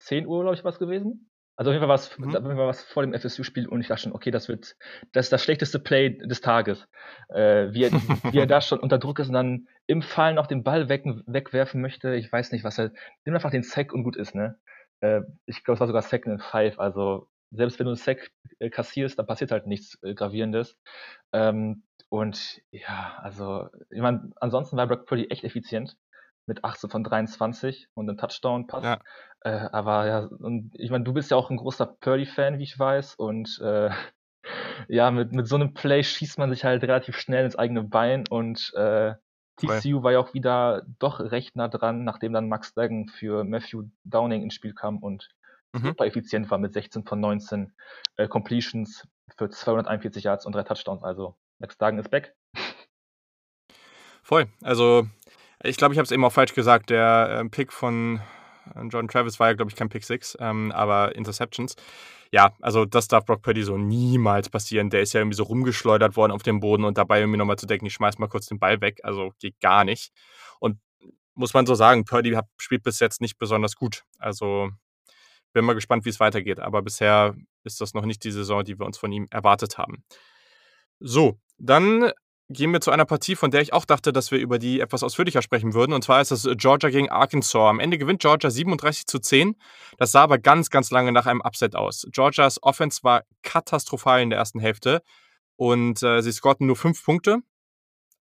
10 Uhr, glaube ich, was gewesen. Also auf jeden Fall war es mhm. was vor dem FSU-Spiel und ich dachte schon, okay, das wird das ist das schlechteste Play des Tages. Äh, wie, er, wie er da schon unter Druck ist und dann im Fall noch den Ball weg, wegwerfen möchte. Ich weiß nicht, was er. Nimm einfach den Sack und gut ist, ne? Äh, ich glaube, es war sogar Second and Five. Also selbst wenn du einen Sack äh, kassierst, dann passiert halt nichts äh, Gravierendes. Ähm, und ja, also, ich meine, ansonsten war Brock Purdy echt effizient mit 18 von 23 und einem Touchdown-Pass. Ja. Äh, aber ja, und ich meine, du bist ja auch ein großer Purdy-Fan, wie ich weiß. Und äh, ja, mit, mit so einem Play schießt man sich halt relativ schnell ins eigene Bein und äh, TCU war ja auch wieder doch recht nah dran, nachdem dann Max Duggan für Matthew Downing ins Spiel kam und mhm. super effizient war mit 16 von 19 äh, Completions für 241 Yards und drei Touchdowns. Also Max Duggan ist back. Voll. Also ich glaube, ich habe es eben auch falsch gesagt. Der äh, Pick von äh, John Travis war ja, glaube ich, kein Pick 6, ähm, aber Interceptions. Ja, also das darf Brock Purdy so niemals passieren. Der ist ja irgendwie so rumgeschleudert worden auf dem Boden und dabei irgendwie nochmal zu denken, ich schmeiß mal kurz den Ball weg. Also geht gar nicht. Und muss man so sagen, Purdy hat, spielt bis jetzt nicht besonders gut. Also bin mal gespannt, wie es weitergeht. Aber bisher ist das noch nicht die Saison, die wir uns von ihm erwartet haben. So, dann gehen wir zu einer Partie, von der ich auch dachte, dass wir über die etwas ausführlicher sprechen würden. Und zwar ist das Georgia gegen Arkansas. Am Ende gewinnt Georgia 37 zu 10. Das sah aber ganz, ganz lange nach einem Upset aus. Georgias Offense war katastrophal in der ersten Hälfte und äh, sie scorten nur fünf Punkte.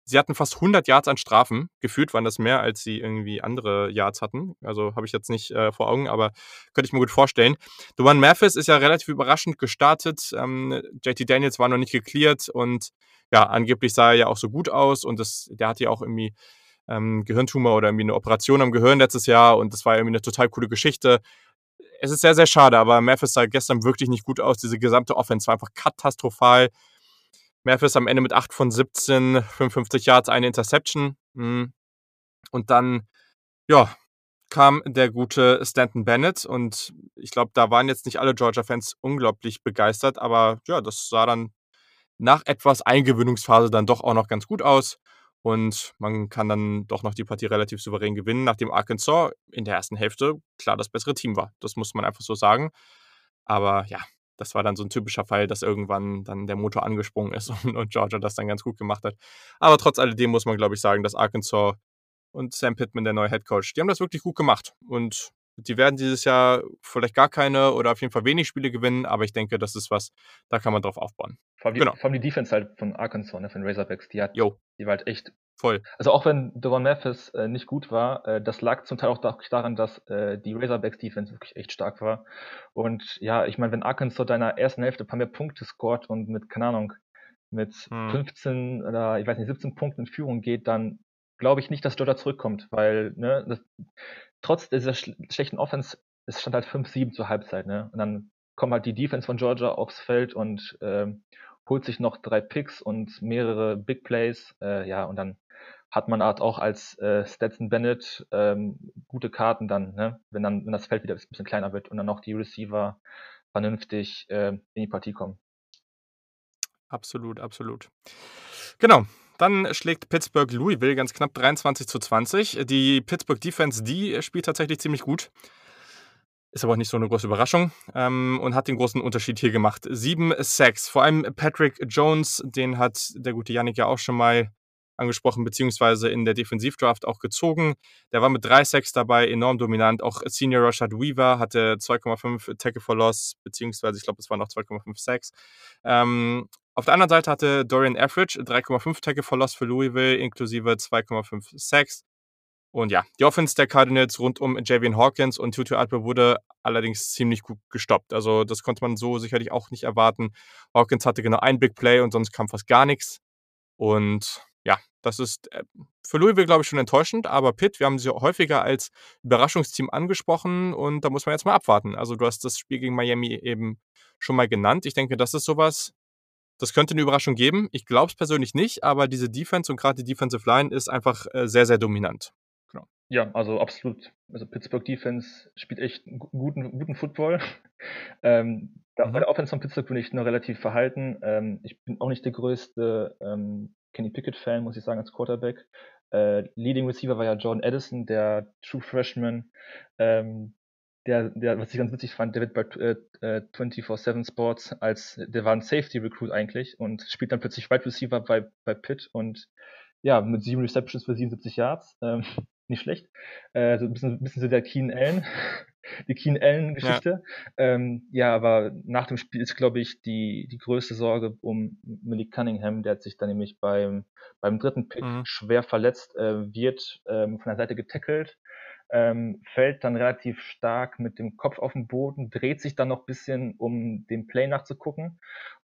Sie hatten fast 100 Yards an Strafen. Gefühlt waren das mehr, als sie irgendwie andere Yards hatten. Also habe ich jetzt nicht äh, vor Augen, aber könnte ich mir gut vorstellen. Duane Mathis ist ja relativ überraschend gestartet. Ähm, JT Daniels war noch nicht geklärt und ja, angeblich sah er ja auch so gut aus und das, der hatte ja auch irgendwie ähm, Gehirntumor oder irgendwie eine Operation am Gehirn letztes Jahr und das war irgendwie eine total coole Geschichte. Es ist sehr, sehr schade, aber Mathis sah gestern wirklich nicht gut aus. Diese gesamte Offense war einfach katastrophal. Memphis am Ende mit 8 von 17, 55 Yards, eine Interception. Hm. Und dann, ja, kam der gute Stanton Bennett und ich glaube, da waren jetzt nicht alle Georgia-Fans unglaublich begeistert, aber ja, das sah dann nach etwas Eingewöhnungsphase dann doch auch noch ganz gut aus und man kann dann doch noch die Partie relativ souverän gewinnen, nachdem Arkansas in der ersten Hälfte klar das bessere Team war. Das muss man einfach so sagen. Aber ja, das war dann so ein typischer Fall, dass irgendwann dann der Motor angesprungen ist und, und Georgia das dann ganz gut gemacht hat. Aber trotz alledem muss man, glaube ich, sagen, dass Arkansas und Sam Pittman, der neue Head Coach, die haben das wirklich gut gemacht. Und die werden dieses Jahr vielleicht gar keine oder auf jeden Fall wenig Spiele gewinnen, aber ich denke, das ist was, da kann man drauf aufbauen. Vor allem die, genau. vor allem die Defense halt von Arkansas, ne, von Razorbacks, die hat, Yo. die war halt echt Voll. Also auch wenn Devon Mathis äh, nicht gut war, äh, das lag zum Teil auch daran, dass äh, die Razorbacks Defense wirklich echt stark war. Und ja, ich meine, wenn Arkansas deiner ersten Hälfte ein paar mehr Punkte scored und mit, keine Ahnung, mit hm. 15 oder ich weiß nicht, 17 Punkten in Führung geht, dann glaube ich nicht, dass Georgia zurückkommt, weil ne, das, trotz dieser sch schlechten Offense, es stand halt 5-7 zur Halbzeit, ne? Und dann kommt halt die Defense von Georgia aufs Feld und äh, holt sich noch drei Picks und mehrere Big Plays, äh, ja, und dann hat man halt auch als äh, Stetson Bennett ähm, gute Karten dann, ne? wenn dann, wenn das Feld wieder ein bisschen kleiner wird und dann auch die Receiver vernünftig äh, in die Partie kommen. Absolut, absolut. Genau. Dann schlägt Pittsburgh Louisville ganz knapp 23 zu 20. Die Pittsburgh Defense, die spielt tatsächlich ziemlich gut. Ist aber auch nicht so eine große Überraschung ähm, und hat den großen Unterschied hier gemacht. Sieben Sacks. Vor allem Patrick Jones, den hat der gute Yannick ja auch schon mal angesprochen, beziehungsweise in der Defensivdraft auch gezogen. Der war mit drei Sacks dabei, enorm dominant. Auch Senior Rashad Weaver hatte 2,5 Tackle for Loss, beziehungsweise ich glaube, es waren noch 2,5 Sacks. Ähm, auf der anderen Seite hatte Dorian Average 3,5 Tackle for Loss für Louisville, inklusive 2,5 Sacks. Und ja, die Offense der Cardinals rund um Javian Hawkins und Tutu Atwell wurde allerdings ziemlich gut gestoppt. Also das konnte man so sicherlich auch nicht erwarten. Hawkins hatte genau ein Big Play und sonst kam fast gar nichts. Und ja, das ist äh, für Louisville, glaube ich, schon enttäuschend. Aber Pitt, wir haben sie häufiger als Überraschungsteam angesprochen und da muss man jetzt mal abwarten. Also du hast das Spiel gegen Miami eben schon mal genannt. Ich denke, das ist sowas, das könnte eine Überraschung geben. Ich glaube es persönlich nicht, aber diese Defense und gerade die Defensive Line ist einfach äh, sehr, sehr dominant. Genau. Ja, also absolut. Also Pittsburgh Defense spielt echt guten, guten Football. ähm, da, mhm. Bei der Offense von Pittsburgh bin ich nur relativ verhalten. Ähm, ich bin auch nicht der größte ähm, Kenny Pickett-Fan, muss ich sagen, als Quarterback. Äh, Leading Receiver war ja Jordan Addison, der True Freshman. Ähm, der, der, was ich ganz witzig fand, der wird bei äh, 24-7 äh, Sports als, der war ein Safety Recruit eigentlich und spielt dann plötzlich Wide Receiver bei, bei Pitt und ja, mit sieben Receptions für 77 Yards. Ähm, nicht schlecht. Äh, so ein bisschen, ein bisschen so der Keen Allen, die Keen Allen-Geschichte. Ja. Ähm, ja, aber nach dem Spiel ist, glaube ich, die, die größte Sorge um Millie Cunningham, der hat sich dann nämlich beim, beim dritten Pick mhm. schwer verletzt, äh, wird ähm, von der Seite getackelt. Ähm, fällt dann relativ stark mit dem Kopf auf den Boden, dreht sich dann noch ein bisschen, um den Play nachzugucken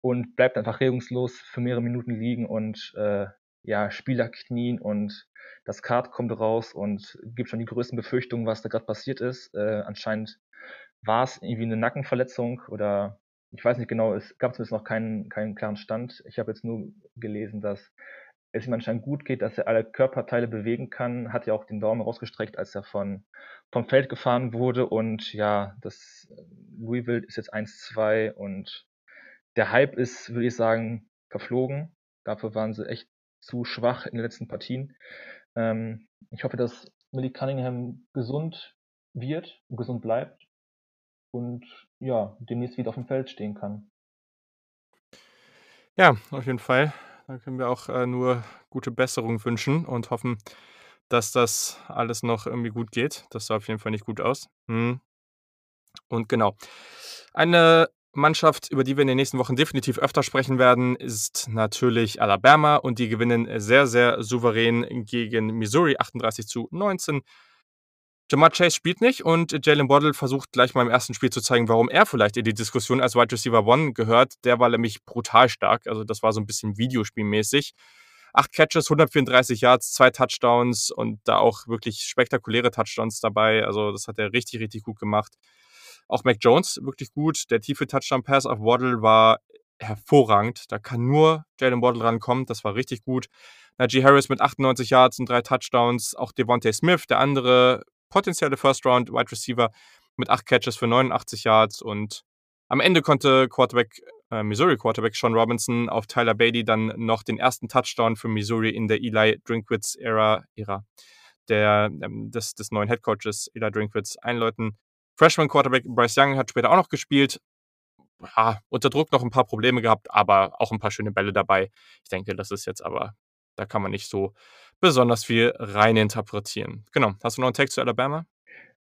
und bleibt einfach regungslos für mehrere Minuten liegen und äh, ja, Spieler knien und das Kart kommt raus und gibt schon die größten Befürchtungen, was da gerade passiert ist. Äh, anscheinend war es irgendwie eine Nackenverletzung oder ich weiß nicht genau, es gab zumindest noch keinen, keinen klaren Stand. Ich habe jetzt nur gelesen, dass es ihm anscheinend gut geht, dass er alle Körperteile bewegen kann, hat ja auch den Daumen rausgestreckt, als er von, vom Feld gefahren wurde und ja, das Louisville ist jetzt 1-2 und der Hype ist, würde ich sagen, verflogen. Dafür waren sie echt zu schwach in den letzten Partien. Ähm, ich hoffe, dass Millie Cunningham gesund wird und gesund bleibt und ja, demnächst wieder auf dem Feld stehen kann. Ja, auf jeden Fall. Da können wir auch äh, nur gute Besserung wünschen und hoffen, dass das alles noch irgendwie gut geht. Das sah auf jeden Fall nicht gut aus. Hm. Und genau. Eine Mannschaft, über die wir in den nächsten Wochen definitiv öfter sprechen werden, ist natürlich Alabama und die gewinnen sehr, sehr souverän gegen Missouri 38 zu 19. Jamar Chase spielt nicht und Jalen Waddle versucht gleich mal im ersten Spiel zu zeigen, warum er vielleicht in die Diskussion als Wide Receiver One gehört. Der war nämlich brutal stark, also das war so ein bisschen Videospielmäßig. Acht Catches, 134 Yards, zwei Touchdowns und da auch wirklich spektakuläre Touchdowns dabei. Also das hat er richtig, richtig gut gemacht. Auch Mac Jones wirklich gut. Der tiefe Touchdown-Pass auf Waddle war hervorragend. Da kann nur Jalen Waddle rankommen. Das war richtig gut. Najee Harris mit 98 Yards und drei Touchdowns. Auch Devontae Smith, der andere potenzielle First-Round-Wide Receiver mit acht Catches für 89 Yards. Und am Ende konnte Quarterback, äh, Missouri Quarterback Sean Robinson auf Tyler Beatty dann noch den ersten Touchdown für Missouri in der Eli Drinkwitz-Ära, Ära der, ähm, des, des neuen Headcoaches Eli Drinkwitz einläuten. Freshman Quarterback Bryce Young hat später auch noch gespielt. Ja, unter Druck noch ein paar Probleme gehabt, aber auch ein paar schöne Bälle dabei. Ich denke, das ist jetzt aber, da kann man nicht so besonders viel reininterpretieren. Genau. Hast du noch einen Text zu Alabama?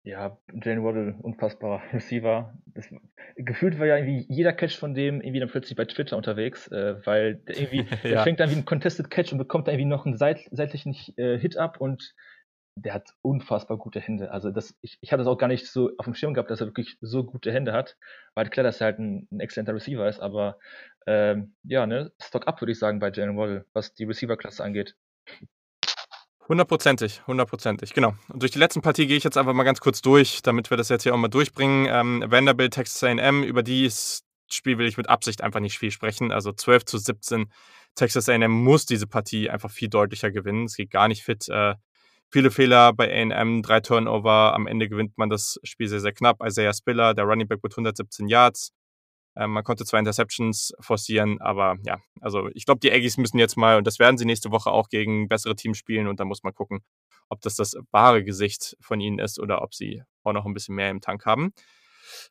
Ja, Jane Waddle, unfassbarer Receiver. Das, gefühlt war ja irgendwie jeder Catch von dem irgendwie dann plötzlich bei Twitter unterwegs, äh, weil der irgendwie, ja. der fängt dann wie ein Contested Catch und bekommt dann irgendwie noch einen seit, seitlichen äh, Hit ab und der hat unfassbar gute Hände. Also das, ich, ich hatte es auch gar nicht so auf dem Schirm gehabt, dass er wirklich so gute Hände hat. War halt klar, dass er halt ein, ein exzellenter Receiver ist, aber ähm, ja, ne, Stock up würde ich sagen bei Jalen Waddle, was die Receiver-Klasse angeht. Hundertprozentig, hundertprozentig, genau. Und durch die letzten Partie gehe ich jetzt einfach mal ganz kurz durch, damit wir das jetzt hier auch mal durchbringen. Ähm, Vanderbilt, Texas A&M, über dieses Spiel will ich mit Absicht einfach nicht viel sprechen. Also 12 zu 17. Texas A&M muss diese Partie einfach viel deutlicher gewinnen. Es geht gar nicht fit. Äh, Viele Fehler bei AM, drei Turnover. Am Ende gewinnt man das Spiel sehr, sehr knapp. Isaiah Spiller, der Running Back mit 117 Yards. Ähm, man konnte zwei Interceptions forcieren, aber ja, also ich glaube, die Aggies müssen jetzt mal, und das werden sie nächste Woche auch gegen bessere Teams spielen, und da muss man gucken, ob das das wahre Gesicht von ihnen ist oder ob sie auch noch ein bisschen mehr im Tank haben.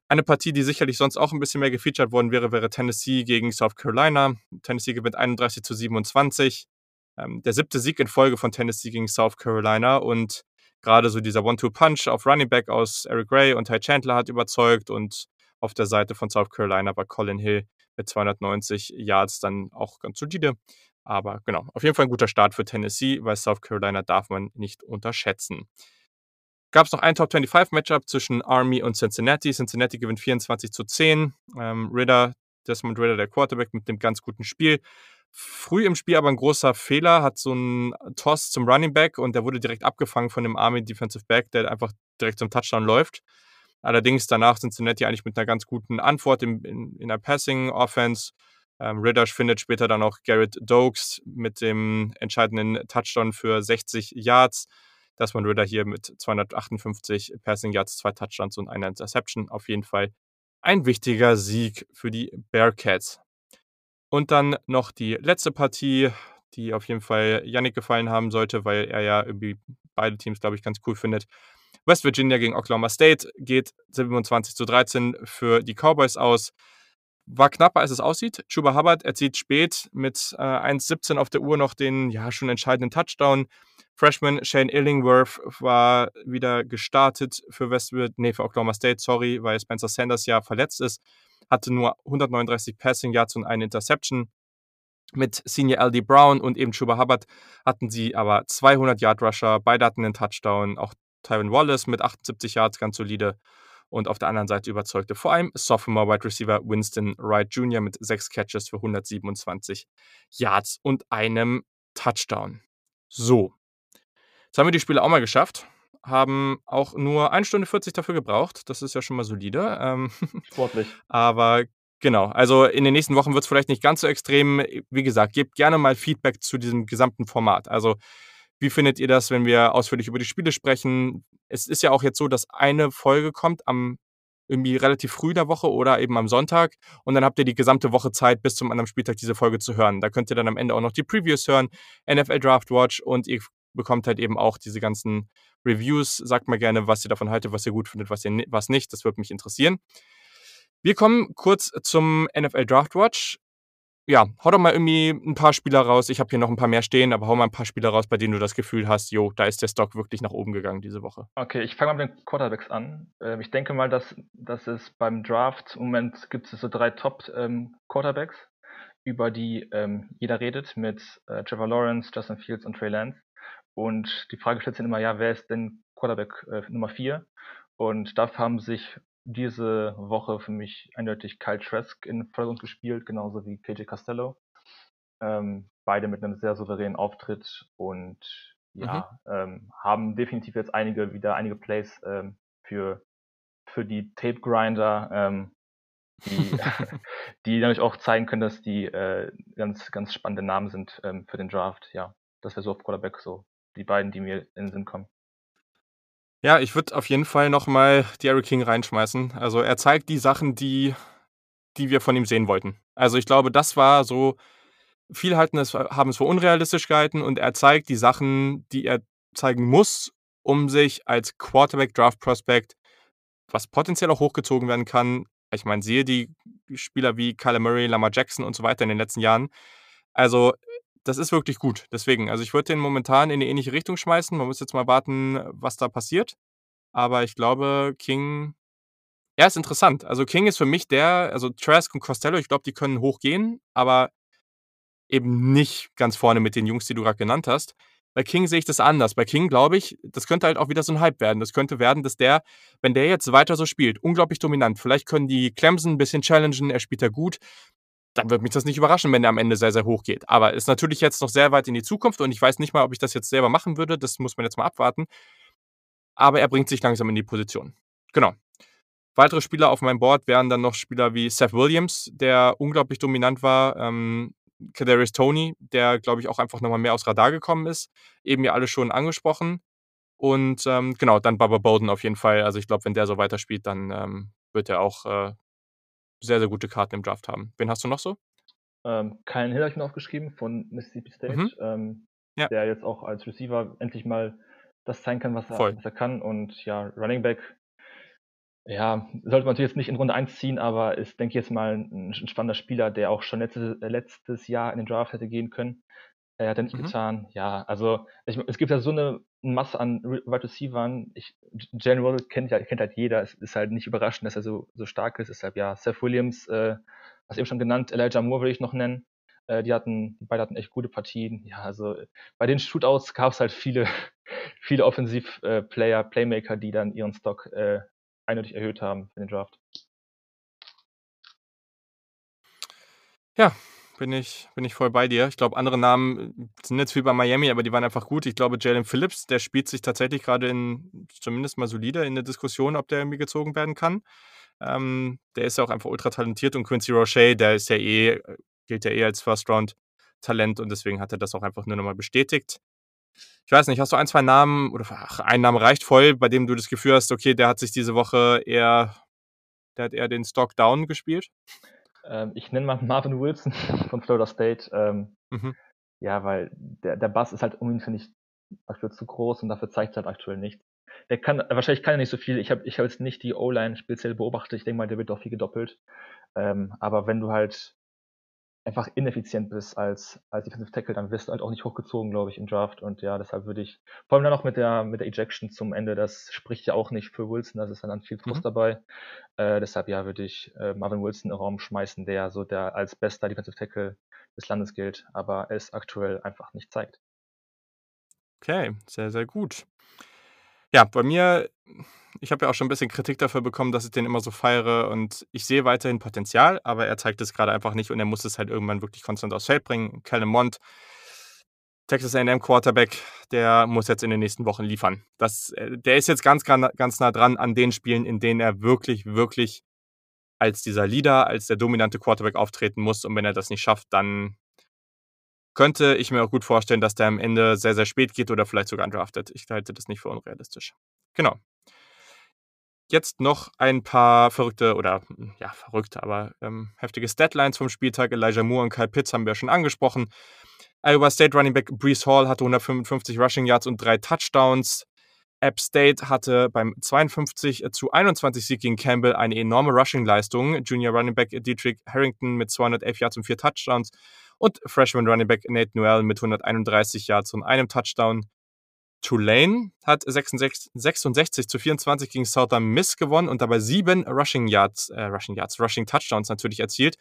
Eine Partie, die sicherlich sonst auch ein bisschen mehr gefeatured worden wäre, wäre Tennessee gegen South Carolina. Tennessee gewinnt 31 zu 27. ähm, der siebte Sieg in Folge von Tennessee gegen South Carolina und gerade so dieser One-Two-Punch auf Running Back aus Eric Gray und Ty Chandler hat überzeugt und auf der Seite von South Carolina war Colin Hill mit 290 Yards dann auch ganz solide. Aber genau, auf jeden Fall ein guter Start für Tennessee, weil South Carolina darf man nicht unterschätzen. Gab es noch ein Top 25 Matchup zwischen Army und Cincinnati. Cincinnati gewinnt 24 zu 10. Ähm, Ritter, Desmond Ritter, der Quarterback, mit dem ganz guten Spiel. Früh im Spiel aber ein großer Fehler, hat so einen Toss zum Running Back und der wurde direkt abgefangen von dem Army Defensive Back, der einfach direkt zum Touchdown läuft. Allerdings danach Cincinnati eigentlich mit einer ganz guten Antwort in, in, in der Passing Offense. Ähm, Ritter findet später dann auch Garrett Dokes mit dem entscheidenden Touchdown für 60 Yards. Dass man Ritter hier mit 258 Passing Yards, zwei Touchdowns und einer Interception auf jeden Fall ein wichtiger Sieg für die Bearcats. Und dann noch die letzte Partie, die auf jeden Fall Yannick gefallen haben sollte, weil er ja irgendwie beide Teams, glaube ich, ganz cool findet. West Virginia gegen Oklahoma State geht 27 zu 13 für die Cowboys aus. War knapper, als es aussieht. Chuba Hubbard erzieht spät mit äh, 1,17 auf der Uhr noch den ja schon entscheidenden Touchdown. Freshman Shane Illingworth war wieder gestartet für Westwood, nee, für Oklahoma State, sorry, weil Spencer Sanders ja verletzt ist. Hatte nur 139 Passing Yards und eine Interception. Mit Senior LD Brown und eben Chuba Hubbard hatten sie aber 200 Yard Rusher. Beide hatten einen Touchdown. Auch Tyron Wallace mit 78 Yards ganz solide. Und auf der anderen Seite überzeugte vor allem Sophomore Wide Receiver Winston Wright Jr. mit sechs Catches für 127 Yards und einem Touchdown. So. Jetzt haben wir die Spiele auch mal geschafft. Haben auch nur 1 Stunde 40 dafür gebraucht. Das ist ja schon mal solide. Ähm, Sportlich. Aber Genau, also in den nächsten Wochen wird es vielleicht nicht ganz so extrem. Wie gesagt, gebt gerne mal Feedback zu diesem gesamten Format. Also wie findet ihr das, wenn wir ausführlich über die Spiele sprechen? Es ist ja auch jetzt so, dass eine Folge kommt am irgendwie relativ früh der Woche oder eben am Sonntag und dann habt ihr die gesamte Woche Zeit, bis zum anderen Spieltag diese Folge zu hören. Da könnt ihr dann am Ende auch noch die Previews hören, NFL Draft Watch und ihr bekommt halt eben auch diese ganzen Reviews. Sagt mal gerne, was ihr davon haltet, was ihr gut findet, was, ihr, was nicht. Das würde mich interessieren. Wir kommen kurz zum NFL Draft Watch ja, hau doch mal irgendwie ein paar Spieler raus. Ich habe hier noch ein paar mehr stehen, aber hau mal ein paar Spieler raus, bei denen du das Gefühl hast, jo, da ist der Stock wirklich nach oben gegangen diese Woche. Okay, ich fange mal mit den Quarterbacks an. Ähm, ich denke mal, dass, dass es beim Draft im Moment gibt es so drei Top-Quarterbacks, ähm, über die ähm, jeder redet, mit äh, Trevor Lawrence, Justin Fields und Trey Lance. Und die Frage stellt sich immer, ja, wer ist denn Quarterback äh, Nummer vier? Und dafür haben sich diese Woche für mich eindeutig Kyle Trask in Vordergrund gespielt, genauso wie KJ Costello. Ähm, beide mit einem sehr souveränen Auftritt und ja, mhm. ähm, haben definitiv jetzt einige wieder einige Plays ähm, für, für die Tape Grinder, ähm, die, die natürlich auch zeigen können, dass die äh, ganz, ganz spannende Namen sind ähm, für den Draft. Ja, das wäre so auf Quarterback so die beiden, die mir in den Sinn kommen. Ja, ich würde auf jeden Fall nochmal Derrick King reinschmeißen. Also er zeigt die Sachen, die, die wir von ihm sehen wollten. Also ich glaube, das war so, viele halten es, haben es für unrealistisch gehalten und er zeigt die Sachen, die er zeigen muss, um sich als Quarterback Draft Prospect, was potenziell auch hochgezogen werden kann. Ich meine, sehe die Spieler wie Kyler Murray, Lamar Jackson und so weiter in den letzten Jahren. Also das ist wirklich gut. Deswegen, also ich würde den momentan in eine ähnliche Richtung schmeißen. Man muss jetzt mal warten, was da passiert. Aber ich glaube, King, er ist interessant. Also King ist für mich der, also Trask und Costello, ich glaube, die können hochgehen, aber eben nicht ganz vorne mit den Jungs, die du gerade genannt hast. Bei King sehe ich das anders. Bei King glaube ich, das könnte halt auch wieder so ein Hype werden. Das könnte werden, dass der, wenn der jetzt weiter so spielt, unglaublich dominant. Vielleicht können die Clemson ein bisschen challengen, er spielt da gut dann würde mich das nicht überraschen, wenn er am Ende sehr, sehr hoch geht. Aber ist natürlich jetzt noch sehr weit in die Zukunft und ich weiß nicht mal, ob ich das jetzt selber machen würde. Das muss man jetzt mal abwarten. Aber er bringt sich langsam in die Position. Genau. Weitere Spieler auf meinem Board wären dann noch Spieler wie Seth Williams, der unglaublich dominant war. Ähm, Kadarius Tony, der, glaube ich, auch einfach nochmal mehr aufs Radar gekommen ist. Eben ja alle schon angesprochen. Und ähm, genau, dann Baba Bowden auf jeden Fall. Also ich glaube, wenn der so weiterspielt, dann ähm, wird er auch äh, sehr, sehr gute Karten im Draft haben. Wen hast du noch so? Ähm, Kyle Hill habe ich mir aufgeschrieben von Mississippi State, mhm. ähm, ja. der jetzt auch als Receiver endlich mal das zeigen kann, was er, was er kann. Und ja, Running Back, ja, sollte man natürlich jetzt nicht in Runde 1 ziehen, aber ist, denke ich, jetzt mal ein, ein spannender Spieler, der auch schon letztes, äh, letztes Jahr in den Draft hätte gehen können. Äh, hat er nicht mhm. getan. Ja, also ich, es gibt ja so eine Masse an Wide Receivers. Ich, Waddle kennt, kennt halt jeder. Es ist halt nicht überraschend, dass er so, so stark ist. Deshalb ja, Seth Williams, äh, was eben schon genannt, Elijah Moore würde ich noch nennen. Äh, die hatten, die beide hatten echt gute Partien. Ja, also bei den Shootouts gab es halt viele, viele Offensiv-Player, äh, Playmaker, die dann ihren Stock äh, eindeutig erhöht haben für den Draft. Ja, bin ich, bin ich voll bei dir. Ich glaube, andere Namen sind jetzt wie bei Miami, aber die waren einfach gut. Ich glaube, Jalen Phillips, der spielt sich tatsächlich gerade in zumindest mal solide in der Diskussion, ob der irgendwie gezogen werden kann. Ähm, der ist ja auch einfach ultra talentiert und Quincy Roche, der ist ja eh, gilt ja eh als First-Round-Talent und deswegen hat er das auch einfach nur nochmal bestätigt. Ich weiß nicht, hast du ein, zwei Namen oder ach, ein Name reicht voll, bei dem du das Gefühl hast, okay, der hat sich diese Woche eher, der hat eher den Stock down gespielt? Ähm, ich nenne mal Marvin Wilson von Florida State. Ähm, mhm. Ja, weil der, der Bass ist halt um ihn, finde ich, aktuell zu groß und dafür zeigt er halt aktuell nichts. Der kann, wahrscheinlich kann er nicht so viel. Ich habe ich hab jetzt nicht die O-Line speziell beobachtet. Ich denke mal, der wird doch viel gedoppelt. Ähm, aber wenn du halt einfach ineffizient bist als, als Defensive Tackle, dann wirst du halt auch nicht hochgezogen, glaube ich, im Draft. Und ja, deshalb würde ich, vor allem dann noch mit der, mit der Ejection zum Ende, das spricht ja auch nicht für Wilson, das ist dann, dann viel Frust mhm. dabei. Äh, deshalb ja, würde ich äh, Marvin Wilson in den Raum schmeißen, der so der als bester Defensive Tackle des Landes gilt, aber es aktuell einfach nicht zeigt. Okay, sehr, sehr gut. Ja, bei mir, ich habe ja auch schon ein bisschen Kritik dafür bekommen, dass ich den immer so feiere und ich sehe weiterhin Potenzial, aber er zeigt es gerade einfach nicht und er muss es halt irgendwann wirklich konstant aufs Feld bringen. Kellen Mond, Texas A&M Quarterback, der muss jetzt in den nächsten Wochen liefern. Das, äh, der ist jetzt ganz, ganz nah dran an den Spielen, in denen er wirklich, wirklich als dieser Leader, als der dominante Quarterback auftreten muss und wenn er das nicht schafft, dann könnte ich mir auch gut vorstellen, dass der am Ende sehr, sehr spät geht oder vielleicht sogar undrafted. Ich halte das nicht für unrealistisch. Genau. Jetzt noch ein paar verrückte oder ja, verrückte, aber ähm, heftige Statlines vom Spieltag. Elijah Moore und Kyle Pitts haben wir schon angesprochen. Iowa State Running Back Brees Hall hatte 155 Rushing Yards und drei Touchdowns. App State hatte beim 52 zu 21 Sieg gegen Campbell eine enorme Rushing-Leistung. Junior Running Back Dietrich Harrington mit 211 Yards und vier Touchdowns und Freshman Running Back Nate Noel mit 131 Yards und einem Touchdown. Tulane hat 66, 66 zu 24 gegen Southern Miss gewonnen und dabei sieben Rushing Yards, äh, Rushing Yards, Rushing Touchdowns natürlich erzielt.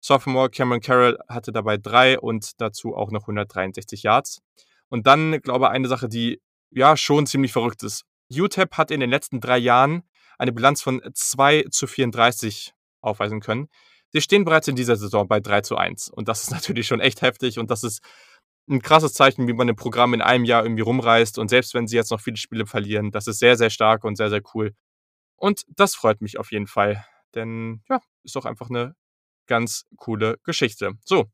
Sophomore Cameron Carroll hatte dabei drei und dazu auch noch 163 Yards. Und dann, glaube ich, eine Sache, die ja schon ziemlich verrückt ist. UTEP hat in den letzten drei Jahren eine Bilanz von 2 zu 34 aufweisen können. Sie stehen bereits in dieser Saison bei 3 zu 1. Und das ist natürlich schon echt heftig und das ist ein krasses Zeichen, wie man ein Programm in einem Jahr irgendwie rumreißt. Und selbst wenn sie jetzt noch viele Spiele verlieren, das ist sehr, sehr stark und sehr, sehr cool. Und das freut mich auf jeden Fall. Denn ja, ist doch einfach eine ganz coole Geschichte. So,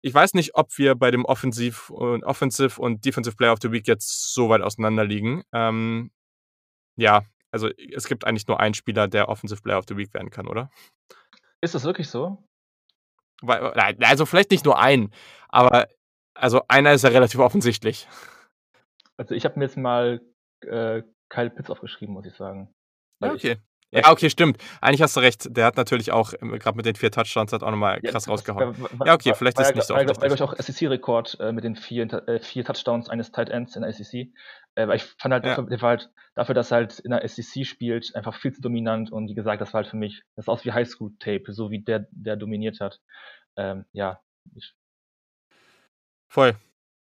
ich weiß nicht, ob wir bei dem Offensiv und Offensive und Defensive Player of the Week jetzt so weit auseinander liegen. Ähm, ja, also es gibt eigentlich nur einen Spieler, der Offensive Player of the Week werden kann, oder? Ist das wirklich so? Also vielleicht nicht nur einen, aber also einer ist ja relativ offensichtlich. Also ich habe mir jetzt mal äh, Kyle Pitts aufgeschrieben, muss ich sagen. Ja, okay. Ja, okay, stimmt. Eigentlich hast du recht. Der hat natürlich auch, ähm, gerade mit den vier Touchdowns, hat auch nochmal krass ja, rausgehauen. ja, okay, vielleicht ist es nicht so offensichtlich. War, glaube auch SEC-Rekord äh, mit den vier, äh, vier Touchdowns eines Tight Ends in der SEC. Äh, weil ich fand halt, ja. der war halt dafür, dass er halt in der SEC spielt, einfach viel zu dominant und wie gesagt, das war halt für mich, das ist aus wie Highschool-Tape, so wie der, der dominiert hat. Ähm, ja. Ich Voll,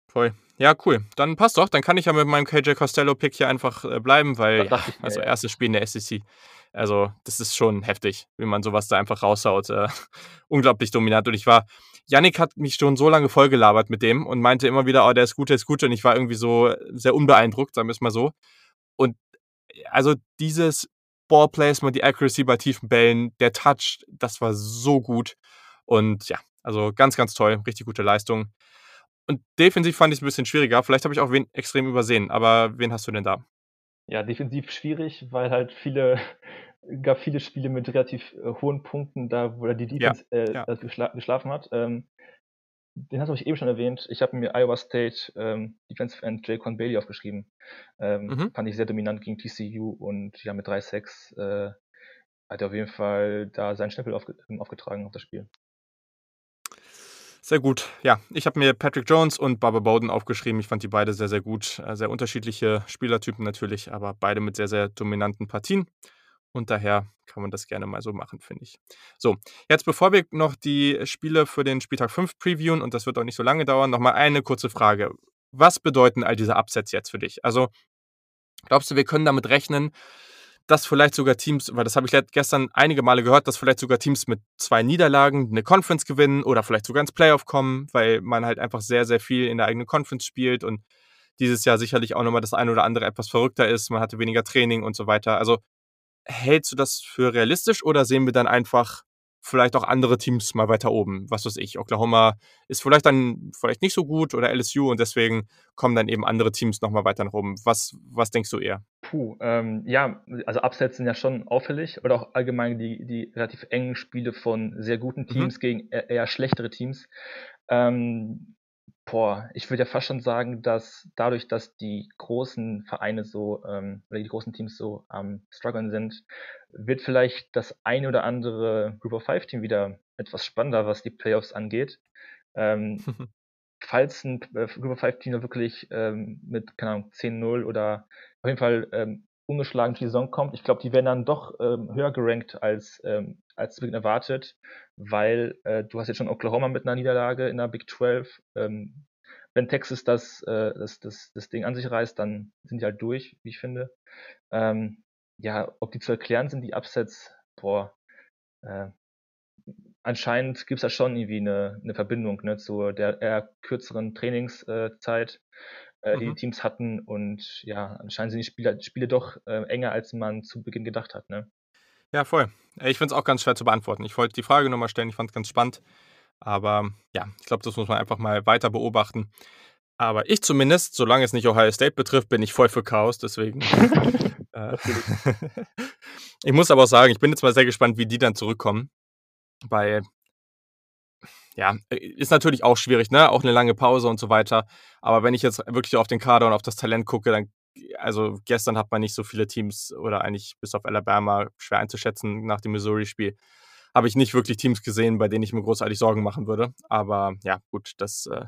voll. Ja, cool. Dann passt doch. Dann kann ich ja mit meinem KJ Costello-Pick hier einfach äh, bleiben, weil, ja, also erstes Spiel in der SEC. Also, das ist schon heftig, wie man sowas da einfach raushaut. Äh, unglaublich dominant. Und ich war, Yannick hat mich schon so lange vollgelabert mit dem und meinte immer wieder, oh, der ist gut, der ist gut. Und ich war irgendwie so sehr unbeeindruckt, sagen wir es mal so. Und also dieses Ballplacement, die Accuracy bei tiefen Bällen, der Touch, das war so gut. Und ja, also ganz, ganz toll. Richtig gute Leistung. Und defensiv fand ich es ein bisschen schwieriger. Vielleicht habe ich auch wen extrem übersehen, aber wen hast du denn da? Ja, defensiv schwierig, weil halt viele, gab viele Spiele mit relativ äh, hohen Punkten, da wo die Defense ja, äh, ja. Geschla geschlafen hat. Ähm, den hast du mich eben schon erwähnt. Ich habe mir Iowa State ähm, Defensive End Jaycon Bailey aufgeschrieben. Ähm, mhm. Fand ich sehr dominant gegen TCU und ja, mit 3-6 äh, hat er auf jeden Fall da seinen Stempel aufge aufgetragen auf das Spiel. Sehr gut. Ja, ich habe mir Patrick Jones und Barbara Bowden aufgeschrieben. Ich fand die beide sehr, sehr gut. Äh, sehr unterschiedliche Spielertypen natürlich, aber beide mit sehr, sehr dominanten Partien. Und daher kann man das gerne mal so machen, finde ich. So, jetzt bevor wir noch die Spiele für den Spieltag 5 previewen, und das wird auch nicht so lange dauern, nochmal eine kurze Frage. Was bedeuten all diese Upsets jetzt für dich? Also, glaubst du, wir können damit rechnen, dass vielleicht sogar Teams, weil das habe ich gestern einige Male gehört, dass vielleicht sogar Teams mit zwei Niederlagen eine Conference gewinnen oder vielleicht sogar ins Playoff kommen, weil man halt einfach sehr, sehr viel in der eigenen Conference spielt und dieses Jahr sicherlich auch nochmal das eine oder andere etwas verrückter ist. Man hatte weniger Training und so weiter. Also hältst du das für realistisch oder sehen wir dann einfach vielleicht auch andere Teams mal weiter oben. Was weiß ich, Oklahoma ist vielleicht dann vielleicht nicht so gut oder LSU und deswegen kommen dann eben andere Teams nochmal weiter nach oben. Was, was denkst du eher? Puh, ähm, ja, also Upsets sind ja schon auffällig oder auch allgemein die, die relativ engen Spiele von sehr guten mhm. Teams mhm. gegen eher schlechtere Teams. Ähm, boah, ich würde ja fast schon sagen, dass dadurch, dass die großen Vereine so ähm, oder die großen Teams so am ähm, struggeln sind, wird vielleicht das eine oder andere Group of Five Team wieder etwas spannender, was die Playoffs angeht. Ähm, falls ein äh, Group of Five Team wirklich ähm, mit, keine Ahnung, 10-0 oder auf jeden Fall ähm, ungeschlagen die Saison kommt, ich glaube, die werden dann doch ähm, höher gerankt als, ähm, als zu Beginn erwartet, weil äh, du hast jetzt schon Oklahoma mit einer Niederlage in der Big 12. Ähm, wenn Texas das, äh, das, das, das Ding an sich reißt, dann sind die halt durch, wie ich finde. Ähm, ja, ob die zu erklären sind, die Upsets, boah, äh, anscheinend gibt es da schon irgendwie eine, eine Verbindung ne, zu der eher kürzeren Trainingszeit, äh, die mhm. die Teams hatten. Und ja, anscheinend sind die Spiele, Spiele doch äh, enger, als man zu Beginn gedacht hat. Ne? Ja, voll. Ich finde es auch ganz schwer zu beantworten. Ich wollte die Frage nochmal stellen, ich fand es ganz spannend. Aber ja, ich glaube, das muss man einfach mal weiter beobachten. Aber ich zumindest, solange es nicht Ohio State betrifft, bin ich voll für Chaos. Deswegen. äh, ich muss aber auch sagen, ich bin jetzt mal sehr gespannt, wie die dann zurückkommen. Weil, ja, ist natürlich auch schwierig, ne? Auch eine lange Pause und so weiter. Aber wenn ich jetzt wirklich auf den Kader und auf das Talent gucke, dann, also gestern hat man nicht so viele Teams oder eigentlich bis auf Alabama schwer einzuschätzen nach dem Missouri-Spiel habe ich nicht wirklich Teams gesehen, bei denen ich mir großartig Sorgen machen würde. Aber ja, gut, das äh,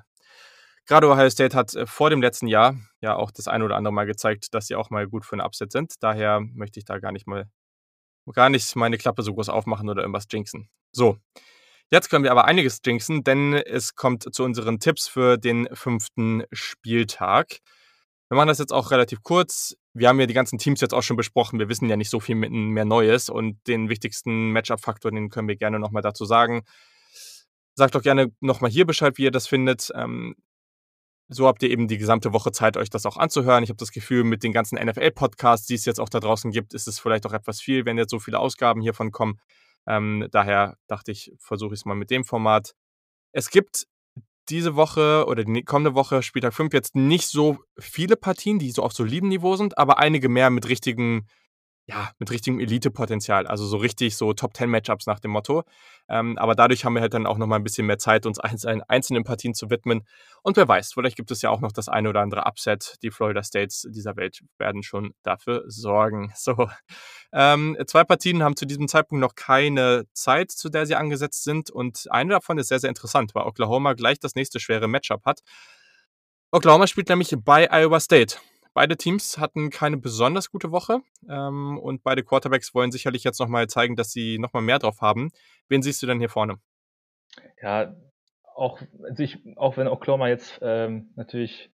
gerade Ohio State hat äh, vor dem letzten Jahr ja auch das eine oder andere Mal gezeigt, dass sie auch mal gut für eine Upset sind. Daher möchte ich da gar nicht mal gar nicht meine Klappe so groß aufmachen oder irgendwas jinxen. So. Jetzt können wir aber einiges jinxen, denn es kommt zu unseren Tipps für den fünften Spieltag. Wir machen das jetzt auch relativ kurz. Wir haben ja die ganzen Teams jetzt auch schon besprochen. Wir wissen ja nicht so viel mehr Neues und den wichtigsten Matchup-Faktor, den können wir gerne nochmal dazu sagen. Sagt doch gerne nochmal hier Bescheid, wie ihr das findet. Ähm, so habt ihr eben die gesamte Woche Zeit, euch das auch anzuhören. Ich habe das Gefühl, mit den ganzen NFL-Podcasts, die es jetzt auch da draußen gibt, ist es vielleicht auch etwas viel, wenn jetzt so viele Ausgaben hiervon kommen. Ähm, daher dachte ich, versuche ich es mal mit dem Format. Es gibt diese Woche oder die kommende Woche, Spieltag 5, jetzt nicht so viele Partien, die so auf solidem Niveau sind, aber einige mehr mit richtigen ja, mit richtigem Elite-Potenzial. Also so richtig so Top-10-Matchups nach dem Motto. Ähm, aber dadurch haben wir halt dann auch nochmal ein bisschen mehr Zeit, uns einzelnen Partien zu widmen. Und wer weiß, vielleicht gibt es ja auch noch das eine oder andere Upset. Die Florida States dieser Welt werden schon dafür sorgen. So. Ähm, zwei Partien haben zu diesem Zeitpunkt noch keine Zeit, zu der sie angesetzt sind. Und eine davon ist sehr, sehr interessant, weil Oklahoma gleich das nächste schwere Matchup hat. Oklahoma spielt nämlich bei Iowa State. Beide Teams hatten keine besonders gute Woche ähm, und beide Quarterbacks wollen sicherlich jetzt nochmal zeigen, dass sie nochmal mehr drauf haben. Wen siehst du denn hier vorne? Ja, auch, also ich, auch wenn Oklahoma jetzt ähm, natürlich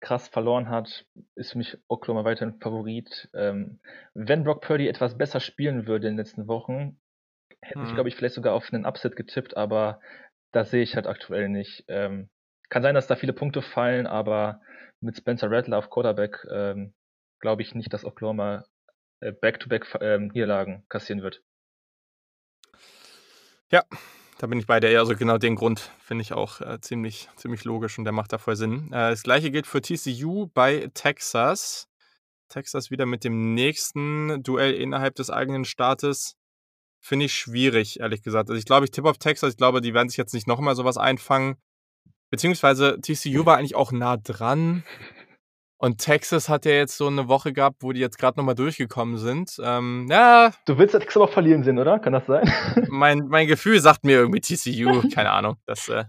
krass verloren hat, ist für mich Oklahoma weiterhin Favorit. Ähm, wenn Brock Purdy etwas besser spielen würde in den letzten Wochen, hätte hm. ich, mhm. glaube ich, vielleicht sogar auf einen Upset getippt, aber das sehe ich halt aktuell nicht. Ähm, kann sein, dass da viele Punkte fallen, aber mit Spencer Rattler auf Quarterback ähm, glaube ich nicht, dass Oklahoma äh, Back-to-Back ähm, kassieren wird. Ja, da bin ich bei dir. Also genau den Grund finde ich auch äh, ziemlich, ziemlich logisch und der macht da voll Sinn. Äh, das gleiche gilt für TCU bei Texas. Texas wieder mit dem nächsten Duell innerhalb des eigenen Staates. Finde ich schwierig, ehrlich gesagt. Also ich glaube, ich tippe auf Texas. Ich glaube, die werden sich jetzt nicht nochmal sowas einfangen. Beziehungsweise TCU war eigentlich auch nah dran. Und Texas hat ja jetzt so eine Woche gehabt, wo die jetzt gerade nochmal durchgekommen sind. Ähm, ja. Du willst Texas aber verlieren sehen, oder? Kann das sein? Mein, mein Gefühl sagt mir irgendwie TCU, keine Ahnung. Das, äh,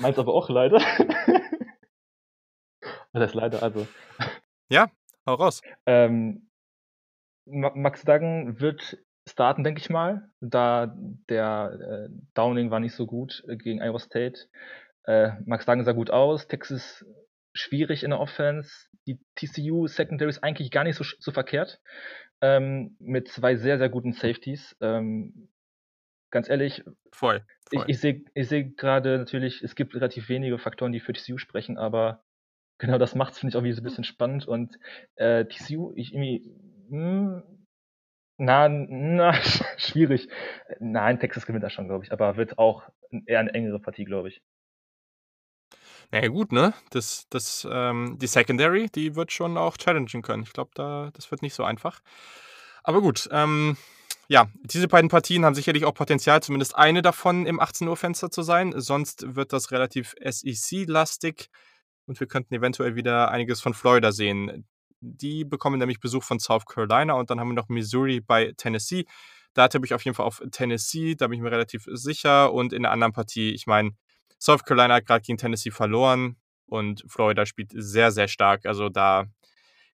Meins aber auch leider. Das ist leider, also. Ja, hau raus. Ähm, Max Duggan wird starten, denke ich mal, da der äh, Downing war nicht so gut gegen Iowa State. Äh, Max Duggan sah gut aus, Texas schwierig in der Offense. Die TCU Secondary ist eigentlich gar nicht so, so verkehrt. Ähm, mit zwei sehr, sehr guten Safeties. Ähm, ganz ehrlich, voll, voll. ich, ich sehe ich seh gerade natürlich, es gibt relativ wenige Faktoren, die für TCU sprechen, aber genau das macht es, finde ich, auch wieder so ein bisschen spannend. Und äh, TCU, ich irgendwie, mh, hm, na, na, schwierig. Nein, Texas gewinnt das schon, glaube ich, aber wird auch eher eine engere Partie, glaube ich. Naja, gut, ne? Das, das, ähm, die Secondary, die wird schon auch challengen können. Ich glaube, da, das wird nicht so einfach. Aber gut, ähm, ja, diese beiden Partien haben sicherlich auch Potenzial, zumindest eine davon im 18 Uhr Fenster zu sein. Sonst wird das relativ SEC-lastig und wir könnten eventuell wieder einiges von Florida sehen. Die bekommen nämlich Besuch von South Carolina und dann haben wir noch Missouri bei Tennessee. Da tippe ich auf jeden Fall auf Tennessee, da bin ich mir relativ sicher. Und in der anderen Partie, ich meine, South Carolina hat gerade gegen Tennessee verloren und Florida spielt sehr, sehr stark. Also da,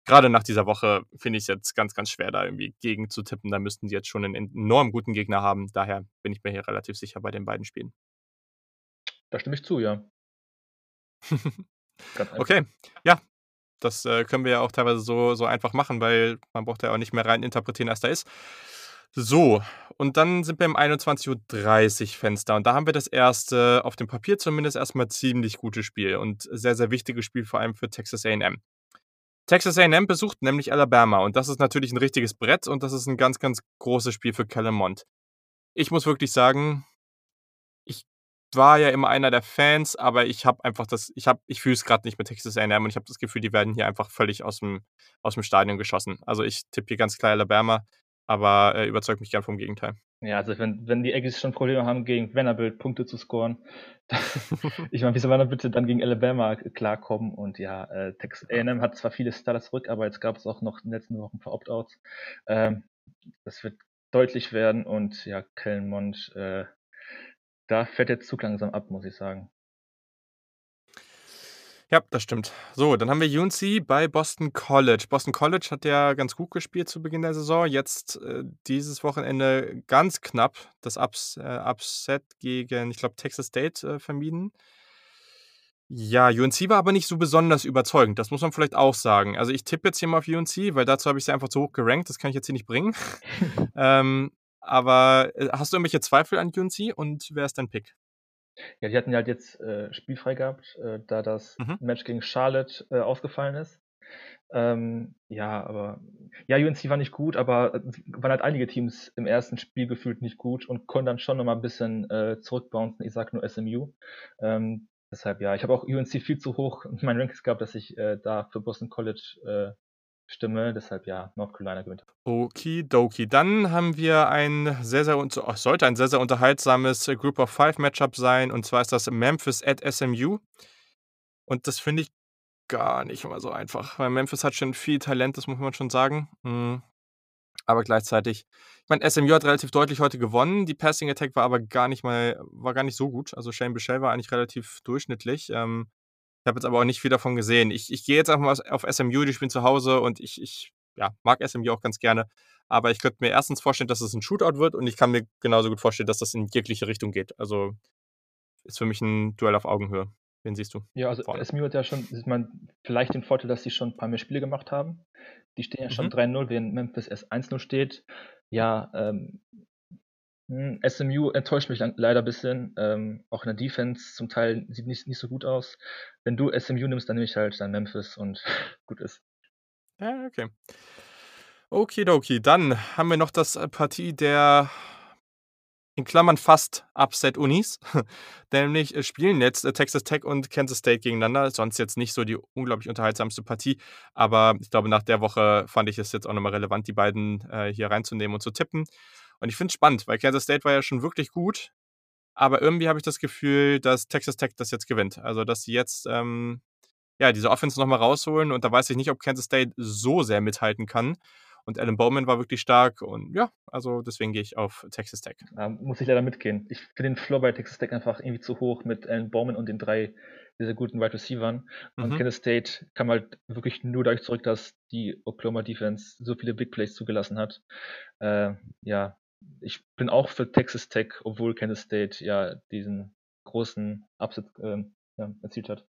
gerade nach dieser Woche, finde ich es jetzt ganz, ganz schwer, da irgendwie gegen zu tippen. Da müssten sie jetzt schon einen enorm guten Gegner haben. Daher bin ich mir hier relativ sicher bei den beiden Spielen. Da stimme ich zu, ja. okay, ja, das äh, können wir ja auch teilweise so, so einfach machen, weil man braucht ja auch nicht mehr rein interpretieren, als da ist. So, und dann sind wir im 21.30 Uhr Fenster und da haben wir das erste, auf dem Papier zumindest erstmal ziemlich gute Spiel und sehr, sehr wichtiges Spiel vor allem für Texas AM. Texas AM besucht nämlich Alabama und das ist natürlich ein richtiges Brett und das ist ein ganz, ganz großes Spiel für Mond. Ich muss wirklich sagen, ich war ja immer einer der Fans, aber ich habe einfach das, ich habe, ich fühle es gerade nicht mit Texas A&M und ich habe das Gefühl, die werden hier einfach völlig aus dem, aus dem Stadion geschossen. Also ich tippe hier ganz klar Alabama aber äh, überzeugt mich gern vom Gegenteil. Ja, also wenn, wenn die Aggies schon Probleme haben, gegen Vanderbilt Punkte zu scoren, ich meine, wie soll man bitte dann gegen Alabama klarkommen? Und ja, äh, Texas A&M hat zwar viele Starter zurück, aber jetzt gab es auch noch in den letzten Wochen ein paar Opt-outs. Ähm, das wird deutlich werden und ja, Kellenmond, äh, da fährt der Zug langsam ab, muss ich sagen. Ja, das stimmt. So, dann haben wir UNC bei Boston College. Boston College hat ja ganz gut gespielt zu Beginn der Saison. Jetzt äh, dieses Wochenende ganz knapp das Ups, äh, Upset gegen, ich glaube, Texas State äh, vermieden. Ja, UNC war aber nicht so besonders überzeugend. Das muss man vielleicht auch sagen. Also ich tippe jetzt hier mal auf UNC, weil dazu habe ich sie einfach zu hoch gerankt. Das kann ich jetzt hier nicht bringen. ähm, aber äh, hast du irgendwelche Zweifel an UNC und wer ist dein Pick? Ja, die hatten halt jetzt äh, spielfrei gehabt, äh, da das mhm. Match gegen Charlotte äh, ausgefallen ist. Ähm, ja, aber ja, UNC war nicht gut, aber äh, waren halt einige Teams im ersten Spiel gefühlt nicht gut und konnten dann schon nochmal ein bisschen äh, zurückbouncen. Ich sag nur SMU. Ähm, deshalb ja, ich habe auch UNC viel zu hoch in meinen Rankings gehabt, dass ich äh, da für Boston College äh, Stimme. Deshalb ja, North Carolina gewinnt. Okidoki. Dann haben wir ein sehr, sehr, oh, sollte ein sehr, sehr unterhaltsames Group of Five Matchup sein. Und zwar ist das Memphis at SMU. Und das finde ich gar nicht immer so einfach, weil Memphis hat schon viel Talent, das muss man schon sagen. Mhm. Aber gleichzeitig, ich meine, SMU hat relativ deutlich heute gewonnen. Die Passing Attack war aber gar nicht mal, war gar nicht so gut. Also Shane Bichelle war eigentlich relativ durchschnittlich. Ähm, ich habe jetzt aber auch nicht viel davon gesehen. Ich, ich gehe jetzt einfach mal auf SMU, die spielen zu Hause und ich, ich ja, mag SMU auch ganz gerne. Aber ich könnte mir erstens vorstellen, dass es ein Shootout wird und ich kann mir genauso gut vorstellen, dass das in jegliche Richtung geht. Also ist für mich ein Duell auf Augenhöhe. Wen siehst du? Ja, also vorne? SMU hat ja schon, sieht man vielleicht den Vorteil, dass sie schon ein paar mehr Spiele gemacht haben. Die stehen ja schon mhm. 3-0, während Memphis erst 1-0 steht. Ja, ähm, hm, SMU enttäuscht mich leider ein bisschen. Ähm, auch in der Defense zum Teil sieht nicht, nicht so gut aus. Wenn du SMU nimmst, dann nehme ich halt dann Memphis und gut ist. Ja, okay. Okidoki, dann haben wir noch das äh, Partie der in Klammern fast Upset-Unis. Nämlich äh, spielen jetzt äh, Texas Tech und Kansas State gegeneinander. Sonst jetzt nicht so die unglaublich unterhaltsamste Partie. Aber ich glaube, nach der Woche fand ich es jetzt auch nochmal relevant, die beiden äh, hier reinzunehmen und zu tippen. Und ich finde es spannend, weil Kansas State war ja schon wirklich gut. Aber irgendwie habe ich das Gefühl, dass Texas Tech das jetzt gewinnt. Also, dass sie jetzt ähm, ja, diese Offense nochmal rausholen. Und da weiß ich nicht, ob Kansas State so sehr mithalten kann. Und Alan Bowman war wirklich stark. Und ja, also deswegen gehe ich auf Texas Tech. Da muss ich leider mitgehen. Ich finde den Floor bei Texas Tech einfach irgendwie zu hoch mit Alan Bowman und den drei sehr guten Wide Receivern. Und mhm. Kansas State kam halt wirklich nur dadurch zurück, dass die Oklahoma Defense so viele Big Plays zugelassen hat. Äh, ja, ich bin auch für Texas Tech, obwohl Kansas State ja diesen großen Upset äh, ja, erzielt hat.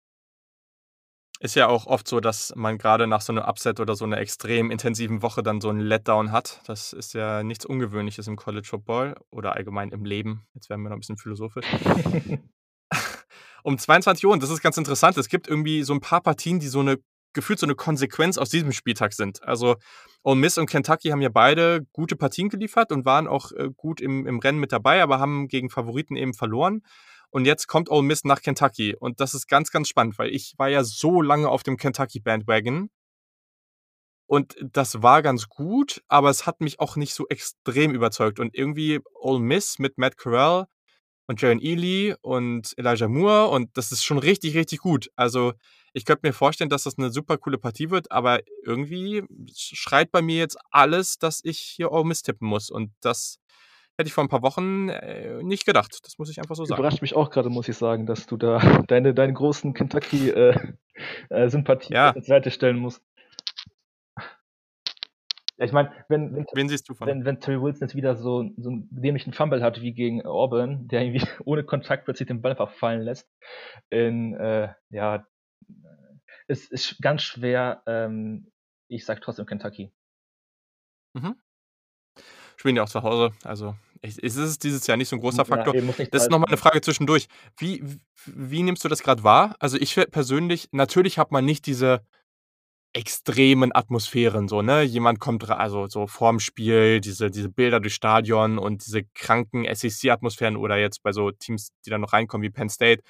Ist ja auch oft so, dass man gerade nach so einem Upset oder so einer extrem intensiven Woche dann so einen Letdown hat. Das ist ja nichts Ungewöhnliches im College Football oder allgemein im Leben. Jetzt werden wir noch ein bisschen philosophisch. um 22 Uhr, und das ist ganz interessant, es gibt irgendwie so ein paar Partien, die so eine gefühlt so eine Konsequenz aus diesem Spieltag sind. Also Ole Miss und Kentucky haben ja beide gute Partien geliefert und waren auch äh, gut im, im Rennen mit dabei, aber haben gegen Favoriten eben verloren. Und jetzt kommt Ole Miss nach Kentucky. Und das ist ganz, ganz spannend, weil ich war ja so lange auf dem Kentucky-Bandwagon. Und das war ganz gut, aber es hat mich auch nicht so extrem überzeugt. Und irgendwie Ole Miss mit Matt Corral und Jaron Ely und Elijah Moore und das ist schon richtig, richtig gut. Also ich könnte mir vorstellen, dass das eine super coole Partie wird, aber irgendwie schreit bei mir jetzt alles, dass ich hier Ole Miss tippen muss. Und das Hätte ich vor ein paar Wochen äh, nicht gedacht. Das muss ich einfach so sagen. Überrascht mich auch gerade, muss ich sagen, dass du da deine, deine großen Kentucky-Sympathie äh, äh, ja. zur Seite stellen musst. Ja, ich meine, wenn, wenn, Wen siehst du von? wenn, wenn Terry Wilson jetzt wieder so, so einen dämlichen Fumble hat wie gegen Auburn, der irgendwie ohne Kontakt plötzlich den Ball einfach fallen lässt, in, äh, ja, es ist ganz schwer, ähm, ich sag trotzdem Kentucky. Mhm spielen ja auch zu Hause. Also es ist dieses Jahr nicht so ein großer Faktor. Ja, das ist nochmal eine Frage zwischendurch. Wie, wie nimmst du das gerade wahr? Also ich persönlich, natürlich hat man nicht diese extremen Atmosphären, so, ne? Jemand kommt, also so vorm Spiel, diese, diese Bilder durch Stadion und diese kranken SEC-Atmosphären oder jetzt bei so Teams, die dann noch reinkommen wie Penn State.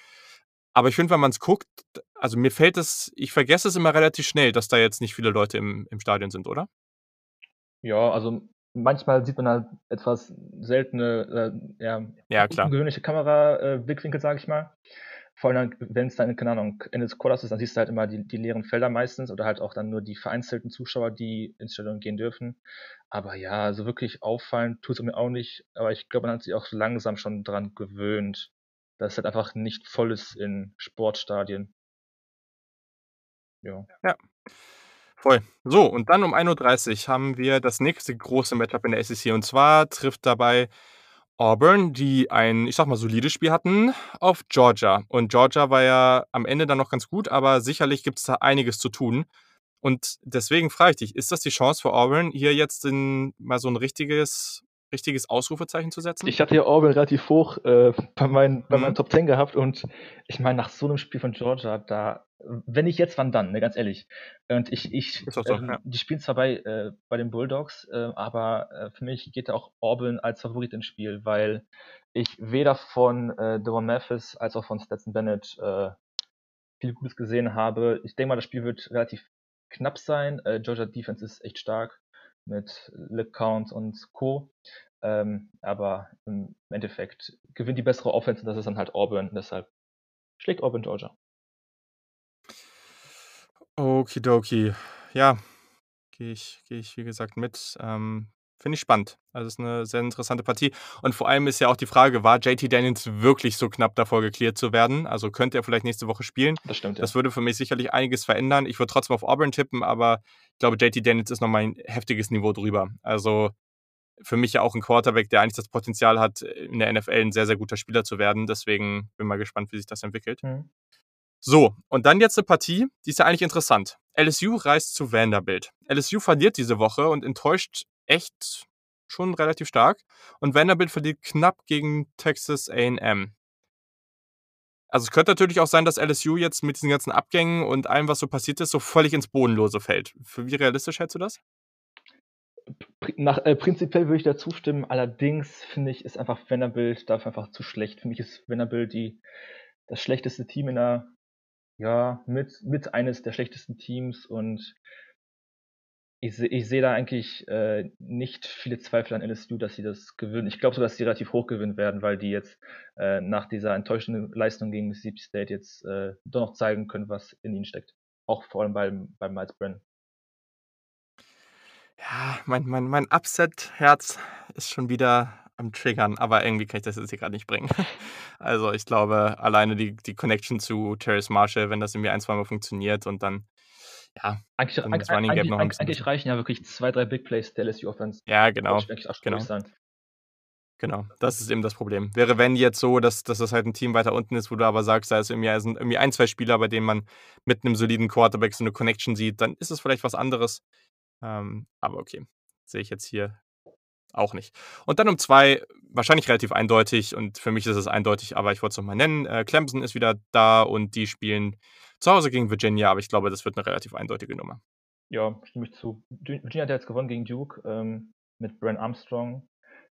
Aber ich finde, wenn man es guckt, also mir fällt es, ich vergesse es immer relativ schnell, dass da jetzt nicht viele Leute im, im Stadion sind, oder? Ja, also manchmal sieht man halt etwas seltene, äh, ja, ja klar. ungewöhnliche Kamera-Blickwinkel, äh, sage ich mal. Vor allem, wenn es dann, keine Ahnung, Ende des Quarters ist, dann siehst du halt immer die, die leeren Felder meistens oder halt auch dann nur die vereinzelten Zuschauer, die ins Stadion gehen dürfen. Aber ja, so wirklich auffallen tut es mir auch nicht. Aber ich glaube, man hat sich auch langsam schon dran gewöhnt, dass es halt einfach nicht voll ist in Sportstadien. Ja. Ja. Voll. So, und dann um 1.30 Uhr haben wir das nächste große Matchup in der SEC. Und zwar trifft dabei Auburn, die ein, ich sag mal, solides Spiel hatten, auf Georgia. Und Georgia war ja am Ende dann noch ganz gut, aber sicherlich gibt es da einiges zu tun. Und deswegen frage ich dich, ist das die Chance für Auburn, hier jetzt in, mal so ein richtiges richtiges Ausrufezeichen zu setzen? Ich hatte ja Auburn relativ hoch äh, bei, meinen, bei mhm. meinen Top 10 gehabt und ich meine, nach so einem Spiel von Georgia, da, wenn ich jetzt, wann dann, ne, ganz ehrlich. Und ich, ich so, äh, ja. die spielen zwar bei, äh, bei den Bulldogs, äh, aber äh, für mich geht da auch Auburn als Favorit ins Spiel, weil ich weder von äh, Devon Mathis als auch von Stetson Bennett äh, viel Gutes gesehen habe. Ich denke mal, das Spiel wird relativ knapp sein. Äh, Georgia Defense ist echt stark mit LeCount und Co. Ähm, aber im Endeffekt gewinnt die bessere Offense und das ist dann halt Auburn. Deshalb schlägt Auburn Georgia. Okidoki. Ja, gehe ich, geh ich wie gesagt mit. Ähm, Finde ich spannend. Also es ist eine sehr interessante Partie. Und vor allem ist ja auch die Frage, war JT Daniels wirklich so knapp davor geklärt zu werden? Also könnte er vielleicht nächste Woche spielen? Das stimmt, ja. Das würde für mich sicherlich einiges verändern. Ich würde trotzdem auf Auburn tippen, aber ich glaube, JT Daniels ist nochmal ein heftiges Niveau drüber. Also für mich ja auch ein Quarterback, der eigentlich das Potenzial hat, in der NFL ein sehr, sehr guter Spieler zu werden. Deswegen bin mal gespannt, wie sich das entwickelt. Mhm. So, und dann jetzt eine Partie, die ist ja eigentlich interessant. LSU reist zu Vanderbilt. LSU verliert diese Woche und enttäuscht echt schon relativ stark. Und Vanderbilt verliert knapp gegen Texas AM. Also es könnte natürlich auch sein, dass LSU jetzt mit diesen ganzen Abgängen und allem, was so passiert ist, so völlig ins Bodenlose fällt. Für wie realistisch hältst du das? Nach, äh, prinzipiell würde ich da zustimmen. Allerdings finde ich, ist einfach Vanderbilt dafür einfach zu schlecht. Für mich ist Vanderbilt die, das schlechteste Team in der, ja, mit, mit eines der schlechtesten Teams und ich, ich sehe da eigentlich äh, nicht viele Zweifel an LSU, dass sie das gewinnen. Ich glaube so, dass sie relativ hoch gewinnen werden, weil die jetzt äh, nach dieser enttäuschenden Leistung gegen Mississippi State jetzt äh, doch noch zeigen können, was in ihnen steckt. Auch vor allem beim, beim Miles Brennan. Ja, mein, mein, mein Upset-Herz ist schon wieder am Triggern, aber irgendwie kann ich das jetzt hier gerade nicht bringen. Also ich glaube, alleine die, die Connection zu Terrace Marshall, wenn das irgendwie ein, zweimal funktioniert und dann, ja, Eigentlich, dann das eigentlich, Running Game noch ein eigentlich, bisschen. eigentlich reichen ja wirklich zwei, drei Big Plays der LSU Offense. Ja, genau, genau. sein. Genau, das ist eben das Problem. Wäre wenn jetzt so, dass, dass das halt ein Team weiter unten ist, wo du aber sagst, da ist irgendwie, sind irgendwie ein, zwei Spieler, bei denen man mit einem soliden Quarterback so eine Connection sieht, dann ist es vielleicht was anderes. Ähm, aber okay, sehe ich jetzt hier auch nicht. Und dann um zwei, wahrscheinlich relativ eindeutig und für mich ist es eindeutig, aber ich wollte es nochmal nennen. Äh, Clemson ist wieder da und die spielen zu Hause gegen Virginia, aber ich glaube, das wird eine relativ eindeutige Nummer. Ja, stimme ich zu. Virginia hat jetzt gewonnen gegen Duke ähm, mit Brent Armstrong,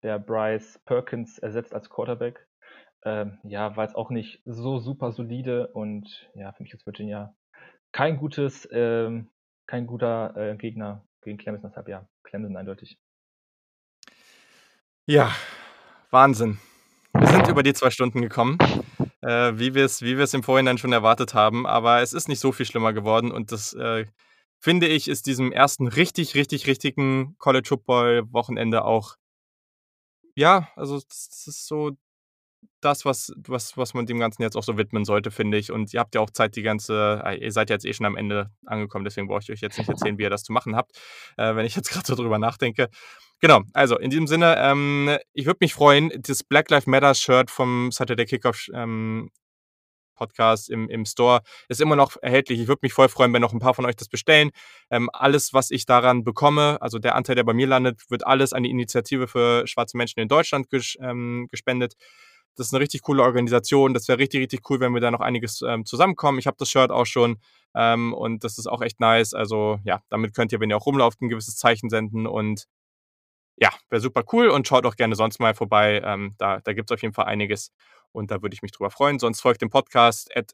der Bryce Perkins ersetzt als Quarterback. Ähm, ja, war jetzt auch nicht so super solide und ja, für mich ist Virginia kein gutes, ähm, kein guter äh, Gegner gegen Clemson, deshalb ja, Clemson eindeutig. Ja, Wahnsinn. Wir sind über die zwei Stunden gekommen, äh, wie wir es wie wir's im Vorhinein schon erwartet haben, aber es ist nicht so viel schlimmer geworden und das, äh, finde ich, ist diesem ersten richtig, richtig, richtigen College Football Wochenende auch ja, also das ist so das, was was was man dem Ganzen jetzt auch so widmen sollte, finde ich. Und ihr habt ja auch Zeit, die ganze ah, ihr seid jetzt eh schon am Ende angekommen, deswegen brauche ich euch jetzt nicht erzählen, wie ihr das zu machen habt, äh, wenn ich jetzt gerade so drüber nachdenke. Genau, also in diesem Sinne, ähm, ich würde mich freuen, das Black Lives Matter Shirt vom Saturday Kickoff ähm, Podcast im, im Store ist immer noch erhältlich. Ich würde mich voll freuen, wenn noch ein paar von euch das bestellen. Ähm, alles, was ich daran bekomme, also der Anteil, der bei mir landet, wird alles an die Initiative für schwarze Menschen in Deutschland ges ähm, gespendet. Das ist eine richtig coole Organisation. Das wäre richtig, richtig cool, wenn wir da noch einiges ähm, zusammenkommen. Ich habe das Shirt auch schon ähm, und das ist auch echt nice. Also ja, damit könnt ihr, wenn ihr auch rumlauft, ein gewisses Zeichen senden und ja, wäre super cool und schaut auch gerne sonst mal vorbei. Ähm, da da gibt es auf jeden Fall einiges und da würde ich mich drüber freuen. Sonst folgt dem Podcast at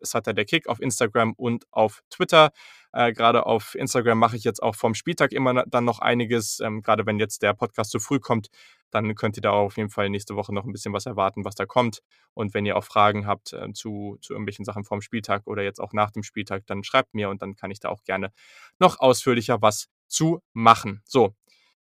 Kick auf Instagram und auf Twitter. Äh, Gerade auf Instagram mache ich jetzt auch vom Spieltag immer dann noch einiges. Ähm, Gerade wenn jetzt der Podcast zu früh kommt, dann könnt ihr da auf jeden Fall nächste Woche noch ein bisschen was erwarten, was da kommt. Und wenn ihr auch Fragen habt äh, zu, zu irgendwelchen Sachen vom Spieltag oder jetzt auch nach dem Spieltag, dann schreibt mir und dann kann ich da auch gerne noch ausführlicher was zu machen. So,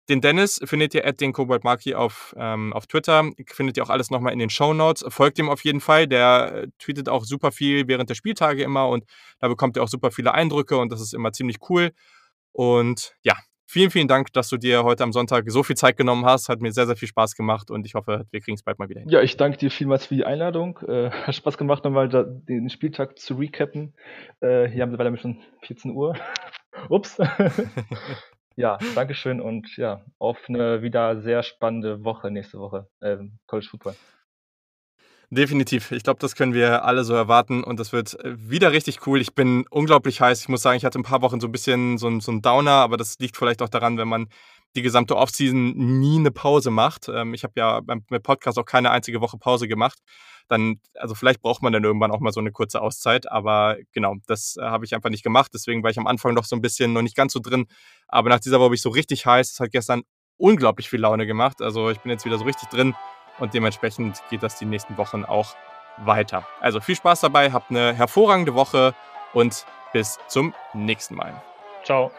den Dennis findet ihr at den Kobold Maki auf, ähm, auf Twitter. Findet ihr auch alles nochmal in den Show Notes. Folgt ihm auf jeden Fall. Der äh, tweetet auch super viel während der Spieltage immer und da bekommt ihr auch super viele Eindrücke und das ist immer ziemlich cool. Und ja, vielen, vielen Dank, dass du dir heute am Sonntag so viel Zeit genommen hast. Hat mir sehr, sehr viel Spaß gemacht und ich hoffe, wir kriegen es bald mal wieder hin. Ja, ich danke dir vielmals für die Einladung. Äh, hat Spaß gemacht, nochmal den Spieltag zu recappen. Äh, hier haben wir leider schon 14 Uhr. Ups. ja, Dankeschön und ja, auf eine wieder sehr spannende Woche nächste Woche. Ähm, College Football. Definitiv. Ich glaube, das können wir alle so erwarten und das wird wieder richtig cool. Ich bin unglaublich heiß. Ich muss sagen, ich hatte ein paar Wochen so ein bisschen so so ein Downer, aber das liegt vielleicht auch daran, wenn man die gesamte Offseason nie eine Pause macht. Ähm, ich habe ja beim, beim Podcast auch keine einzige Woche Pause gemacht. Dann, also vielleicht braucht man dann irgendwann auch mal so eine kurze Auszeit, aber genau, das äh, habe ich einfach nicht gemacht. Deswegen war ich am Anfang noch so ein bisschen noch nicht ganz so drin. Aber nach dieser Woche bin ich so richtig heiß. Es hat gestern unglaublich viel Laune gemacht. Also ich bin jetzt wieder so richtig drin und dementsprechend geht das die nächsten Wochen auch weiter. Also viel Spaß dabei, habt eine hervorragende Woche und bis zum nächsten Mal. Ciao.